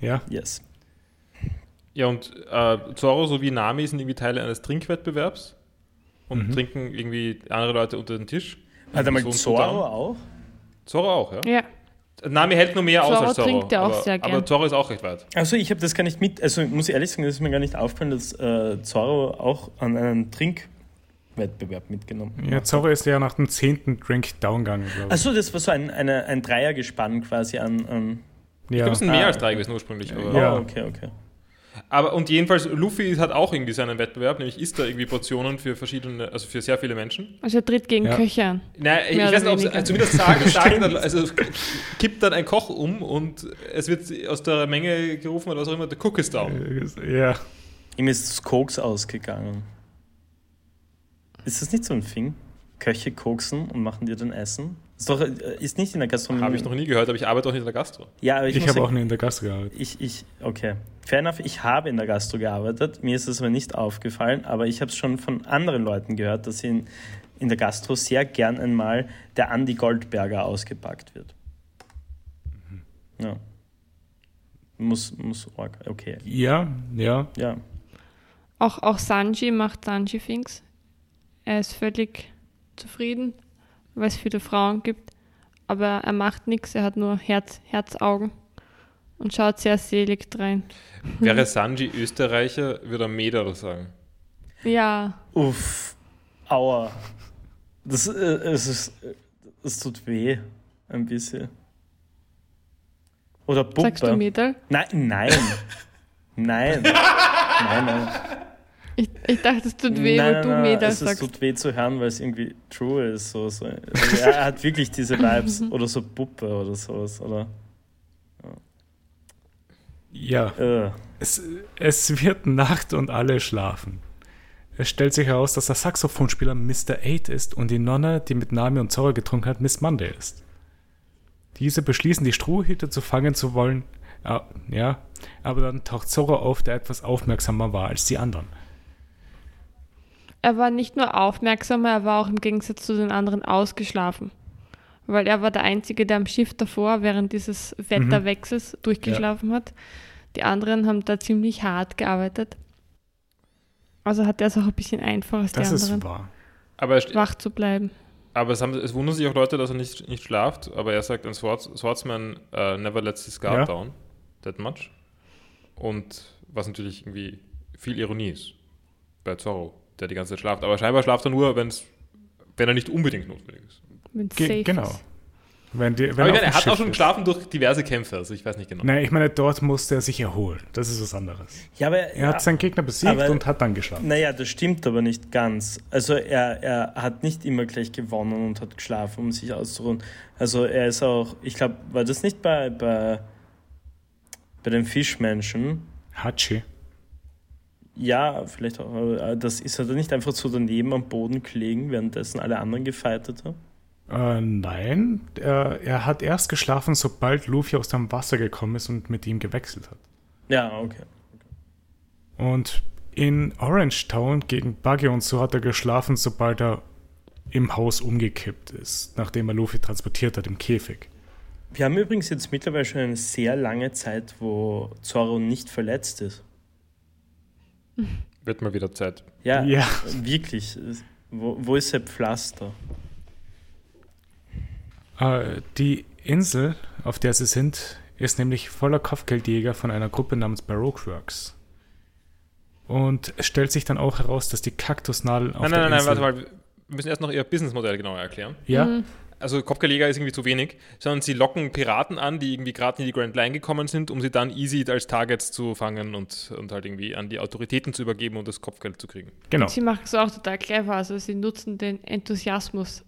Ja, Yes. Ja, und äh, Zoro sowie Nami sind irgendwie Teile eines Trinkwettbewerbs und Mhm. trinken irgendwie andere Leute unter den Tisch. Warte mal, So und so Zoro down. auch? Zoro auch, ja? Ja. Nami hält nur mehr aus Zoro als Zoro. trinkt ja auch aber, sehr gern. aber Zoro ist auch recht weit. Also ich habe das gar nicht mit, also muss ich ehrlich sagen, das ist mir gar nicht aufgefallen, dass äh, Zoro auch an einem Trinkwettbewerb mitgenommen ja Zoro ist ja nach dem zehnten Drink down gegangen, glaube ich. Achso, das war so ein, eine, ein Dreiergespann quasi an. an Ich ja. glaube, es sind mehr Ah. als drei gewesen ursprünglich. Aber, Ja. Oh, okay, okay. aber und jedenfalls, Luffy hat auch irgendwie seinen Wettbewerb, nämlich isst er irgendwie Portionen für verschiedene, also für sehr viele Menschen. Also er tritt gegen Ja. Köche an. Nein, ich weiß nicht, ob sie zumindest sagen, (laughs) sagen dann, also kippt dann ein Koch um und es wird aus der Menge gerufen oder was auch immer, the cook is down. Ja, Ihm ist das Koks ausgegangen. Ist das nicht so ein Ding? Köche koksen und machen dir dann Essen? Ist doch äh, ist nicht in der Gastronomie. Habe ich noch nie gehört, aber ich arbeite auch nicht in der Gastro. Ja, aber ich, ich, habe auch nie in der Gastro gearbeitet. ich, ich, okay. Fair enough, ich habe in der Gastro gearbeitet. Mir ist es aber nicht aufgefallen, aber ich habe es schon von anderen Leuten gehört, dass in, in der Gastro sehr gern einmal der Andi Goldberger ausgepackt wird. Ja. Muss, muss, okay. Ja, ja. Ja. Auch, auch Sanji macht Sanji-Things. Er ist völlig zufrieden, weil es viele Frauen gibt. Aber er macht nichts, er hat nur Herz, Herzaugen und schaut sehr selig drein. Wäre (laughs) Sanji Österreicher, würde er Mädel sagen. Ja, Uff. Aua. Das, äh, es ist, das tut weh. Ein bisschen. Oder Puppe. sagst du Mädel? Nein, nein. (laughs) (laughs) nein. Nein, nein. Ich, ich dachte, es tut weh, nein, weil du nein, Mädel es, es sagst. tut weh zu hören, weil es irgendwie true ist. So, so. Also er hat wirklich diese (laughs) Vibes. oder so Puppe oder sowas. Oder? Ja, Äh. es, es wird Nacht und alle schlafen. Es stellt sich heraus, dass der Saxophonspieler Mr. Eight ist und die Nonne, die mit Nami und Zoro getrunken hat, Miss Monday ist. Diese beschließen, die Strohhüte zu fangen zu wollen. Ah, ja, aber dann taucht Zoro auf, der etwas aufmerksamer war als die anderen. Er war nicht nur aufmerksamer, er war auch im Gegensatz zu den anderen ausgeschlafen. Weil er war der Einzige, der am Schiff davor während dieses Wetterwechsels durchgeschlafen hat. Die anderen haben da ziemlich hart gearbeitet. Also hat er es auch ein bisschen einfacher als Das die ist anderen, wahr. Aber, er st- wach zu bleiben. aber es, haben, es wundern sich auch Leute, dass er nicht, nicht schlaft, aber er sagt, ein Swords, Swordsman uh, never lets his guard Ja. down that much. Und was natürlich irgendwie viel Ironie ist bei Zorro, der die ganze Zeit schlaft. Aber scheinbar schlaft er nur, wenn's, wenn er nicht unbedingt notwendig ist. Wenn's Ge safe genau. ist. Wenn die, wenn Aber ich meine, er hat Schiff auch schon geschlafen durch diverse Kämpfe, also ich weiß nicht genau. Nein, ich meine, dort musste er sich erholen. Das ist was anderes. Ja, aber Er hat seinen Gegner besiegt Aber- und hat dann geschlafen. Naja, das stimmt aber nicht ganz. Also er, er hat nicht immer gleich gewonnen und hat geschlafen, um sich auszuruhen. Also er ist auch, ich glaube, war das nicht bei, bei, bei den Fischmenschen? Hachi. Ja, vielleicht auch. aber Das ist er dann nicht einfach so daneben am Boden gelegen, währenddessen alle anderen gefightet haben? Äh, nein, er, er hat erst geschlafen, sobald Luffy aus dem Wasser gekommen ist und mit ihm gewechselt hat. Ja, okay. Und in Orange Town gegen Buggy und so hat er geschlafen, sobald er im Haus umgekippt ist, nachdem er Luffy transportiert hat im Käfig. Wir haben übrigens jetzt mittlerweile schon eine sehr lange Zeit, wo Zorro nicht verletzt ist. Wird mal wieder Zeit. Ja, Ja. wirklich. Wo, wo ist der Pflaster? Äh, die Insel, auf der sie sind, ist nämlich voller Kopfgeldjäger von einer Gruppe namens Baroque Works. Und es stellt sich dann auch heraus, dass die Kaktusnadeln auf Nein, der nein, nein, Insel... warte mal. Wir müssen erst noch ihr Businessmodell genauer erklären. Ja, Also Kopfgeldjäger ist irgendwie zu wenig, sondern sie locken Piraten an, die irgendwie gerade in die Grand Line gekommen sind, um sie dann easy als Targets zu fangen und, und halt irgendwie an die Autoritäten zu übergeben und das Kopfgeld zu kriegen. genau. Sie machen es auch total clever. Also sie nutzen den Enthusiasmus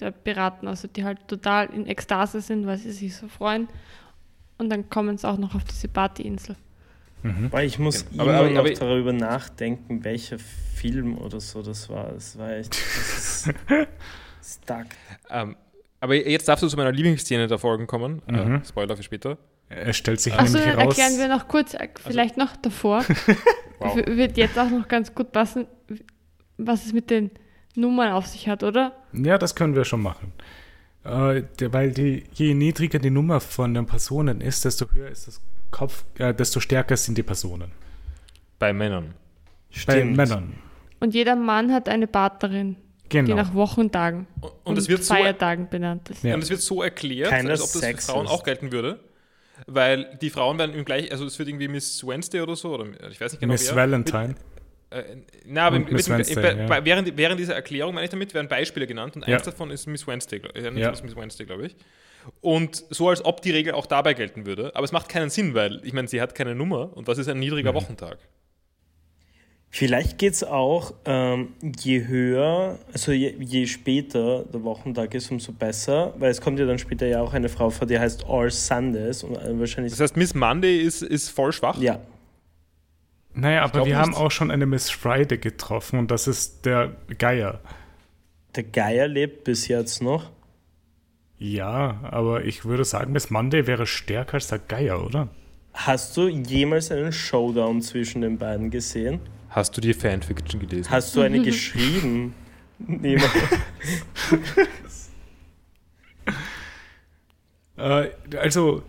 der Piraten, also die halt total in Ekstase sind, weil sie sich so freuen. Und dann kommen sie auch noch auf diese Partyinsel. Weil ich muss Genau. Aber- immer aber- noch aber- darüber nachdenken, welcher Film oder so das war. Das war echt. Das ist (laughs) stuck. Ähm, aber jetzt darfst du zu meiner Lieblingsszene der Folgen kommen. Mhm. Äh, Spoiler für später. Es stellt sich Achso, nämlich heraus... erklären wir noch kurz, äh, vielleicht noch davor. (laughs) Wow. Wird jetzt auch noch ganz gut passen, was es mit den Nummern auf sich hat, oder? Ja, das können wir schon machen. Äh, weil die, je niedriger die Nummer von den Personen ist, desto höher ist das Kopf, äh, desto stärker sind die Personen. Bei Männern. Bei Männern. Und jeder Mann hat eine Partnerin, die Genau. nach Wochentagen Und, und es wird so Feiertagen benannt ist. Ja. Und es wird so erklärt, als ob das für Sexist. Frauen auch gelten würde. Weil die Frauen werden im gleich, also es wird irgendwie Miss Wednesday oder so, oder ich weiß nicht genau. Miss wer, Valentine. Äh, na, aber Und Miss mit, bei, ja. während, während dieser Erklärung, meine ich damit, werden Beispiele genannt und Ja. eins davon ist Miss Wednesday, äh, Ja. ist Miss Wednesday, glaube ich. Und so, als ob die Regel auch dabei gelten würde. Aber es macht keinen Sinn, weil, ich meine, sie hat keine Nummer und was ist ein niedriger Mhm. Wochentag? Vielleicht geht es auch, ähm, je höher, also je, je später der Wochentag ist, umso besser, weil es kommt ja dann später ja auch eine Frau vor, die heißt All Sundays und äh, wahrscheinlich. Das heißt, Miss Monday ist, ist voll schwach. ja, Naja, aber wir haben nicht. auch schon eine Miss Friday getroffen und das ist der Geier. der Geier lebt bis jetzt noch. Ja, aber ich würde sagen, Miss Monday wäre stärker als der Geier, oder? Hast du jemals einen Showdown zwischen den beiden gesehen? Hast du die Fanfiction gelesen? Hast du eine geschrieben? (laughs) Niemand. Äh, also,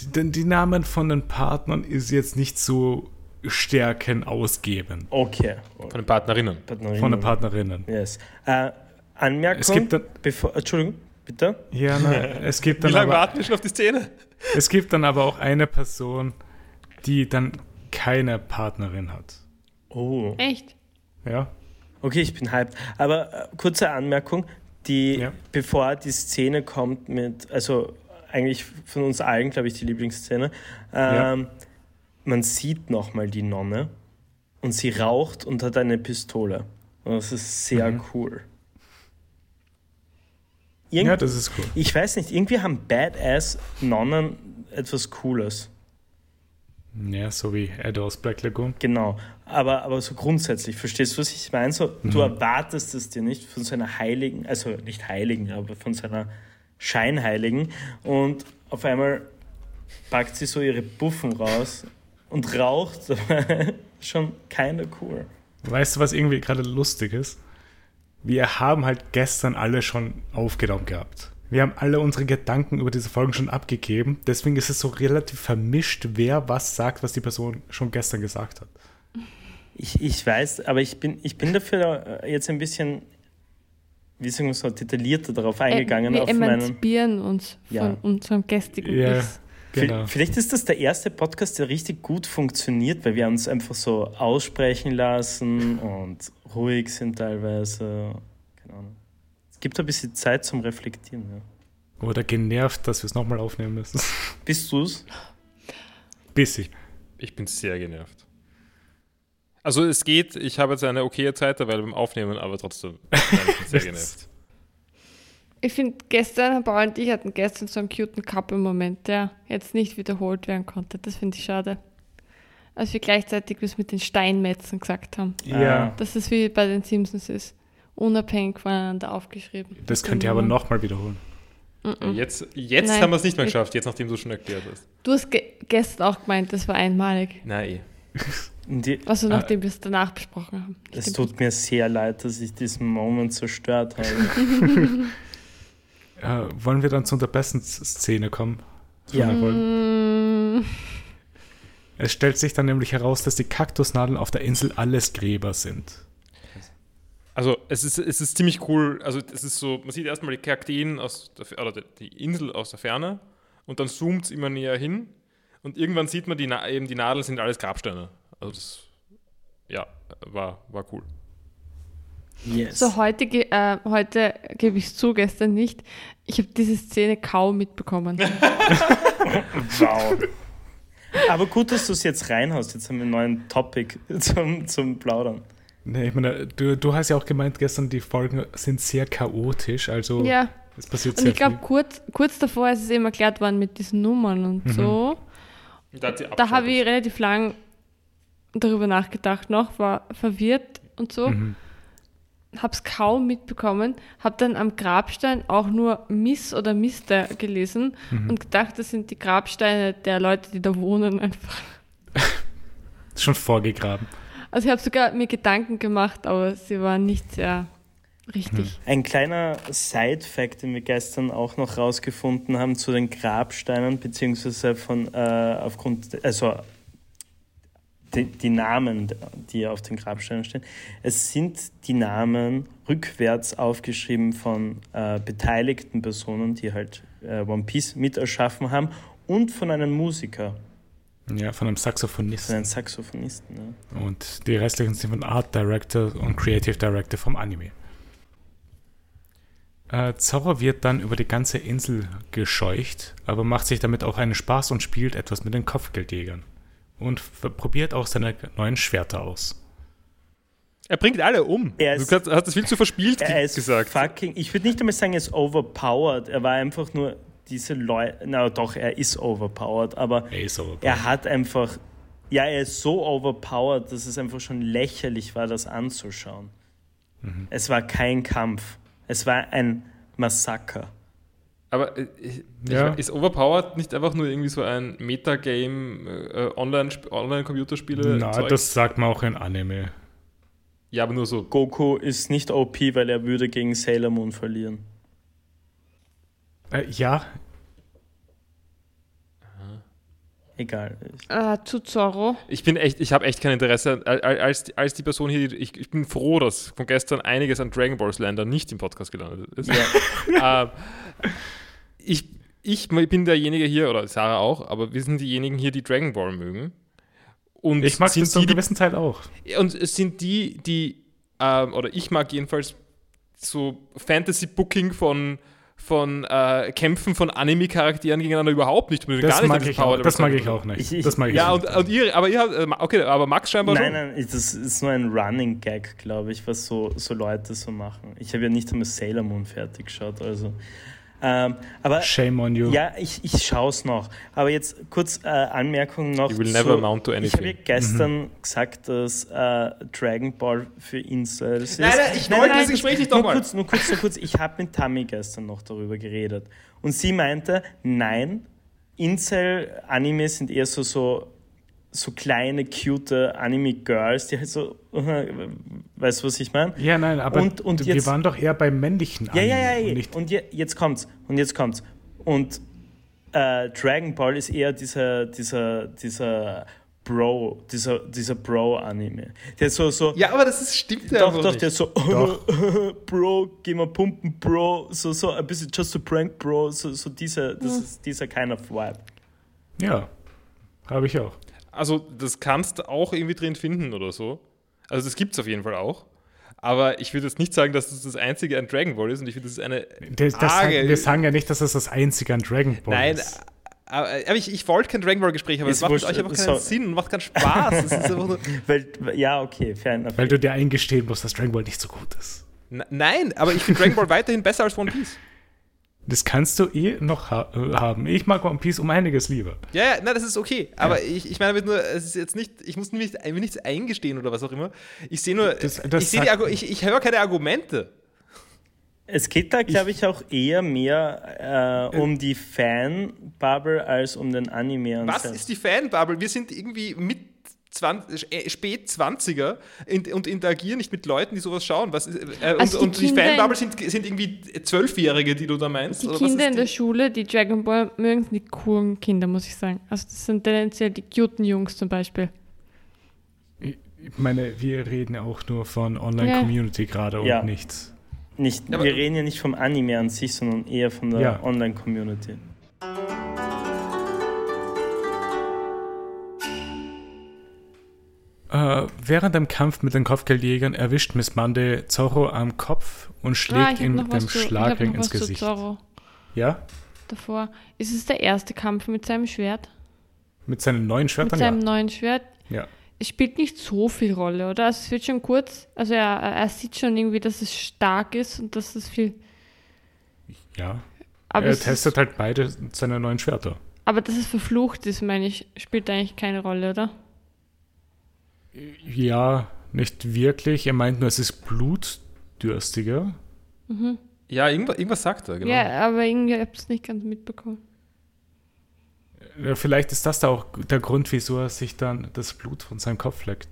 die, die Namen von den Partnern ist jetzt nicht so Stärken ausgeben. Okay. Von den Partnerinnen. Partnerin. Von den Partnerinnen. Yes. Äh, Anmerkung. Es gibt dann- bevor, Entschuldigung, bitte. Ja, na, (laughs) es gibt Wie dann lange aber, warten wir schon auf die Szene? es gibt dann aber auch eine Person, die dann keine Partnerin hat. Oh. Echt? Ja, Okay, ich bin hyped. Aber äh, kurze Anmerkung, die, Ja. bevor die Szene kommt mit, also eigentlich von uns allen, glaube ich, die Lieblingsszene, ähm, man sieht nochmal die Nonne und sie raucht und hat eine Pistole. Und das ist sehr Mhm. cool. Irgend ja, das ist cool. ich weiß nicht, irgendwie haben Badass-Nonnen etwas Cooles. Ja, so wie Ed aus Black Lagoon. Genau, aber, aber so grundsätzlich, verstehst du, was ich meine? So, Du Mhm. erwartest es dir nicht von so einer Heiligen, also nicht Heiligen, aber von so einer Scheinheiligen und auf einmal packt sie so ihre Buffen raus und raucht dabei (laughs) schon keine cool. Weißt du, was irgendwie gerade lustig ist? Wir haben halt gestern alle schon aufgenommen gehabt. Wir haben alle unsere Gedanken über diese Folgen schon abgegeben. Deswegen ist es so relativ vermischt, wer was sagt, was die Person schon gestern gesagt hat. Ich, ich weiß, aber ich bin, ich bin dafür äh, jetzt ein bisschen, wie sagen wir so, detaillierter darauf eingegangen. Äh, wir auf meinen, emanzipieren uns Ja. von unserem geistigen Ja. Ich. Genau. Vielleicht ist das der erste Podcast, der richtig gut funktioniert, weil wir uns einfach so aussprechen lassen und ruhig sind teilweise. Keine Ahnung. Es gibt ein bisschen Zeit zum Reflektieren. Ja. Oder genervt, dass wir es nochmal aufnehmen müssen. Bist du's? Bissig. Ich bin sehr genervt. Also es geht, ich habe jetzt eine okaye Zeit dabei beim Aufnehmen, aber trotzdem (laughs) sehr genervt. Ich finde, gestern, Herr Bauer und ich hatten gestern so einen cuten Couple-Moment, der jetzt nicht wiederholt werden konnte. Das finde ich schade. Als wir gleichzeitig das mit den Steinmetzen gesagt haben. Ja, Dass es wie bei den Simpsons ist. Unabhängig voneinander aufgeschrieben. das könnt ihr aber nochmal wiederholen. Mhm. Jetzt, jetzt Nein. haben wir es nicht mehr geschafft, jetzt nachdem du es schon erklärt hast. Du hast ge gestern auch gemeint, das war einmalig. Nein, (laughs) die, Also Ah. nachdem wir es danach besprochen haben. es Stimmt. tut mir sehr leid, dass ich diesen Moment zerstört habe. (laughs) Äh, wollen wir dann zu der besten Szene kommen? Ja. Mm, Es stellt sich dann nämlich heraus, dass die Kaktusnadeln auf der Insel alles Gräber sind. Also es ist, es ist ziemlich cool, also es ist so, man sieht erstmal die Kakteen aus der, oder die Insel aus der Ferne und dann zoomt es immer näher hin und irgendwann sieht man, die, eben die Nadeln sind alles Grabsteine. Also das, ja, war, war cool. Yes. So, heute, äh, heute gebe ich es zu, gestern nicht. Ich habe diese Szene kaum mitbekommen. (laughs) Wow. Aber gut, dass du es jetzt reinhaust. Jetzt haben wir einen neuen Topic zum, zum Plaudern. Nee, ich meine, du, du hast ja auch gemeint, gestern die Folgen sind sehr chaotisch, also ja, es passiert und sehr ich glaube, viel. kurz, kurz davor ist es eben erklärt worden mit diesen Nummern und Mhm. so. Da, Da habe ich relativ lang darüber nachgedacht noch, war verwirrt und so. Mhm. Habe es kaum mitbekommen, habe dann am Grabstein auch nur Miss oder Mister gelesen Mhm. und gedacht, das sind die Grabsteine der Leute, die da wohnen einfach. Ist (laughs) schon vorgegraben. Also ich habe sogar mir Gedanken gemacht, aber sie waren nicht sehr richtig. Ein kleiner Side-Fact, den wir gestern auch noch rausgefunden haben zu den Grabsteinen, beziehungsweise von äh, aufgrund, also die, die Namen, die auf den Grabsteinen stehen. Es sind die Namen rückwärts aufgeschrieben von äh, beteiligten Personen, die halt äh, One Piece mit erschaffen haben und von einem Musiker, Ja, von einem von Saxophonisten. einem Saxophonisten. Ja. Und die restlichen sind von Art Director und Creative Director vom Anime. Äh, Zorro wird dann über die ganze Insel gescheucht, aber macht sich damit auch einen Spaß und spielt etwas mit den Kopfgeldjägern. Und probiert auch seine neuen Schwerter aus. Er bringt alle um. Er du ist- kannst, hast das viel zu verspielt Er ist gesagt. fucking, ich würde nicht einmal sagen, er ist overpowered. Er war einfach nur diese Leute, na doch, er ist overpowered, aber Er ist aber er hat einfach, ja, er ist so overpowered, dass es einfach schon lächerlich war, das anzuschauen. Mhm. Es war kein Kampf. Es war ein Massaker. Aber äh, ich, Ja. ich, ist Overpowered nicht einfach nur irgendwie so ein Metagame, äh, Online- Online-Computerspiele? Na, Zeug? das sagt man auch in Anime. ja, aber nur so. Goku ist nicht OP, weil er würde gegen Sailor Moon verlieren. Äh, ja, Egal. Äh, zu Zorro. Ich bin echt, ich habe echt kein Interesse. Al- al- Als, als die Person hier, die- ich, ich bin froh, dass von gestern einiges an Dragon Ball Slander nicht im Podcast gelandet ist. Ja. (laughs) Ähm, ich, ich bin derjenige hier, oder Sarah auch, aber wir sind diejenigen hier, die Dragon Ball mögen. Und ich mag sind das zu einem gewissen Teil auch. Und es sind die, die, ähm, oder ich mag jedenfalls so Fantasy-Booking von, von äh, Kämpfen von Anime-Charakteren gegeneinander überhaupt nicht. Ich bin gar Das nicht mag, ich Power auch, das mag ich auch nicht. Ich- ich- das mag ich Ja, nicht. und, und ihr, aber ihr habt, äh, okay, aber Max scheinbar Nein, schon. nein, das ist nur ein Running Gag, glaube ich, was so, so Leute so machen. Ich habe ja nicht einmal Sailor Moon fertig geschaut, also. Ähm, aber Shame on you. ja, ich, ich schaue es noch. Aber jetzt kurz äh, Anmerkung noch. You will never amount to Ich habe ja anything. gestern gesagt, dass äh, Dragon Ball für Incels ist. Nein, nein, ich wollte das Gespräch nicht nur nochmal. kurz, nur kurz, nur kurz. Ich habe mit Tammy gestern noch darüber geredet. Und sie meinte, nein, Incel-Anime sind eher so, so, so kleine, cute Anime-Girls, die halt so, (laughs) weißt du, was ich meine? Ja, nein, aber Und- und wir jetzt- waren doch eher beim männlichen Ja, ja, Anime ja, und ja. nicht Und je, jetzt kommt's. Und jetzt kommt's. Und äh, Dragon Ball ist eher dieser, dieser, dieser Bro, dieser, dieser Bro-Anime. Der so, so. Ja, aber das ist, stimmt ja doch, doch, nicht. der ist so, (laughs) Bro, geh mal pumpen, Bro, so, so ein bisschen just a prank, Bro, so, so dieser, das ist dieser kind of Vibe. Ja, habe ich auch. Also, das kannst du auch irgendwie drin finden oder so. Also, das gibt es auf jeden Fall auch. Aber ich würde jetzt nicht sagen, dass das das einzige an Dragon Ball ist und ich finde, das ist eine. Das, das arge- sagen, wir sagen ja nicht, dass das das einzige an Dragon Ball Nein, ist. aber, aber ich, ich wollte kein Dragon Ball-Gespräch, aber Ist es macht wurscht, euch einfach keinen so- Sinn und macht keinen Spaß. Es ist einfach nur, (laughs) Weil, ja, okay, fair enough. Weil du dir eingestehen musst, dass Dragon Ball nicht so gut ist. N- Nein, aber ich finde Dragon Ball weiterhin besser als One Piece. Das kannst du eh noch ha äh, haben. Ich mag One Piece um einiges lieber. Ja, ja, nein, das ist okay. Aber ich, ich meine damit nur, es ist jetzt nicht, ich muss mir, nicht, mir nichts eingestehen oder was auch immer. Ich sehe nur, Das- das ich, sehe die ich, ich höre keine Argumente. Es geht da, glaube ich, auch eher mehr äh, um die Fan-Bubble als um den Anime an Was ist die Fanbubble? Wir sind irgendwie mit 20, äh, spät 20er in, und interagieren nicht mit Leuten, die sowas schauen. Was ist, äh, Also und, die und die Fanbubble sind, sind irgendwie Zwölfjährige, die du da meinst? Die Kinder in die- der Schule, die Dragon Ball mögen, sind die coolen Kinder, muss ich sagen. Also das sind tendenziell die cuten Jungs zum Beispiel. Ich meine, wir reden ja auch nur von Online-Community gerade und Ja. nichts. Nicht, Ja, wir reden ja nicht vom Anime an sich, sondern eher von der Ja. Online-Community. Äh, während dem Kampf mit den Kopfgeldjägern erwischt Miss Mande Zorro am Kopf und Ah, schlägt ihm noch mit dem Schlagring ins Gesicht. Zorro Ja? davor. Ist es der erste Kampf mit seinem Schwert? Mit seinen neuen Mit Schwertern? seinem neuen Schwert? Ja. Es spielt nicht so viel Rolle, oder? Also es wird schon kurz, also er, er sieht schon irgendwie, dass es stark ist und dass es viel. Ja. Aber, er es testet halt beide seine neuen Schwerter. aber dass es verflucht ist, meine ich, spielt eigentlich keine Rolle, oder? Ja, nicht wirklich. Er meint nur, es ist blutdürstiger. Ja, irgendwas, irgendwas sagt er, genau. Ja, aber irgendwie habe ich es nicht ganz mitbekommen. Ja, Vielleicht ist das da auch der Grund, wieso er sich dann das Blut von seinem Kopf leckt.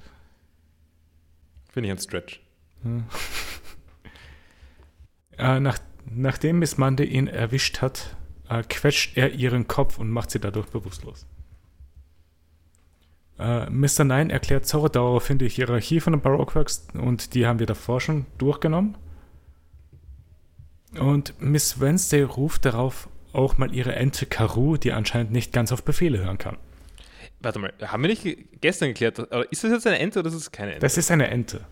Finde ich ein Stretch. (laughs) Äh, nach, nachdem Miss Mande ihn erwischt hat, äh, quetscht er ihren Kopf und macht sie dadurch bewusstlos. Äh, Mr. Nine erklärt Zorro daraufhin die Hierarchie von den Baroqueworks und die haben wir davor schon durchgenommen. Und Miss Wednesday ruft darauf auch mal ihre Ente Karu, die anscheinend nicht ganz auf Befehle hören kann. Warte mal, haben wir nicht ge- gestern geklärt, aber ist das jetzt eine Ente oder ist es keine Ente? Das ist eine Ente.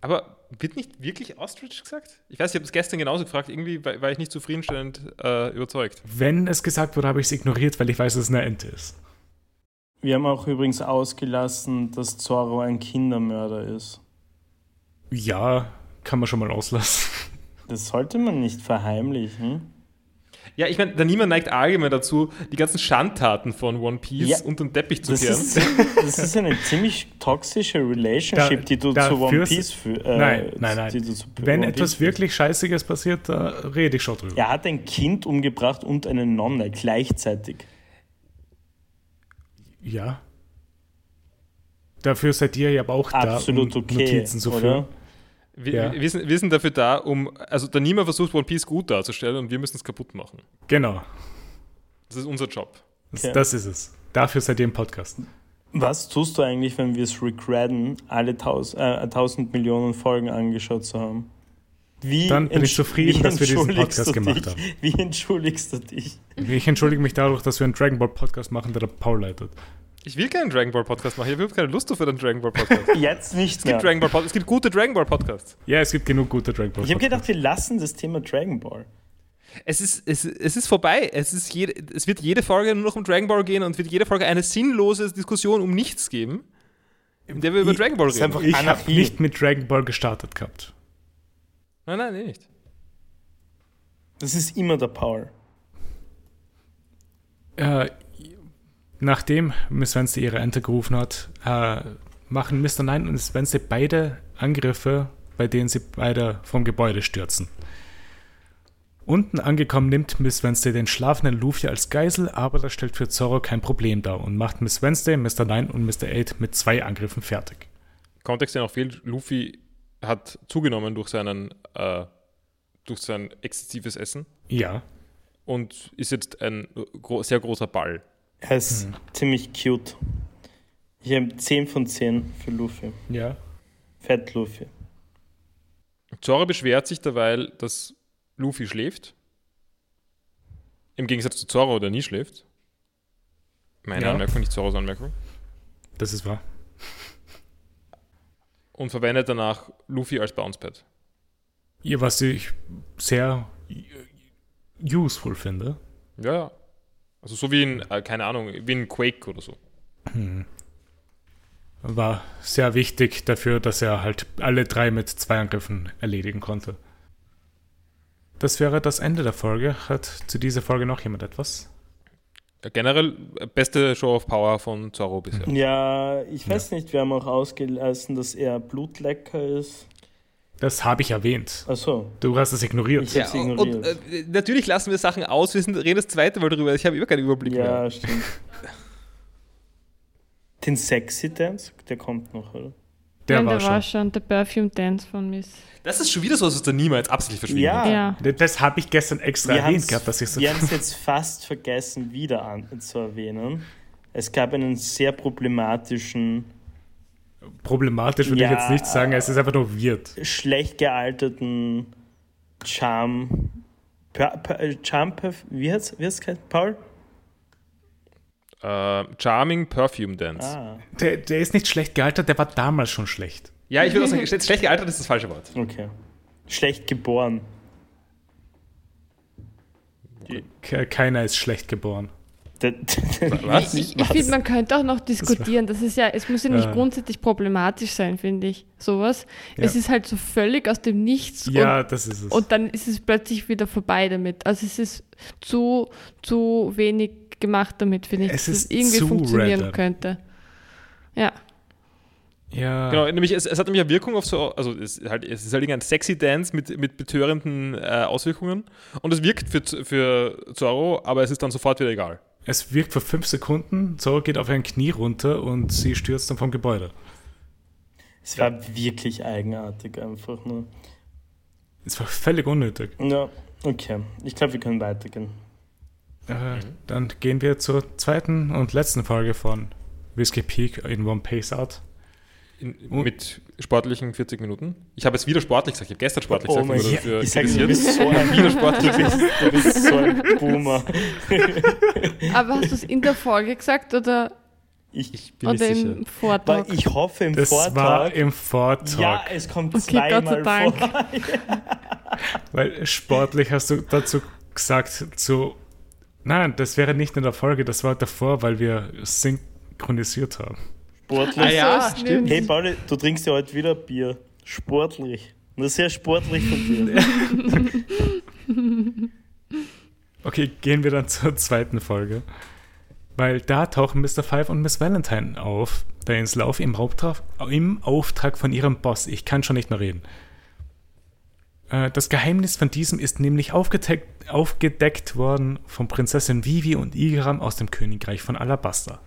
aber wird nicht wirklich Ostrich gesagt? Ich weiß, ich habe es gestern genauso gefragt, irgendwie war, war ich nicht zufriedenstellend äh, überzeugt. Wenn es gesagt wurde, habe ich es ignoriert, weil ich weiß, dass es eine Ente ist. Wir haben auch übrigens ausgelassen, dass Zorro ein Kindermörder ist. Ja, kann man schon mal auslassen. (laughs) Das sollte man nicht verheimlichen. Ja, ich meine, der Niemand neigt allgemein dazu, die ganzen Schandtaten von One Piece Ja, unter den Teppich zu Das kehren. ist, das ist eine (laughs) ziemlich toxische Relationship, Da- die du zu One Piece führst. Äh, nein, nein, nein. Wenn One etwas Piece wirklich Scheißiges passiert, da rede ich schon drüber. Er hat ein Kind umgebracht und eine Nonne gleichzeitig. Ja. Dafür seid ihr ja aber auch Absolut da, um okay, Notizen zu führen. Wir, Ja. wir, sind, wir sind dafür da, um. Also, der Niemand versucht, One Piece gut darzustellen und wir müssen es kaputt machen. Genau. Das ist unser Job. Das, Okay. das ist es. Dafür seid ihr im Podcast. Was tust du eigentlich, wenn wir es regretten, alle taus äh, 1000 Millionen Folgen angeschaut zu haben? Wie Dann bin ich zufrieden, dass wir diesen Podcast gemacht haben. Wie entschuldigst du dich? Ich entschuldige mich dadurch, dass wir einen Dragon Ball Podcast machen, der der Paul leitet. Ich will keinen Dragon Ball Podcast machen. Ich habe überhaupt keine Lust auf einen Dragon Ball Podcast. (laughs) Jetzt nicht Es mehr. gibt, Dragon Ball Pod es gibt gute Dragon Ball Podcasts. Ja, es gibt genug gute Dragon Ball Ich habe Podcasts. gedacht, wir lassen das Thema Dragon Ball. Es ist, es, es ist vorbei. Es, ist jede, es wird jede Folge nur noch um Dragon Ball gehen und wird jede Folge eine sinnlose Diskussion um nichts geben, in der wir über Ich- Dragon Ball ist reden. einfach- Ich habe nicht mit Dragon Ball gestartet gehabt. Nein, nein, nee, nicht. Das ist immer der Paul. Äh, nachdem Miss Wednesday ihre Ente gerufen hat, äh, machen Mr. Nine und Miss Wednesday beide Angriffe, bei denen sie beide vom Gebäude stürzen. Unten angekommen nimmt Miss Wednesday den schlafenden Luffy als Geisel, aber das stellt für Zorro kein Problem dar und macht Miss Wednesday, Mr. Nine und Mr. Eight mit zwei Angriffen fertig. Kontext, der noch fehlt, Luffy hat zugenommen durch, seinen, äh, durch sein exzessives Essen Ja, und ist jetzt ein gro sehr großer Ball. Er ist Hm. ziemlich cute. Ich habe 10 von 10 für Luffy. ja. Fett Luffy. Zoro beschwert sich derweil, dass Luffy schläft. Im Gegensatz zu Zoro, der nie schläft. Meine Ja. Anmerkung, nicht Zoros Anmerkung. Das ist wahr. Und verwendet danach Luffy als Bouncepad. Ja, was ich sehr useful finde. Ja, ja. Also so wie in, äh, keine Ahnung, wie in Quake oder so. War sehr wichtig dafür, dass er halt alle drei mit zwei Angriffen erledigen konnte. Das wäre das Ende der Folge. Hat zu dieser Folge noch jemand etwas? Generell äh, beste Show of Power von Zorro bisher. Ja, ich weiß nicht, wir haben auch ausgelassen, dass er Blutlecker ist. Das habe ich erwähnt. Achso. Du hast es ignoriert. Ich hab's ignoriert. äh, natürlich lassen wir Sachen aus, wir sind, reden das zweite Mal drüber. Ich habe immer keinen Überblick mehr. Ja, stimmt. (laughs) Den Sexy Dance, der kommt noch, oder? Der Nein, war der schon. war schon der Perfume Dance von Miss. Das ist schon wieder so, was der niemals absichtlich verschwinden Ja. hat. Ja. Das habe ich gestern extra Wir erwähnt gehabt, dass ich so. wir haben es jetzt fast vergessen, wieder an, zu erwähnen. Es gab einen sehr problematischen, Problematisch würde Ja. ich jetzt nicht sagen, es ist einfach nur weird. schlecht gealterten Charm. Per, per, Charm, Perf- wie heißt geheißen? Paul? Äh, Charming Perfume Dance. Ah, Der, der ist nicht schlecht gealtert, der war damals schon schlecht. Ja, ich würde auch sagen, schlecht gealtert ist das falsche Wort. okay. Schlecht geboren. Ke- Keiner ist schlecht geboren. Was? Ich, ich finde, man könnte auch noch diskutieren. Das ist ja, es muss ja nicht Ja. grundsätzlich problematisch sein, finde ich. Sowas. Ja. Es ist halt so völlig aus dem Nichts Ja, und, das ist es. und dann ist es plötzlich wieder vorbei damit. Also es ist zu, zu wenig gemacht damit, finde ich, Es dass ist es irgendwie zu funktionieren random. könnte. Ja. ja, Genau, nämlich es, es hat nämlich eine Wirkung auf so, also es, ist halt, es ist halt ein sexy Dance mit, mit betörenden äh, Auswirkungen und es wirkt für, für Zorro, aber es ist dann sofort wieder egal. es wirkt für fünf Sekunden, Zoro geht auf ein Knie runter und sie stürzt dann vom Gebäude. Es war wirklich eigenartig einfach nur. Es war völlig unnötig. Ja, okay. Ich glaube, wir können weitergehen. Äh, Dann gehen wir zur zweiten und letzten Folge von Whiskey Peak in One Pace Art. In, mit sportlichen 40 Minuten. Ich habe jetzt wieder sportlich gesagt, ich habe gestern sportlich Oh gesagt, mein dafür Ich sag, du bist so ein wieder sportlich. (laughs) Du bist, du bist so ein Boomer. (laughs) Aber hast du es in der Folge gesagt oder, Ich, Bin nicht oder sicher. im Vortrag? ich hoffe im Das war Vortrag. im Vortrag. Ja, es kommt Okay, Gott sei zweimal Dank. vor. (laughs) Weil sportlich hast du dazu gesagt, so, nein, das wäre nicht in der Folge, das war davor, weil wir synchronisiert haben. Sportlich. Ah ja, So stimmt. Hey Pauli, du trinkst ja heute wieder Bier. Sportlich. Ist sehr sportlich von dir. (laughs) Okay, gehen wir dann zur zweiten Folge. Weil da tauchen Mr. Five und Miss Valentine auf, der ins Lauf im Auftrag, im Auftrag von ihrem Boss. Ich kann schon nicht mehr reden. Äh, Das Geheimnis von diesem ist nämlich aufgedeckt, aufgedeckt worden von Prinzessin Vivi und Igaram aus dem Königreich von Alabasta.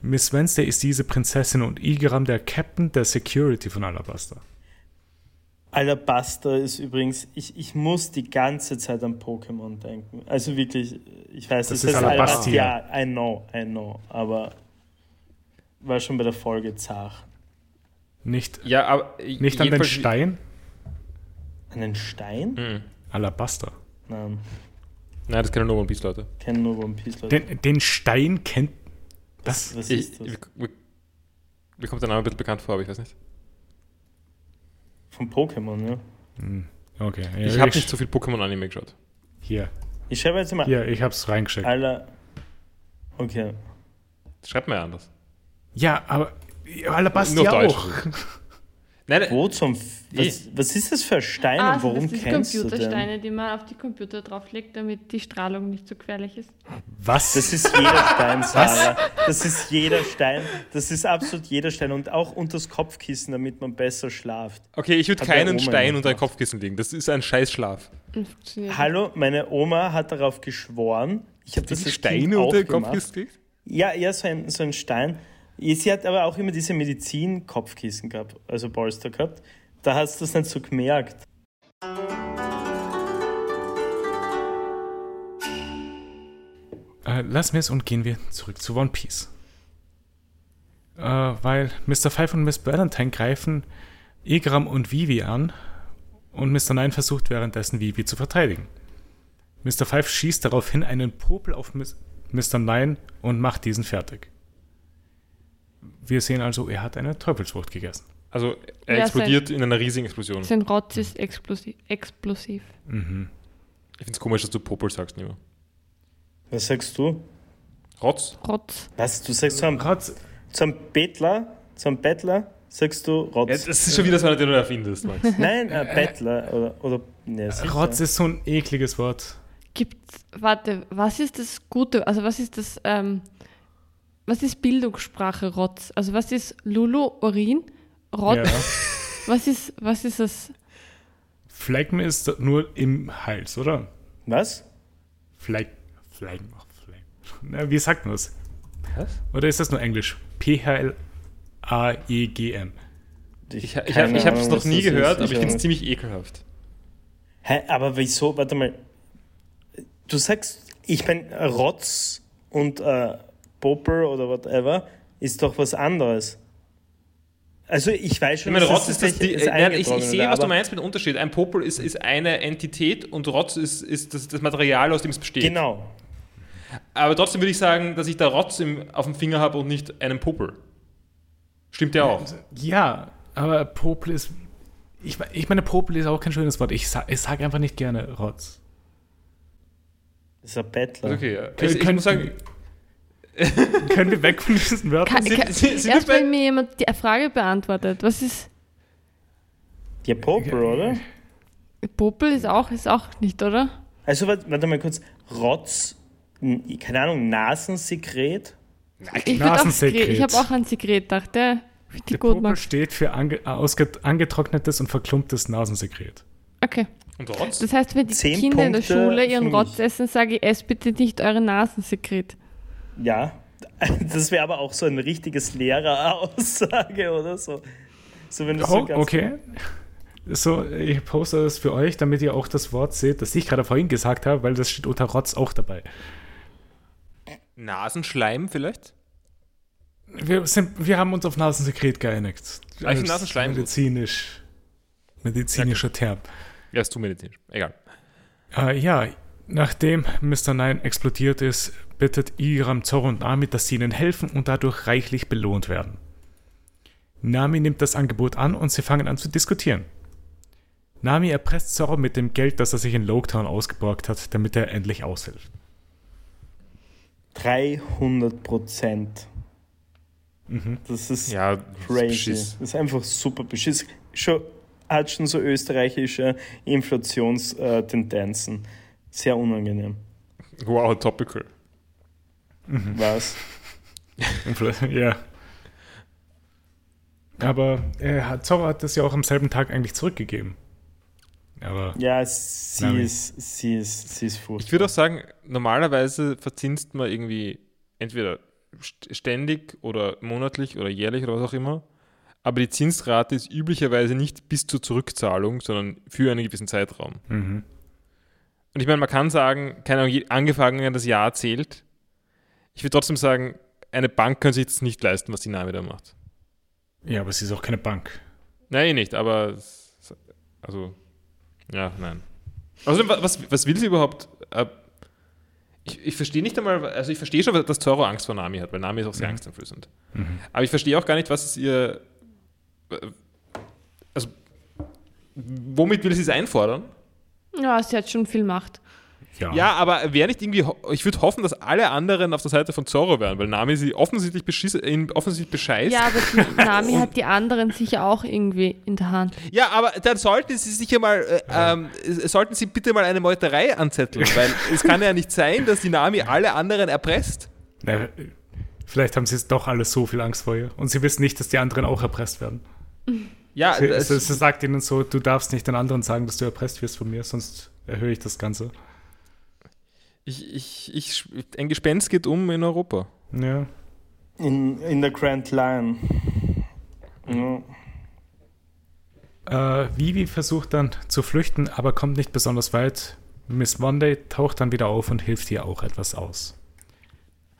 Miss Wednesday ist diese Prinzessin und Igaram der Captain der Security von Alabasta. Alabaster ist übrigens, ich, ich muss die ganze Zeit an Pokémon denken. Also wirklich, ich weiß, Das es ist heißt Alabastia. Ja, I know, I know. Aber war schon bei der Folge zart. Nicht, Ja, aber nicht an den Stein? Einen Stein? Hm. Alabasta. Nein, Nein, das kennen nur One Piece Leute. kennen nur One Piece Leute. Den, den Stein kennt. Das, Was Ich, ist das? mir, mir kommt der Name ein bisschen bekannt vor, aber ich weiß nicht. Von Pokémon, ja. Hm, Okay. Ja, Ich habe nicht so viel Pokémon-Anime geschaut. Hier, Ich schreibe jetzt mal hier, ich hab's reingeschickt. aller. Okay. Schreibt mir anders. Ja, aber Alabasta Nur ja Deutsch. auch. Nein, Wo zum. F was, was ist das für ein Stein Ah, und sind warum das die kennst du den? Computersteine, die man auf die Computer drauflegt, damit die Strahlung nicht so gefährlich ist. Was? Das ist jeder Stein, Sarah. Das ist jeder Stein. Das ist absolut jeder Stein. Und auch unters Kopfkissen, damit man besser schlaft. okay, ich würde keinen Stein unter ein. Kopfkissen legen. Das ist ein Scheißschlaf. Hallo, meine Oma hat darauf geschworen. Ich habe das Steine unter gemacht. Kopfkissen gelegt? Ja, ja, so ein, so ein Stein. Sie hat aber auch immer diese Medizin-Kopfkissen gehabt, also Polster gehabt. Da hast du es nicht so gemerkt. Äh, lassen wir es und gehen wir zurück zu One Piece. Äh, weil Mr. Five und Miss Valentine greifen Egram und Vivi an und Mr. Nine versucht währenddessen Vivi zu verteidigen. Mr. Five schießt daraufhin einen Popel auf Mr. Nein und macht diesen fertig. Wir sehen also, er hat eine Teufelsfrucht gegessen. Also er Ja, explodiert in einer riesigen Explosion. Sein Rotz ist explosiv. explosiv. Mhm. Ich finde es komisch, dass du Popel sagst, Nima. Was sagst du? Rotz? Rotz. Was? Du sagst zu einem, Rotz, zu einem Bettler, zu einem Bettler, sagst du Rotz? Ja, das ist schon wieder so einer, den du erfindest, Max. (laughs) Nein, ein Bettler oder, oder ne, sicher. Rotz ist so ein ekliges Wort. Gibt's, warte, was ist das Gute? Also was ist das, ähm, was ist Bildungssprache Rotz? Also was ist Lulu, Urin, Rotz? Ja. (laughs) Was ist, was ist das? Phlegm ist nur im Hals, oder? Was? Ach, Phlegm. Na, wie sagt man das? Was? Oder ist das nur Englisch? P-H-L-A-E-G-M. Ich, ich, ich keine habe es noch nie gehört, ist. aber ich Ich finde es ziemlich ekelhaft. Hä, aber wieso? Warte mal. Du sagst, ich meine, Rotz und äh, Popel oder whatever ist doch was anderes. Also ich weiß Ich schon, meine, dass Rotz ist das, die, das äh, nein, ich, ich sehe, was du meinst mit dem Unterschied. Ein Popel ist, ist eine Entität und Rotz ist, ist das, das Material, aus dem es besteht. Genau. Aber trotzdem würde ich sagen, dass ich da Rotz im, auf dem Finger habe und nicht einen Popel. Stimmt ja auch. Ja, aber Popel ist. Ich, ich meine, Popel ist auch kein schönes Wort. Ich, sa ich sage einfach nicht gerne Rotz. Das ist ein Bettler. Okay, ja. Können- ich, ich muss sagen, (laughs) Können wir weg von diesen Wörtern? Kann, kann, sind- sind erst wenn mir jemand die Frage beantwortet, was ist Ja, Popel, oder? Popel ist auch, ist auch nicht, oder? Also warte, warte mal kurz. Rotz, keine Ahnung, Nasensekret? Ich, Nasensekret. Sekret- ich habe auch an Sekret gedacht, der finde Der Popel Max. steht für ange ausge angetrocknetes und verklumptes Nasensekret. Okay. und Rotz? Das heißt, wenn die Zehn Kinder in der Punkte Schule ihren. Rotz essen, sage ich, esst bitte nicht eure Nasensekret. Ja. (laughs) Das wäre aber auch so ein richtiges Lehreraussage oder so. So wenn so Oh, ganz okay. So, ich poste das für euch, damit ihr auch das Wort seht, das ich gerade vorhin gesagt habe, weil das steht unter Rotz auch dabei. Nasenschleim vielleicht? Wir, sind, wir haben uns auf Nasensekret geeinigt. Ich Als find Nasenschleim. Medizinisch. Medizinischer Term. Ja, ist zu medizinisch. Egal. Äh, ja, nachdem Mr. Nine explodiert ist, bittet Iram, Zorro und Nami, dass sie ihnen helfen und dadurch reichlich belohnt werden. Nami nimmt das Angebot an und sie fangen an zu diskutieren. Nami erpresst Zorro mit dem Geld, das er sich in Loketown ausgeborgt hat, damit er endlich aushilft. 300 Prozent. Das ist Ja, crazy. Beschiss. Das ist einfach super beschiss. Schon, hat schon so österreichische Inflationstendenzen. Sehr unangenehm. Wow, topical. Was? Und vielleicht- (laughs) Ja. Aber er hat, Zorro hat das ja auch am selben Tag eigentlich zurückgegeben. Aber Ja, sie Nami. ist, sie ist, sie ist furchtbar. Ich würde auch sagen, normalerweise verzinst man irgendwie entweder st- ständig oder monatlich oder jährlich oder was auch immer. Aber die Zinsrate ist üblicherweise nicht bis zur Zurückzahlung, sondern für einen gewissen Zeitraum. mhm. Und ich meine, man kann sagen, keine Ahnung, angefangen das Jahr zählt. Ich würde trotzdem sagen, eine Bank kann sich das nicht leisten, was die Name da macht. ja, aber sie ist auch keine Bank. Nein, eh nicht, aber also, ja, nein. Außerdem, wa- was, was will sie überhaupt? Äh, Ich, ich verstehe nicht einmal, also ich verstehe schon, dass Zoro Angst vor Nami hat, weil Nami ist auch sehr angsteinflößend. Aber ich verstehe auch gar nicht, was es ihr. Also, womit will sie es einfordern? Ja, sie hat schon viel Macht. Ja. Ja, aber wäre nicht irgendwie, ho- ich würde hoffen, dass alle anderen auf der Seite von Zorro wären, weil Nami sie offensichtlich, beschiss, ihn offensichtlich bescheißt. Ja, aber die (laughs) Nami hat die anderen sicher auch irgendwie in der Hand. Ja, aber dann sollten Sie sicher mal, äh, ähm, äh, sollten Sie bitte mal eine Meuterei anzetteln, weil (laughs) es kann ja nicht sein, dass die Nami alle anderen erpresst. Na, vielleicht haben sie es doch alle so viel Angst vor ihr. Und sie wissen nicht, dass die anderen auch erpresst werden. (laughs) Ja, Sie, das, sie, sie sagt ihnen so, du darfst nicht den anderen sagen, dass du erpresst wirst von mir, sonst erhöhe ich das Ganze. ich, ich, ich, ein Gespenst geht um in Europa. Ja. In, in der Grand Line. Ja. Äh, Vivi versucht dann zu flüchten, aber kommt nicht besonders weit. Miss Monday taucht dann wieder auf und hilft ihr auch etwas aus.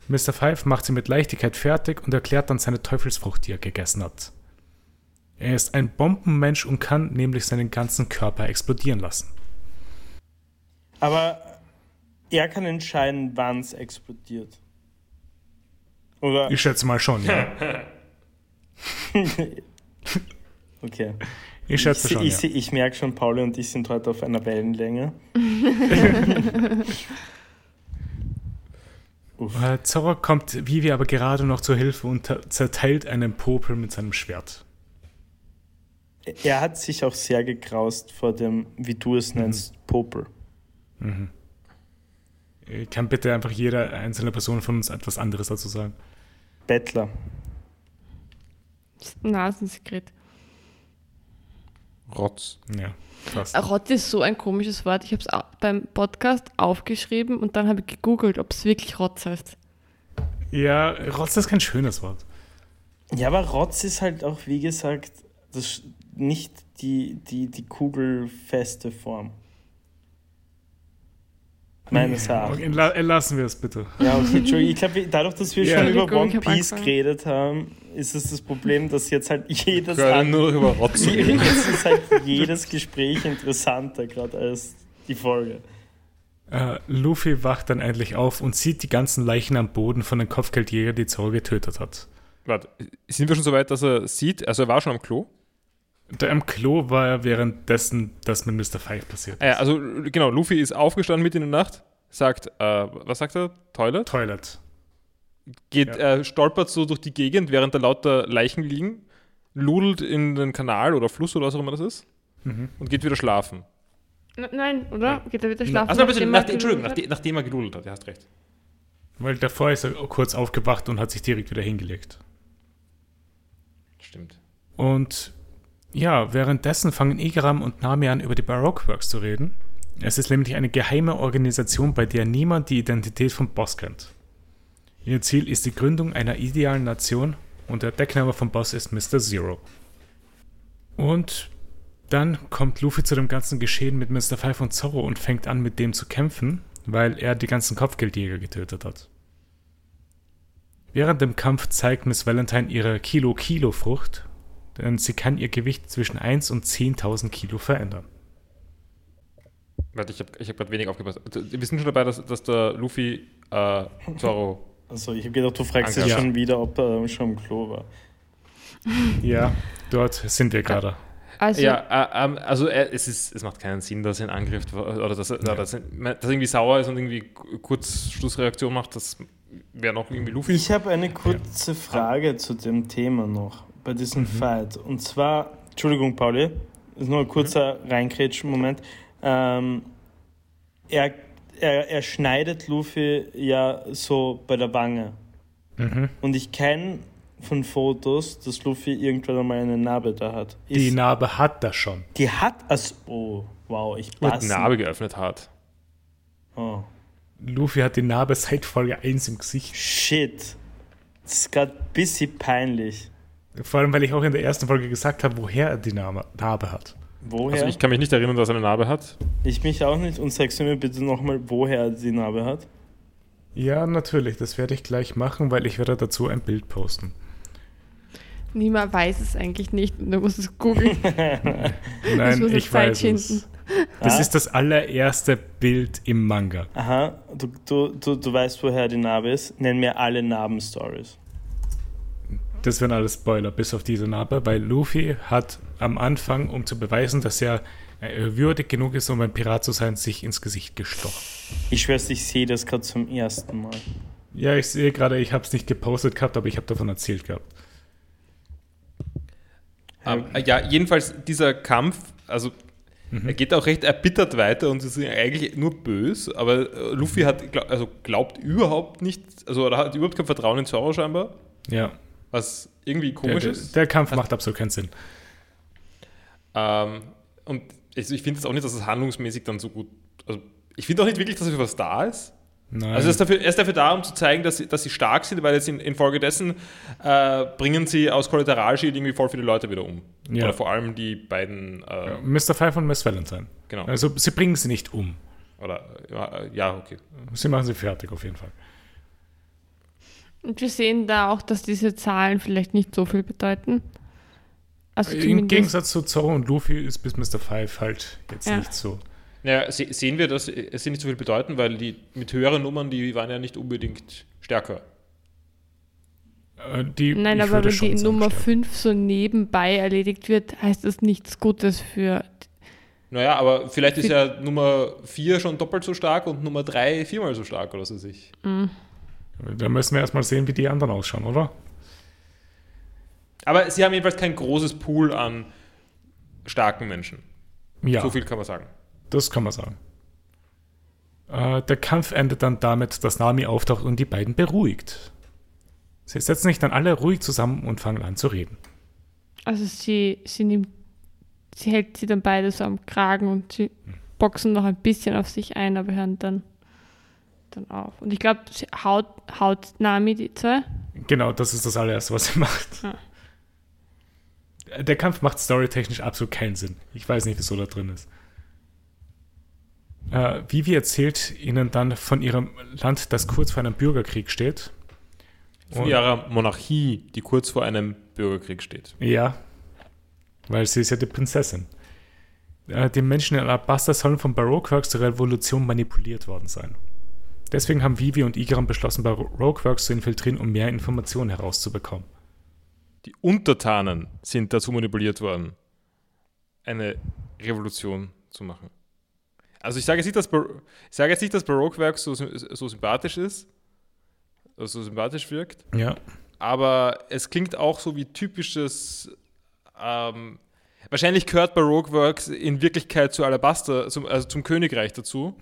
Mr. Five macht sie mit Leichtigkeit fertig und erklärt dann seine Teufelsfrucht, die er gegessen hat. Er ist ein Bombenmensch und kann nämlich seinen ganzen Körper explodieren lassen. Aber er kann entscheiden, wann es explodiert. Oder? Ich schätze mal schon, ja. (laughs) okay. Ich schätze ich, schon, ich, ja. ich, merke schon, Pauli und ich sind heute auf einer Wellenlänge. (laughs) Zorro kommt Vivi aber gerade noch zur Hilfe und zerteilt einen Popel mit seinem Schwert. Er hat sich auch sehr gegraust vor dem, wie du es nennst, Popel. Äh, Kann bitte einfach jede einzelne Person von uns etwas anderes dazu sagen? Bettler. Nasensekret. Rotz. Ja, fast. Rott ist so ein komisches Wort. Ich habe es beim Podcast aufgeschrieben und dann habe ich gegoogelt, ob es wirklich Rotz heißt. Ja, Rotz ist kein schönes Wort. Ja, aber Rotz ist halt auch, wie gesagt, das nicht die, die, die kugelfeste Form. Meines Erachtens. Okay, la- lassen wir es bitte. Ja, okay, Entschuldigung. Ich glaube, dadurch, dass wir Ja. schon über One hab Piece angefangen. geredet haben, ist es das Problem, dass jetzt halt jedes, an- nur über Rotz (laughs) jetzt ist halt jedes Gespräch interessanter, gerade als die Folge. Äh, Luffy wacht dann endlich auf und sieht die ganzen Leichen am Boden von den Kopfgeldjäger, die Zorro getötet hat. Warte, sind wir schon so weit, dass er sieht, also er war schon am Klo? Da im Klo war er währenddessen, das mit Mr. Five passiert. Äh, also genau, Luffy ist aufgestanden mitten in der Nacht, sagt, äh, was sagt er? Toilet? Toilet. Geht, Ja. äh, stolpert so durch die Gegend, während da lauter Leichen liegen, ludelt in den Kanal oder Fluss oder was auch immer das ist Mhm. und geht wieder schlafen. N nein, oder? Geht er wieder schlafen? Also, nachdem, er nachdem, Entschuldigung, nachdem, nachdem er geludelt hat, ja, hast recht. Weil davor ist er kurz aufgewacht und hat sich direkt wieder hingelegt. Stimmt. Und ja, währenddessen fangen Igaram und Nami an, über die Baroque Works zu reden. Es ist nämlich eine geheime Organisation, bei der niemand die Identität vom Boss kennt. Ihr Ziel ist die Gründung einer idealen Nation und der Deckname vom Boss ist Mr. Zero. Und dann kommt Luffy zu dem ganzen Geschehen mit Mr. Five und Zorro und fängt an, mit dem zu kämpfen, weil er die ganzen Kopfgeldjäger getötet hat. Während dem Kampf zeigt Miss Valentine ihre Kilo-Kilo-Frucht, denn sie kann ihr Gewicht zwischen 1 und 10.000 Kilo verändern. Warte, ich habe ich hab gerade wenig aufgepasst. Wir sind schon dabei, dass, dass der Luffy äh, Zorro. Also ich habe gedacht, du fragst jetzt Ja. schon wieder, ob er schon im Klo war. (laughs) Ja, dort sind wir gerade. Also, ja, äh, ähm, also äh, es, ist, es macht keinen Sinn, dass er einen Angriff oder dass er, Ja. dass er, dass er irgendwie sauer ist und irgendwie K- Kurzschlussreaktion macht. Das wäre noch irgendwie Luffy. Ich habe eine kurze Frage zu dem Thema noch, bei diesem Mhm. Fight. Und zwar, Entschuldigung, Pauli, das ist nur ein kurzer Reinkrätschen-Moment. Ähm, er, er, er schneidet Luffy ja so bei der Wange. Mhm. Und ich kenne von Fotos, dass Luffy irgendwann einmal eine Narbe da hat. Die Ist, Narbe hat das schon. die hat also, oh, wow, ich die passe. Narbe geöffnet hat. Oh, Luffy hat die Narbe seit Folge 1 im Gesicht. shit. Das ist gerade ein bisschen peinlich. Vor allem, weil ich auch in der ersten Folge gesagt habe, woher er die Narbe, Narbe hat. Woher? Also ich kann mich nicht erinnern, dass er eine Narbe hat. Ich mich auch nicht. Und sagst du mir bitte nochmal, woher er die Narbe hat? Ja, natürlich, das werde ich gleich machen, weil ich werde dazu ein Bild posten. niemand weiß es eigentlich nicht und du musst es googeln. (laughs) Nein, muss ich Zeit weiß schinden. es. Das Ah. ist das allererste Bild im Manga. Aha, du, du, du, du weißt, woher die Narbe ist. Nenn mir alle Narben-Stories. Das wären alles Spoiler, bis auf diese Narbe, weil Luffy hat am Anfang, um zu beweisen, dass er äh, würdig genug ist, um ein Pirat zu sein, sich ins Gesicht gestochen. Ich schwör's, ich sehe das gerade zum ersten Mal. Ja, ich sehe gerade, ich habe es nicht gepostet gehabt, aber ich habe davon erzählt gehabt. Ähm, äh, ja, jedenfalls dieser Kampf, also er geht auch recht erbittert weiter und ist eigentlich nur bös, aber äh, Luffy hat, also glaubt überhaupt nicht, also er hat überhaupt kein Vertrauen in Zoro scheinbar, Ja, was irgendwie der, komisch der, ist. der Kampf macht absolut keinen Sinn. Ähm, und ich, ich finde es auch nicht, dass es handlungsmäßig dann so gut, also ich finde auch nicht wirklich, dass er für was da ist. Nein. Also er ist, dafür, er ist dafür da, um zu zeigen, dass sie, dass sie stark sind, weil jetzt in, infolgedessen äh, bringen sie aus Kollateralschild irgendwie voll viele Leute wieder um. Ja. Oder vor allem die beiden, äh, Mr. Five und Miss Valentine. genau. Also sie bringen sie nicht um. Oder, ja, okay. Sie machen sie fertig auf jeden Fall. Und wir sehen da auch, dass diese Zahlen vielleicht nicht so viel bedeuten. Also Im Gegensatz zu Zorro und Luffy ist bis Mr. Five halt jetzt Ja. nicht so. Naja, se sehen wir, dass es sie nicht so viel bedeuten, weil die mit höheren Nummern, die waren ja nicht unbedingt stärker. Äh, die, Nein, aber wenn die Nummer stärker. 5 so nebenbei erledigt wird, heißt das nichts Gutes für. Naja, aber vielleicht ist ja Nummer 4 schon doppelt so stark und Nummer 3 viermal so stark oder so sich. Da müssen wir erstmal sehen, wie die anderen ausschauen, oder? Aber sie haben jedenfalls kein großes Pool an starken Menschen. Ja, So viel kann man sagen. das kann man sagen. Äh, der Kampf endet dann damit, dass Nami auftaucht und die beiden beruhigt. Sie setzen sich dann alle ruhig zusammen und fangen an zu reden. Also sie, sie nimmt, sie hält sie dann beide so am Kragen und sie boxen noch ein bisschen auf sich ein, aber hören dann, dann auf. Und ich glaube, sie haut, haut Nami die zwei. Genau, das ist das allererste, was sie (laughs) macht. Ah. Der Kampf macht storytechnisch absolut keinen Sinn. Ich weiß nicht, wieso da drin ist. Äh, Vivi erzählt ihnen dann von ihrem Land, das kurz vor einem Bürgerkrieg steht. Von Und- ihrer Monarchie, die kurz vor einem Bürgerkrieg steht. Ja, weil sie ist ja die Prinzessin. Äh, die Menschen in Alabasta sollen von Baroqueworks zur Revolution manipuliert worden sein. Deswegen haben Vivi und Igram beschlossen, Baroqueworks zu infiltrieren, um mehr Informationen herauszubekommen. Die Untertanen sind dazu manipuliert worden, eine Revolution zu machen. Also ich sage jetzt nicht, dass, ich sage jetzt nicht, dass Baroqueworks so, so sympathisch ist, so sympathisch wirkt, Ja, aber es klingt auch so wie typisches. Ähm, wahrscheinlich gehört Baroqueworks in Wirklichkeit zu Alabaster, zum, also zum Königreich dazu.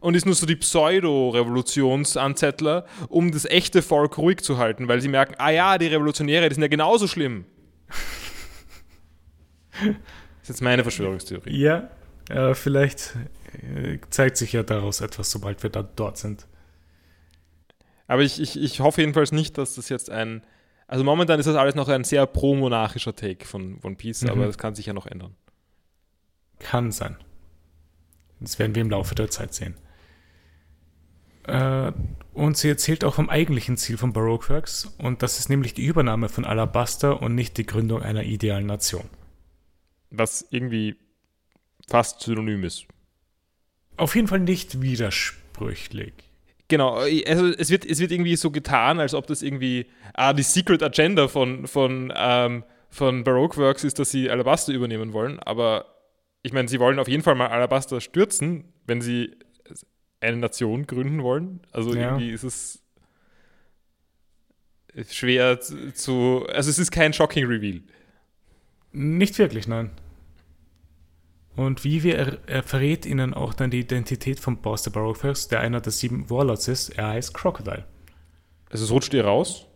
Und ist nur so die Pseudo-Revolutionsanzettler, um das echte Volk ruhig zu halten, weil sie merken, ah ja, die Revolutionäre, die sind ja genauso schlimm. das ist jetzt meine Verschwörungstheorie. ja äh, vielleicht äh, zeigt sich ja daraus etwas, sobald wir da dort sind. Aber ich, ich, ich hoffe jedenfalls nicht, dass das jetzt ein. Also momentan ist das alles noch ein sehr pro-monarchischer Take von One Piece, Mhm. aber das kann sich ja noch ändern. Kann sein. Das werden wir im Laufe der Zeit sehen. Äh, und sie erzählt auch vom eigentlichen Ziel von Baroqueworks und das ist nämlich die Übernahme von Alabasta und nicht die Gründung einer idealen Nation. Was irgendwie fast synonym ist. Auf jeden Fall nicht widersprüchlich. Genau, also es wird, es wird irgendwie so getan, als ob das irgendwie ah, die Secret Agenda von, von, ähm, von Baroqueworks ist, dass sie Alabaster übernehmen wollen. Aber ich meine, sie wollen auf jeden Fall mal Alabaster stürzen, wenn sie eine Nation gründen wollen. Also Ja. irgendwie ist es schwer zu-. Also es ist kein Shocking Reveal. Nicht wirklich, nein. Und Vivi er, er verrät ihnen auch dann die Identität vom Boss der Baroqueworks, der einer der sieben Warlords ist. Er heißt Crocodile. Also es rutscht ihr raus.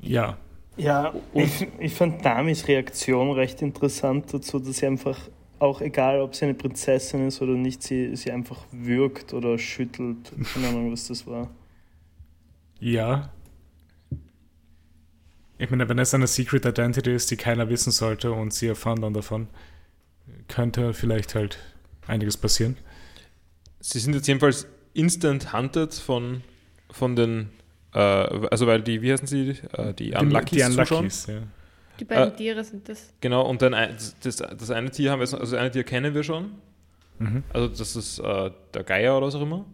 Ja, Ja, ich, ich fand Namis Reaktion recht interessant dazu, dass sie einfach, auch egal ob sie eine Prinzessin ist oder nicht, sie, sie einfach würgt oder schüttelt. Keine Ahnung, was das war. Ja. Ich meine, wenn es eine Secret Identity ist, die keiner wissen sollte und sie erfahren dann davon, könnte vielleicht halt einiges passieren. Sie sind jetzt jedenfalls instant hunted von, von den, äh, also weil die, wie heißen sie, äh, die Unluckies, die zuschauen. Unluckies, ja. Die beiden Äh, Tiere sind das. Genau, und dann ein, das, das eine Tier haben wir, also das eine Tier kennen wir schon. Mhm. Also das ist äh, der Geier oder was auch immer.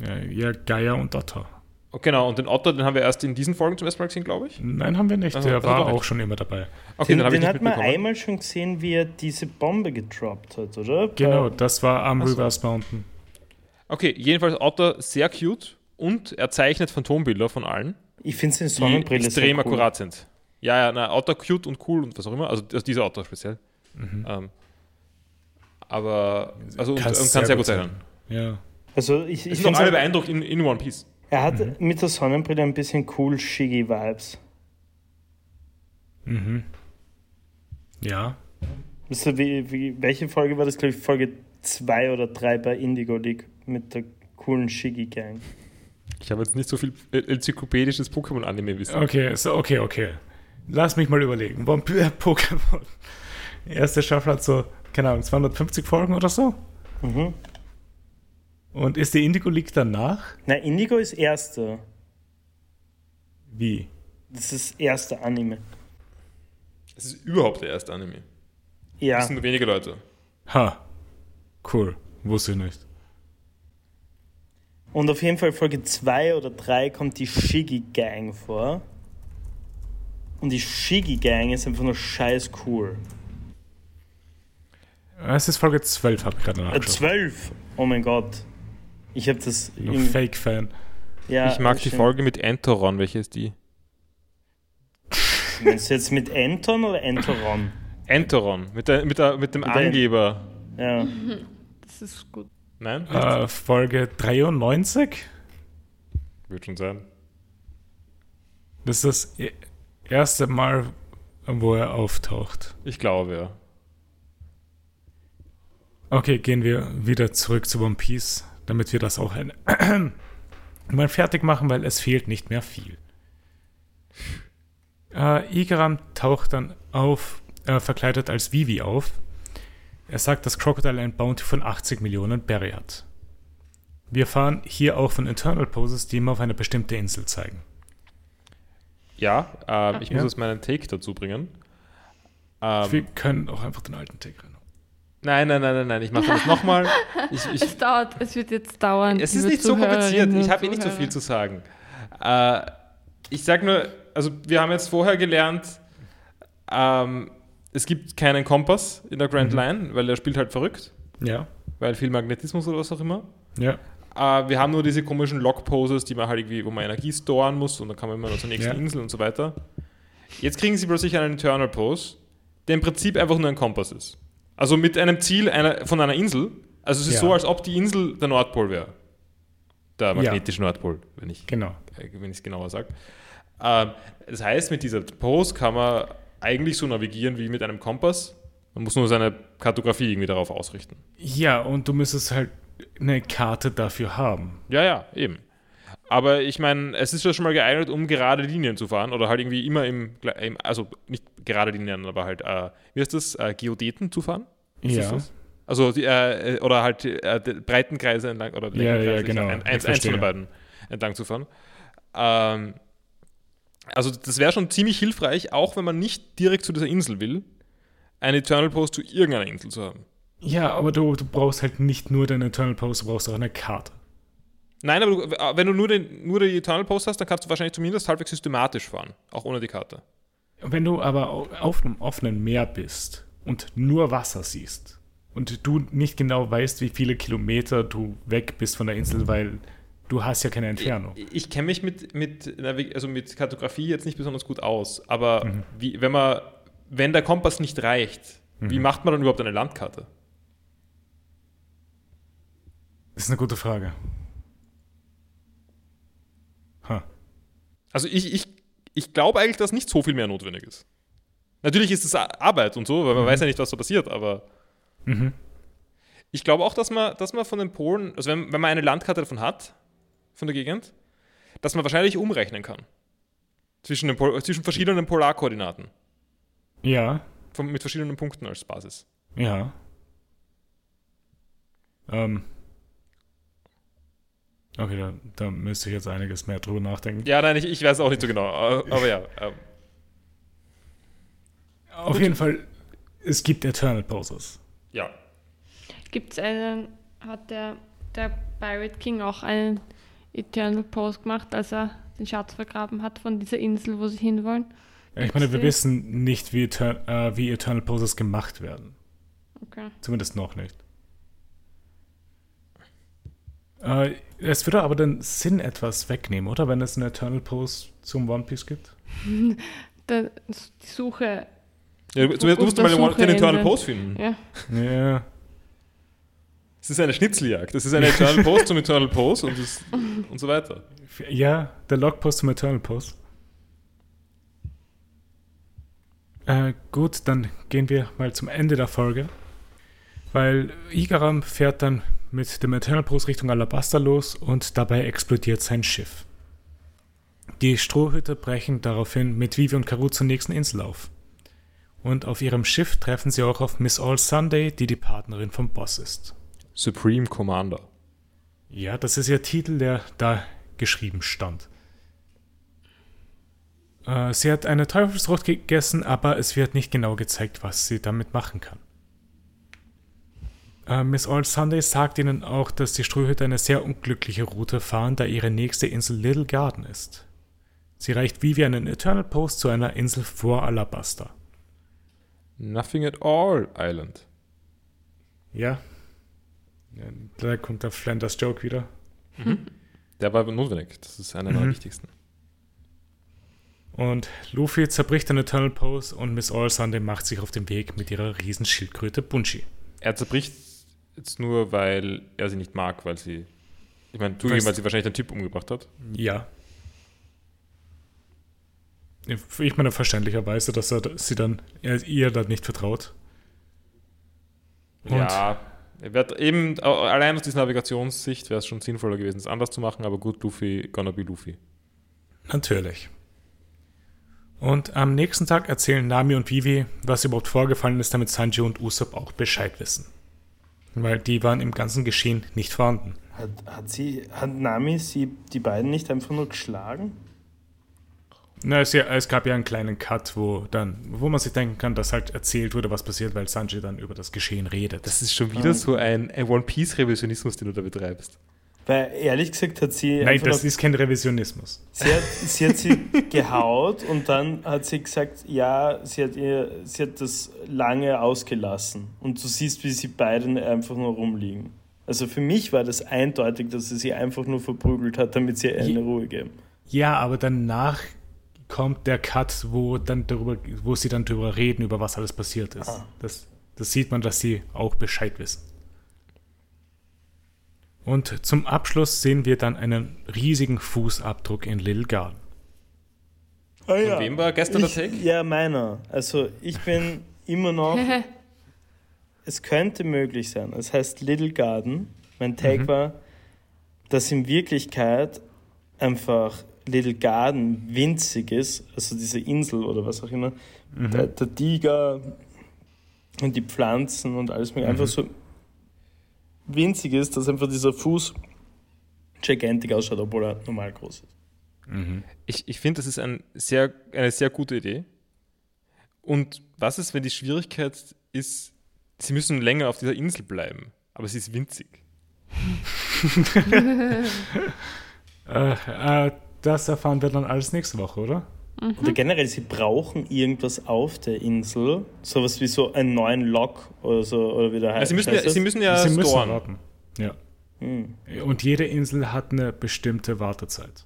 ja. Ja, Geier und Otter. Oh, genau, und den Otter, den haben wir erst in diesen Folgen zum ersten Mal gesehen, glaube ich. Nein, haben wir nicht. Aha, Der also war doch nicht. auch schon immer dabei. Okay, den dann habe ich den nicht hat man einmal schon gesehen, wie er diese Bombe gedroppt hat, oder? Genau, das war am Ach so. Reverse Mountain. Okay, jedenfalls Otter sehr cute und er zeichnet Phantombilder von allen, Ich finde seine die Sonnenbrille extrem sehr cool. akkurat sind. Ja, ja, na, Otter cute und cool und was auch immer. Also, also dieser Otter speziell. Mhm. Ähm, aber, also und, und kann sehr, gut zeichnen. Ja. Also ich, Ich doch finde alle beeindruckt in, in One Piece. er hat mit der Sonnenbrille ein bisschen cool Shiggy Vibes. Mhm. Ja. Weißt du, wie, wie, welche Folge war das? Glaube ich, Folge 2 oder 3 bei Indigo League mit der coolen Shiggy Gang. Ich habe jetzt nicht so viel äh, enzyklopädisches Pokémon-Anime-Wissen. Okay, so, okay, okay. Lass mich mal überlegen. Vampir (laughs) Pokémon. Erste Staffel hat so, keine Ahnung, 250 Folgen oder so. Mhm. Und ist die Indigo League danach? Na, Indigo ist erster. Wie? Das ist erste Anime. Es ist überhaupt der erste Anime. Ja. Das sind nur wenige Leute. Ha. Cool. Wusste ich nicht. Und auf jeden Fall Folge 2 oder 3 kommt die Shiggy Gang vor. Und die Shiggy Gang ist einfach nur scheiß cool. Es ist Folge 12, habe ich gerade nachgeschaut. 12! Oh mein Gott. Ich habe das. Fake-Fan. Ja, ich mag die stimmt. Folge mit Entoron. Welche ist die? Meinst du jetzt mit Anton oder Entoron? Entoron. Mit, der, mit, der, mit dem Mit Angeber. Ja. Das ist gut. Nein? Äh, Folge 93. Wird schon sein. Das ist das erste Mal, wo er auftaucht. Ich glaube, ja. Okay, gehen wir wieder zurück zu One Piece, damit wir das auch (clears throat) mal fertig machen, weil es fehlt nicht mehr viel. Äh, Igaram taucht dann auf, äh, verkleidet als Vivi auf. Er sagt, dass Crocodile ein Bounty von 80 Millionen Berry hat. Wir erfahren hier auch von Internal Poses, die immer auf eine bestimmte Insel zeigen. Ja, ähm, ich muss Ja. jetzt meinen Take dazu bringen. Ähm, wir können auch einfach den alten Take rein. nein, nein, nein, nein, nein, ich mache das nochmal. (laughs) Ich, ich, Es dauert, es wird jetzt dauern. Es ist nicht so kompliziert. Ich habe eh nicht so viel zu sagen. Äh, ich sage nur, also wir haben jetzt vorher gelernt, ähm, es gibt keinen Kompass in der Grand Mhm. Line, weil der spielt halt verrückt, Ja, weil viel Magnetismus oder was auch immer. ja, Äh, wir haben nur diese komischen Lock-Poses, die man halt irgendwie, wo man Energie storen muss und dann kann man immer zur nächsten Ja. Insel und so weiter. Jetzt kriegen sie plötzlich einen Internal Pose, der im Prinzip einfach nur ein Kompass ist. Also mit einem Ziel einer, von einer Insel. Also es ist Ja. so, als ob die Insel der Nordpol wäre. Der magnetische Nordpol, wenn ich genau. äh, es genauer sage. Ähm, das heißt, mit dieser Pose kann man eigentlich so navigieren wie mit einem Kompass. Man muss nur seine Kartografie irgendwie darauf ausrichten. Ja, und du müsstest halt eine Karte dafür haben. Ja, ja, eben. Aber ich meine, es ist ja schon mal geeignet, um gerade Linien zu fahren oder halt irgendwie immer im, im also nicht gerade Linien, aber halt, äh, wie heißt das, äh, Geodeten zu fahren? Ist Ja. Also, die, äh, oder halt äh, Breitenkreise entlang oder Ja, ja, genau. Ein, eins, eins von den beiden entlang zu fahren. Ähm, also, das wäre schon ziemlich hilfreich, auch wenn man nicht direkt zu dieser Insel will, eine Eternal Post zu irgendeiner Insel zu haben. Ja, aber du, du brauchst halt nicht nur den Eternal Post, du brauchst auch eine Karte. Nein, aber du, äh, wenn du nur, den, nur die Eternal Post hast, dann kannst du wahrscheinlich zumindest halbwegs systematisch fahren, auch ohne die Karte. Wenn du aber au- auf einem offenen Meer bist und nur Wasser siehst und du nicht genau weißt, wie viele Kilometer du weg bist von der Insel, weil du hast ja keine Entfernung. Ich, ich kenne mich mit, mit, also mit Kartografie jetzt nicht besonders gut aus, aber wie, wenn, man, wenn der Kompass nicht reicht, wie macht man dann überhaupt eine Landkarte? Das ist eine gute Frage. Ha. Also ich, ich, ich glaube eigentlich, dass nicht so viel mehr notwendig ist. Natürlich ist es Arbeit und so, weil man weiß ja nicht, was da passiert, aber Mhm. ich glaube auch, dass man, dass man von den Polen, also wenn, wenn man eine Landkarte davon hat, von der Gegend, dass man wahrscheinlich umrechnen kann. Zwischen, den Pol zwischen verschiedenen Polarkoordinaten. Ja, Von, mit verschiedenen Punkten als Basis. ja. Ähm. Okay, da, da müsste ich jetzt einiges mehr drüber nachdenken. Ja, nein, ich, ich weiß auch nicht so genau, aber aber ja. ähm, Auf jeden Fall, es gibt Eternal Poses. Ja. Gibt es einen, hat der, der Pirate King auch einen Eternal Post gemacht, als er den Schatz vergraben hat von dieser Insel, wo sie hinwollen? Ja, Ich meine, wir wissen nicht, wie, Eter äh, wie Eternal Poses gemacht werden. Okay. Zumindest noch nicht. Äh, es würde aber den Sinn etwas wegnehmen, oder? Wenn es eine Eternal Pose zum One Piece gibt. (laughs) Die Suche, ja du, du musst mal den, Suche den Eternal Post finden. ja. Ja. Es ist eine Schnitzeljagd. Das ist eine Eternal (laughs) Post zum Eternal Post und, das, und so weiter. Ja, der Logpost zum Eternal Post. Äh, gut, dann gehen wir mal zum Ende der Folge. Weil Igaram fährt dann mit dem Eternal Post Richtung Alabasta los und dabei explodiert sein Schiff. Die Strohhüte brechen daraufhin mit Vivi und Karu zur nächsten Insel auf. Und auf ihrem Schiff treffen sie auch auf Miss All Sunday, die die Partnerin vom Boss ist. Supreme Commander. Ja, das ist ihr Titel, der da geschrieben stand. Äh, sie hat eine Teufelsfrucht gegessen, aber es wird nicht genau gezeigt, was sie damit machen kann. Äh, Miss All Sunday sagt ihnen auch, dass die Strohhüte eine sehr unglückliche Route fahren, da ihre nächste Insel Little Garden ist. Sie reicht Vivi einen Eternal Post zu einer Insel vor Alabaster. Nothing at all Island. Ja. da kommt der Flanders Joke wieder. Der war notwendig. Das ist einer der Mhm. wichtigsten. Und Luffy zerbricht den Eternal Pose und Miss All Sunday macht sich auf den Weg mit ihrer Riesenschildkröte Bunchi. Er zerbricht jetzt nur, weil er sie nicht mag, weil sie. Ich meine, zugegeben, weil sie wahrscheinlich den Typ umgebracht hat. Ja. Ich meine verständlicherweise, dass er sie dann er, ihr dann nicht vertraut. Und Ja, er wird eben allein aus dieser Navigationssicht wäre es schon sinnvoller gewesen, es anders zu machen, aber gut, Luffy, gonna be Luffy. Natürlich. Und am nächsten Tag erzählen Nami und Vivi, was überhaupt vorgefallen ist, damit Sanji und Usopp auch Bescheid wissen. Weil die waren im ganzen Geschehen nicht vorhanden. Hat, hat, sie, hat Nami sie, die beiden nicht einfach nur geschlagen? Na, es, ja, es gab ja einen kleinen Cut, wo dann, wo man sich denken kann, dass halt erzählt wurde, was passiert, weil Sanji dann über das Geschehen redet. Das ist schon wieder so ein, One Piece-Revisionismus, den du da betreibst. Weil ehrlich gesagt hat sie Nein, einfach das ist kein Revisionismus. Sie hat, sie hat sie gehaut und dann hat sie gesagt, ja, sie hat, ihr, sie hat das lange ausgelassen. Und du siehst, wie sie beide einfach nur rumliegen. Also für mich war das eindeutig, dass sie sie einfach nur verprügelt hat, damit sie ihr eine Ruhe geben. Ja, aber danach kommt der Cut, wo dann darüber, wo sie dann darüber reden, über was alles passiert ist. Ah. Das, das sieht man, dass sie auch Bescheid wissen. Und zum Abschluss sehen wir dann einen riesigen Fußabdruck in Little Garden. Ah, Von wem war gestern ich, der Take? Ja, meiner. Also ich bin immer noch. (laughs) es könnte möglich sein. Es heißt Little Garden. Mein Take war, dass in Wirklichkeit einfach Little Garden winzig ist, also diese Insel oder was auch immer. Der, der Tiger und die Pflanzen und alles mehr einfach so winzig ist, dass einfach dieser Fuß gigantic ausschaut, obwohl er normal groß ist. Ich, ich finde, das ist ein sehr, eine sehr gute Idee. Und was ist, wenn die Schwierigkeit ist, sie müssen länger auf dieser Insel bleiben, aber sie ist winzig. (laughs) Äh, äh, das erfahren wir dann alles nächste Woche, oder? Oder generell, sie brauchen irgendwas auf der Insel, sowas wie so einen neuen Lock oder so, oder wie der Ja, heißt. sie, müssen heißt ja, das? sie müssen ja sie müssen storen. warten. Ja. Hm. Und jede Insel hat eine bestimmte Wartezeit,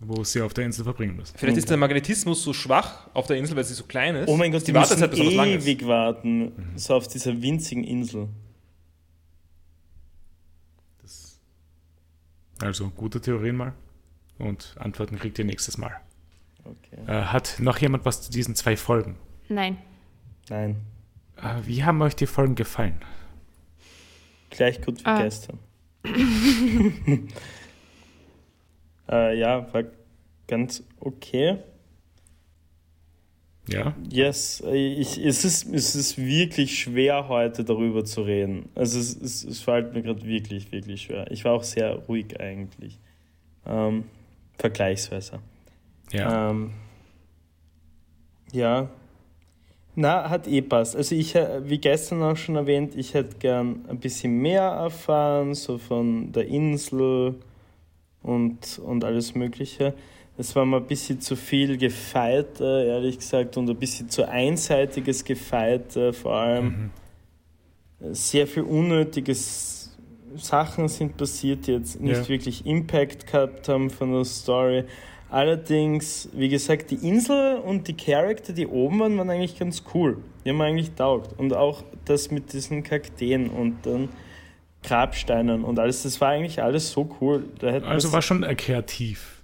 wo sie auf der Insel verbringen müssen. Vielleicht ist der Magnetismus so schwach auf der Insel, weil sie so klein ist. Oh mein Gott, die die müssen Wartezeit ist. ewig warten, so auf dieser winzigen Insel. Also gute Theorien mal. Und Antworten kriegt ihr nächstes Mal. Äh, hat noch jemand was zu diesen zwei Folgen? Nein. Nein, Äh, wie haben euch die Folgen gefallen? gleich gut wie Ah. gestern. (laughs) äh, ja, war ganz okay. Ja? Yes, äh, ich, es, ist, es ist wirklich schwer, heute darüber zu reden. Also es, es, es fällt mir gerade wirklich, wirklich schwer. Ich war auch sehr ruhig eigentlich. Ähm, vergleichsweise. Ja. Ähm, ja. Na, hat eh passt. Also ich, äh, wie gestern auch schon erwähnt, ich hätte gern ein bisschen mehr erfahren, so von der Insel und, und alles Mögliche. Es war mir ein bisschen zu viel Gefeite, ehrlich gesagt, und ein bisschen zu einseitiges Gefeite, vor allem Mhm. sehr viel unnötiges Sachen sind passiert, die jetzt nicht Ja. wirklich Impact gehabt haben von der Story. Allerdings, wie gesagt, die Insel und die Charakter, die oben waren, waren eigentlich ganz cool. Die haben mir eigentlich taugt. Und auch das mit diesen Kakteen und dann Grabsteinen und alles, das war eigentlich alles so cool. Also war schon kreativ.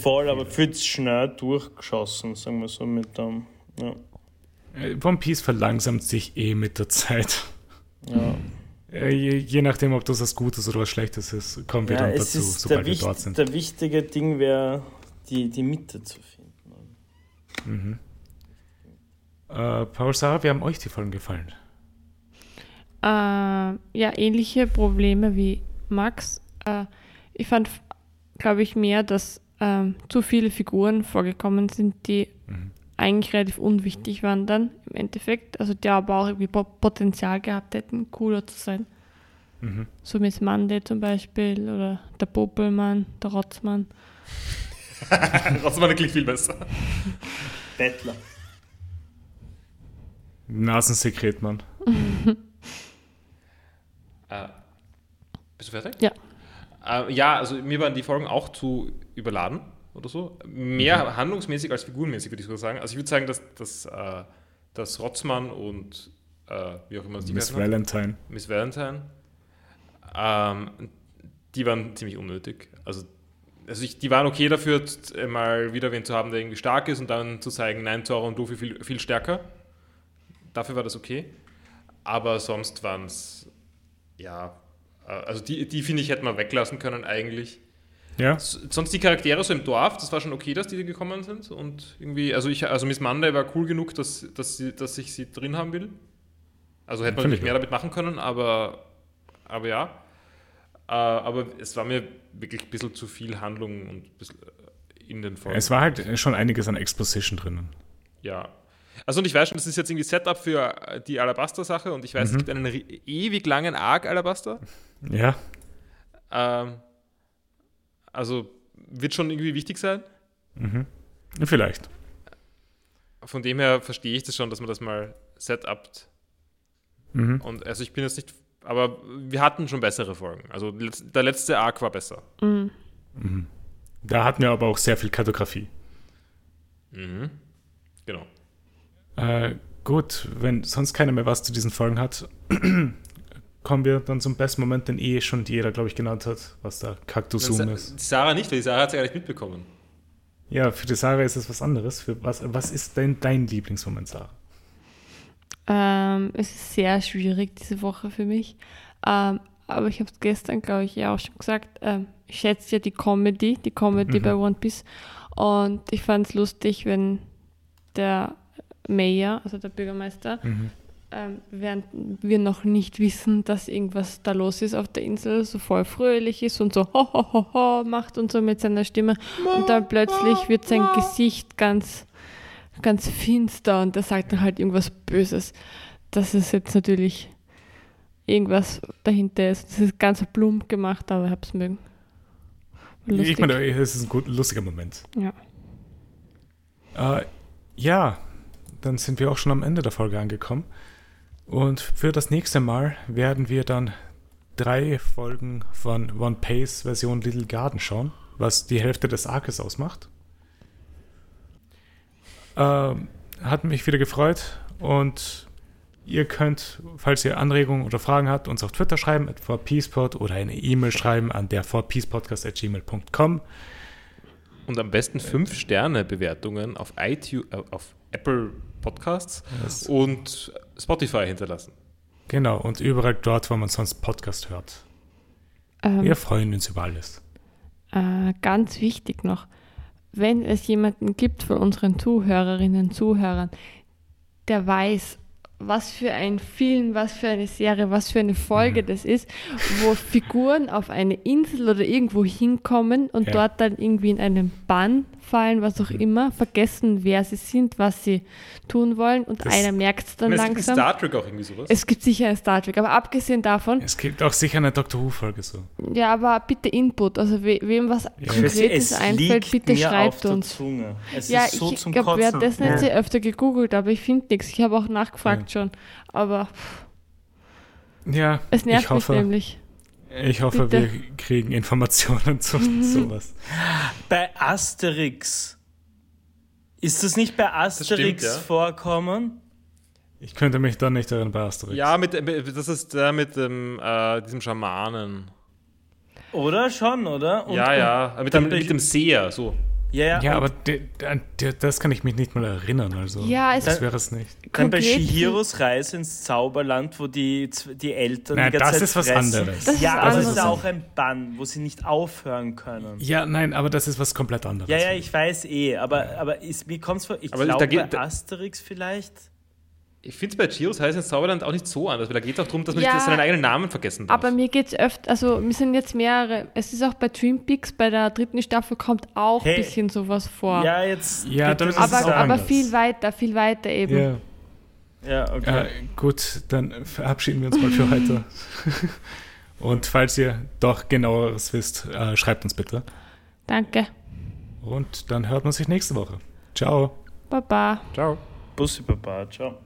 Voll, aber viel zu schnell durchgeschossen, sagen wir so mit dem. Ja. Äh, One Piece verlangsamt sich eh mit der Zeit. ja. Äh, je, je nachdem, ob das was Gutes oder was Schlechtes ist, kommen wir ja, dann dazu, sobald der, wir wicht, dort sind. der wichtige Ding wäre, die, die Mitte zu finden. Äh, Paul, Sarah, wie haben euch die Folgen gefallen? Äh, ja, ähnliche Probleme wie Max. Äh, ich fand, glaube ich, mehr, dass ähm, zu viele Figuren vorgekommen sind, die eigentlich relativ unwichtig waren dann im Endeffekt. Also die aber auch irgendwie Po- Potenzial gehabt hätten, cooler zu sein. Mhm. So Miss Monday zum Beispiel oder der Popelmann, der Rotzmann. (laughs) Rotzmann klingt viel besser. Bettler. Nasensekret, Mann. (laughs) Äh, bist du fertig? Ja. Äh, ja, also mir waren die Folgen auch zu überladen oder so. Mehr handlungsmäßig als figurenmäßig, würde ich so sagen. Also ich würde sagen, dass, dass, äh, dass Rotzmann und äh, wie auch immer die Miss geheißen hat, Valentine. Miss Valentine, ähm, die waren ziemlich unnötig. Also, also ich, die waren okay dafür, mal wieder wen zu haben, der irgendwie stark ist und dann zu zeigen, nein, Toro und Luffy viel, viel stärker. Dafür war das okay. Aber sonst waren es, ja, äh, also die, die finde ich, hätte man weglassen können eigentlich. Ja? Sonst die Charaktere so im Dorf, das war schon okay, dass die gekommen sind. Und irgendwie, also ich, also Miss Monday war cool genug, dass, dass, sie, dass ich sie drin haben will. Also hätte man Finde nicht ich mehr damit machen können, aber, aber ja. Äh, aber es war mir wirklich ein bisschen zu viel Handlung und bisschen äh, in den Folgen. Es war halt schon einiges an Exposition drinnen. Ja. Also und ich weiß schon, das ist jetzt irgendwie Setup für äh, die Alabaster-Sache und ich weiß, es gibt einen ewig langen Arc Alabaster. Ja, Ähm, also wird schon irgendwie wichtig sein. vielleicht. Von dem her verstehe ich das schon, dass man das mal setupt. Mhm. Und also ich bin jetzt nicht, aber wir hatten schon bessere Folgen. Also der letzte Arc war besser. Da hatten wir aber auch sehr viel Kartografie. Mhm. Genau. Äh, gut, wenn sonst keiner mehr was zu diesen Folgen hat, (clears throat) kommen wir dann zum besten Moment, den eh schon jeder, glaube ich, genannt hat, was der Kaktusum Sa- ist. Die Sarah nicht, weil die Sarah hat es ja gar nicht mitbekommen. Ja, für die Sarah ist es was anderes. Für was, was ist denn dein Lieblingsmoment, Sarah? Ähm, es ist sehr schwierig diese Woche für mich. Ähm, aber ich habe es gestern, glaube ich, ja auch schon gesagt. Ähm, ich schätze ja die Comedy, die Comedy Mhm. bei One Piece. Und ich fand es lustig, wenn der Mayor, also der Bürgermeister, Mhm. Ähm, während wir noch nicht wissen, dass irgendwas da los ist auf der Insel, so voll fröhlich ist und so ho, ho, ho, ho macht und so mit seiner Stimme. Und dann plötzlich wird sein Gesicht ganz, ganz finster und er sagt dann halt irgendwas Böses. Das ist jetzt natürlich irgendwas dahinter ist. Das ist ganz plump gemacht, aber ich hab's mögen. War Ich lustig. meine, es ist ein gut, lustiger Moment. ja. Äh, ja, dann sind wir auch schon am Ende der Folge angekommen. Und für das nächste Mal werden wir dann drei Folgen von One Pace Version Little Garden schauen, was die Hälfte des Arkes ausmacht. Ähm, hat mich wieder gefreut und ihr könnt, falls ihr Anregungen oder Fragen habt, uns auf Twitter schreiben, at 4peacepod oder eine E-Mail schreiben an der 4peacepodcast.gmail.com. Und am besten 5-Sterne-Bewertungen auf iTunes, äh, auf Apple Podcasts Das- und Spotify hinterlassen. Genau, und überall dort, wo man sonst Podcast hört. Ähm, Wir freuen uns über alles. Äh, ganz wichtig noch, wenn es jemanden gibt von unseren Zuhörerinnen und Zuhörern, der weiß, was für ein Film, was für eine Serie, was für eine Folge Mhm. das ist, wo Figuren auf eine Insel oder irgendwo hinkommen und Ja. dort dann irgendwie in einen Bann fallen, was auch immer, vergessen, wer sie sind, was sie tun wollen und Das- einer merkt es dann es gibt in langsam. Star Trek auch irgendwie sowas. Es gibt sicher ein Star Trek, aber abgesehen davon, Es gibt auch sicher eine Doctor Who-Folge so. ja, aber bitte Input, also we wem was Konkretes einfällt, bitte schreibt uns. Es Ja, ist so ich glaube, wir haben das nicht sehr öfter gegoogelt, aber ich finde nichts. Ich habe auch nachgefragt schon. Aber Ja, es nervt ich hoffe, mich nämlich. Ich hoffe Bitte. wir kriegen Informationen zu sowas. Bei Asterix. Ist das nicht bei Asterix stimmt, ja. vorkommen? Ich könnte mich da nicht erinnern bei Asterix. ja, mit, das ist der mit dem, äh, diesem Schamanen. Oder schon, oder? Und- ja, ja, mit dem, mit dem Seher, so. Ja, ja, aber de, de, de, das kann ich mich nicht mal erinnern. Also, Ja, es das wäre es nicht. dann bei Shihiros Reise ins Zauberland, wo die, die Eltern Nein, die ganze das Zeit ist was fressen. anderes. Das ist ja, was aber es ist auch ein Bann, wo sie nicht aufhören können. Ja, nein, aber das ist was komplett anderes. Ja, ja, ich weiß eh, aber, aber ist, mir kommt es vor, ich Aber glaube da geht- Asterix vielleicht. Ich finde es bei Giros heißt ins Zauberland auch nicht so anders, weil da geht es auch darum, dass man Ja, nicht seinen eigenen Namen vergessen darf. Aber mir geht es öfter, also mir sind jetzt mehrere, es ist auch bei Twin Peaks, bei der dritten Staffel kommt auch ein Hey. bisschen sowas vor. Ja, jetzt. Ja, dann ist es aber, auch aber anders. viel weiter, viel weiter eben. Ja. Ja, okay. Äh, gut, dann verabschieden wir uns mal für (laughs) heute. Und falls ihr doch genaueres wisst, äh, schreibt uns bitte. Danke. Und dann hört man sich nächste Woche. Ciao. Baba. Ciao. Bussi Papa, ciao.